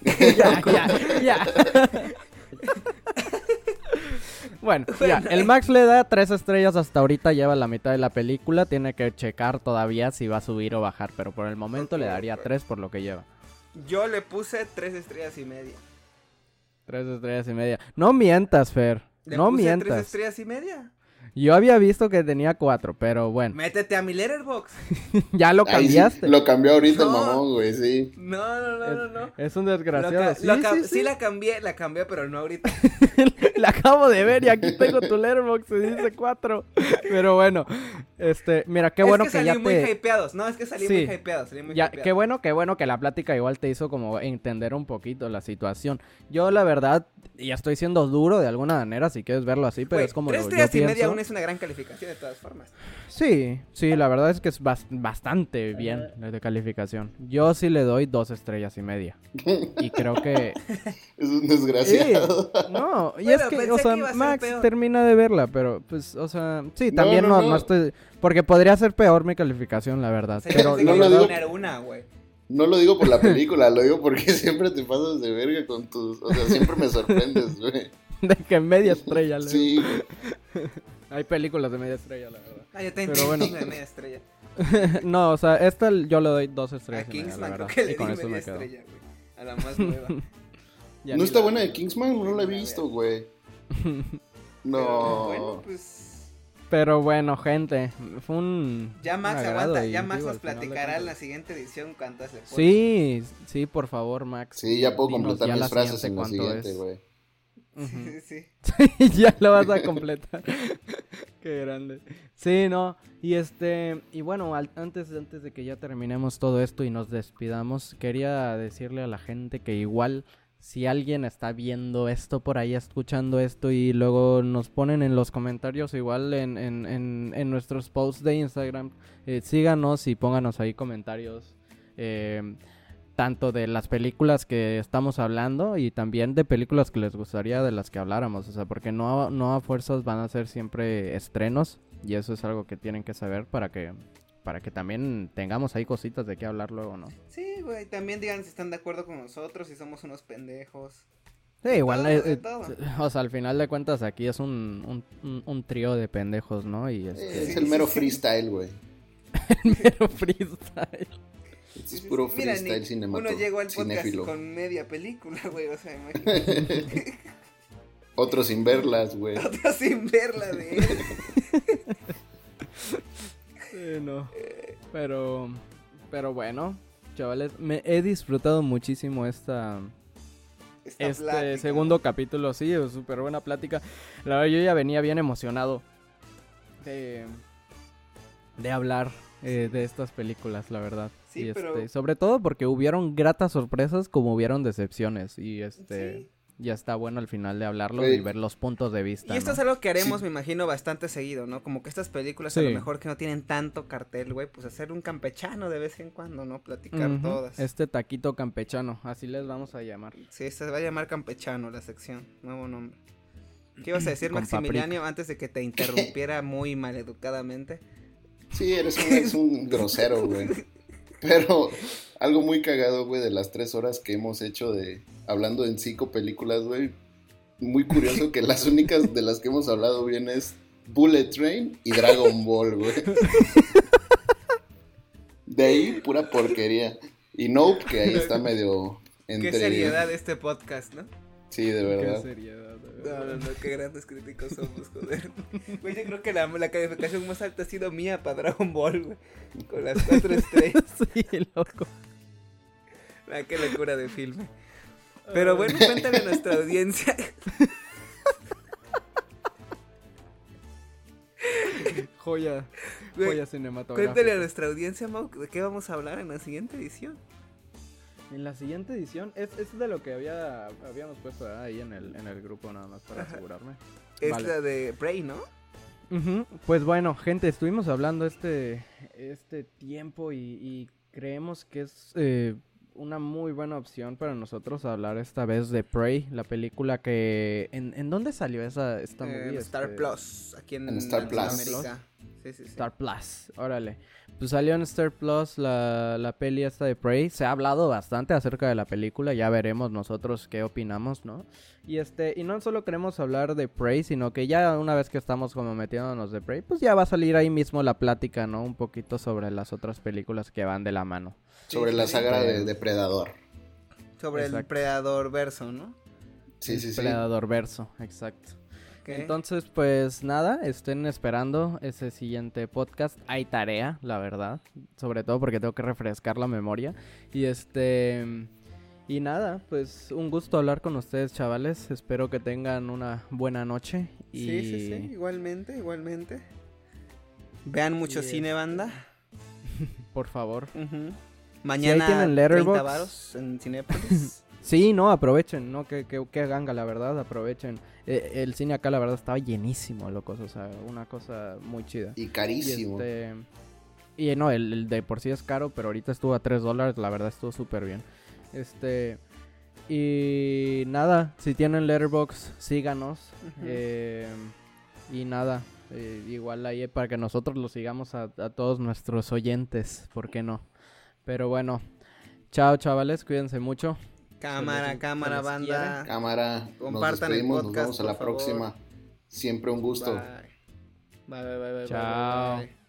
*laughs* *laughs* ya, ya, ya. Bueno, ya, el Max le da tres estrellas hasta ahorita, lleva la mitad de la película, tiene que checar todavía si va a subir o bajar, pero por el momento le daría tres por lo que lleva. Yo le puse tres estrellas y media. Tres estrellas y media. No mientas, Fer. no mientas. tres estrellas y media? Yo había visto que tenía cuatro, pero bueno. Métete a mi letterbox. *laughs* ya lo sí, cambiaste. lo cambió ahorita el mamón, güey, sí. No, no, no, no, no. Es un desgraciado. sí, lo ca- sí, sí sí. la cambié, la cambié, pero no ahorita. *laughs* La acabo de ver y aquí tengo tu letterbox y dice cuatro. Pero bueno, este, mira, qué bueno es que, que, ya salí muy te... hypeados. No, es que salí Sí. muy hypeado. Salí muy Ya, hypeado. qué bueno, qué bueno que la plática igual te hizo como entender un poquito la situación. Yo la verdad, ya estoy siendo duro de alguna manera, si quieres verlo así, pero es como tres lo, yo estrellas y media pienso. Es una gran calificación de todas formas. Sí, sí, la verdad es que es bas- bastante bien de calificación. Yo sí le doy dos estrellas y media. Y creo que... *laughs* Es un Sí, desgraciado. no, y *laughs* Bueno, es que, o sea, que Max peor. termina de verla, pero pues, o sea, sí, también no, no, no, no. estoy... Porque podría ser peor mi calificación, la verdad. Pero no lo poner una, güey. No lo digo por la película, lo digo porque *laughs* siempre te pasas de verga con tus. O sea, siempre me sorprendes, güey. de que media estrella. le- Sí, güey. Hay películas de media estrella, la verdad. Ah, yo tengo Pero bueno. de media estrella. *laughs* no, o sea, esta yo le doy dos estrellas. A Kingsman creo que le di media me quedo. estrella, güey. A la más nueva. *laughs* Ya ¿No está la buena de Kingsman? No la he visto, güey. *laughs* Pero, No. bueno, pues. Pero bueno, gente, fue un... Ya Max aguanta, y ya Max nos platicará en la siguiente edición cuántas le pone. Sí, sí, por favor, Max. Sí, ya puedo completar mis frases en la siguiente güey. Sí, sí. *laughs* Sí, ya lo vas a completar. *laughs* Qué grande. Sí, no. Y este, y bueno, al- antes, antes de que ya terminemos todo esto y nos despidamos, quería decirle a la gente que igual si alguien está viendo esto por ahí, escuchando esto y luego nos ponen en los comentarios igual en, en, en, en nuestros posts de Instagram, eh, síganos y pónganos ahí comentarios. eh, tanto de las películas que estamos hablando y también de películas que les gustaría de las que habláramos, o sea, porque no, a- no a fuerzas van a ser siempre estrenos y eso es algo que tienen que saber para que para que también tengamos ahí cositas de qué hablar luego, ¿no? Sí, güey. También digan si están de acuerdo con nosotros, si somos unos pendejos. Sí, igual, todo, eh, eh, o sea, al final de cuentas aquí es un, un, un- un trío de pendejos, ¿no? Y este, Es *laughs* el mero freestyle, güey. mero freestyle. Es puro. Mira, freestyle cinematográfico. Uno llegó al podcast cinéfilo. con media película, güey. O sea, imagínate. *laughs* Otro sin verlas, güey. *laughs* Otra sin verla de él. *laughs* Sí, no. Pero, pero bueno, chavales, me he disfrutado muchísimo esta, Esta este plática. segundo capítulo, sí, súper buena plática. La verdad, yo ya venía bien emocionado de, de hablar eh, de estas películas, la verdad. Sí, y pero- este, sobre todo porque hubieron gratas sorpresas como hubieron decepciones. Y este Sí. ya está bueno al final de hablarlo Oye, y ver los puntos de vista. Y esto ¿no? es algo que haremos, Sí. me imagino, bastante seguido, ¿no? Como que estas películas a lo mejor que no tienen tanto cartel, güey, pues hacer un campechano de vez en cuando, ¿no? Platicar todas. Este taquito campechano, así les vamos a llamar. Sí, se va a llamar campechano la sección, nuevo nombre. ¿Qué ibas a *clears throat* decir, Con Maximiliano, antes de que te *laughs* interrumpiera muy maleducadamente? Sí, eres un, eres un grosero, güey. *laughs* Pero algo muy cagado, güey, de las tres horas que hemos hecho de hablando en cinco películas, güey. Muy curioso que las únicas de las que hemos hablado bien es Bullet Train y Dragon Ball, güey. De ahí, pura porquería. Y Nope, que ahí está medio entre... Qué seriedad este podcast, ¿no? Sí, de verdad. Qué seriedad, No, no, no, qué grandes críticos somos, joder. *laughs* Güey, yo creo que la, la calificación más alta ha sido mía para Dragon Ball, güey. Con las cuatro estrellas. *laughs* sí, loco. Ah, qué locura de filme. Pero bueno, cuéntale a nuestra audiencia. *laughs* Joya, joya cinematográfica. Cuéntale a nuestra audiencia, Mau, de qué vamos a hablar en la siguiente edición. En la siguiente edición, es, es de lo que había, habíamos puesto ahí en el, en el grupo nada más para asegurarme. Es Vale. la de Bray, ¿no? Ujú, Pues bueno, gente, estuvimos hablando este, este tiempo y, y creemos que es eh, una muy buena opción para nosotros hablar esta vez de Prey, la película que... ¿En, en dónde salió esa esta En movie? Star Este, Plus, aquí en, En Star Plus. Latinoamérica. Sí, sí, sí. Star Plus, órale. Pues salió en Star Plus la, la peli esta de Prey. Se ha hablado bastante acerca de la película. Ya veremos nosotros qué opinamos, ¿no? Y este, y no solo queremos hablar de Prey, sino que ya una vez que estamos como metiéndonos de Prey, pues ya va a salir ahí mismo la plática, ¿no? Un poquito sobre las otras películas que van de la mano. Sobre Sí, la saga sí. de Depredador. Sobre el Exacto. Predador verso, ¿no? Sí, sí, sí. Predador verso, exacto. Entonces, pues nada, estén esperando ese siguiente podcast. Hay tarea, la verdad. Sobre todo porque tengo que refrescar la memoria. Y este. Y nada, pues un gusto hablar con ustedes, chavales. Espero que tengan una buena noche. Y... Sí, sí, sí, igualmente, igualmente. Vean mucho Y cine, este- banda. *laughs* Por favor. Ujú. Mañana tienen 30 Letterboxd. varos en Cinépolis. *laughs* Sí, no, aprovechen, no, que, que, que ganga, la verdad, aprovechen. Eh, el cine acá, la verdad, estaba llenísimo, locos, o sea, una cosa muy chida. Y Y, carísimo. este, y no, el, el de por sí es caro, pero ahorita estuvo a 3 dólares, la verdad estuvo súper bien. Este, y nada, si tienen Letterbox, síganos. Eh, y nada, eh, igual ahí para que nosotros lo sigamos a, a todos nuestros oyentes, ¿por qué no? Pero bueno, chao chavales, cuídense mucho. Cámara, cámara, banda. Cámara, nos Compartan el despedimos, nos podcast, vemos a la favor. próxima. Siempre un gusto. Bye. Bye, bye, bye, bye, bye, Chao. bye.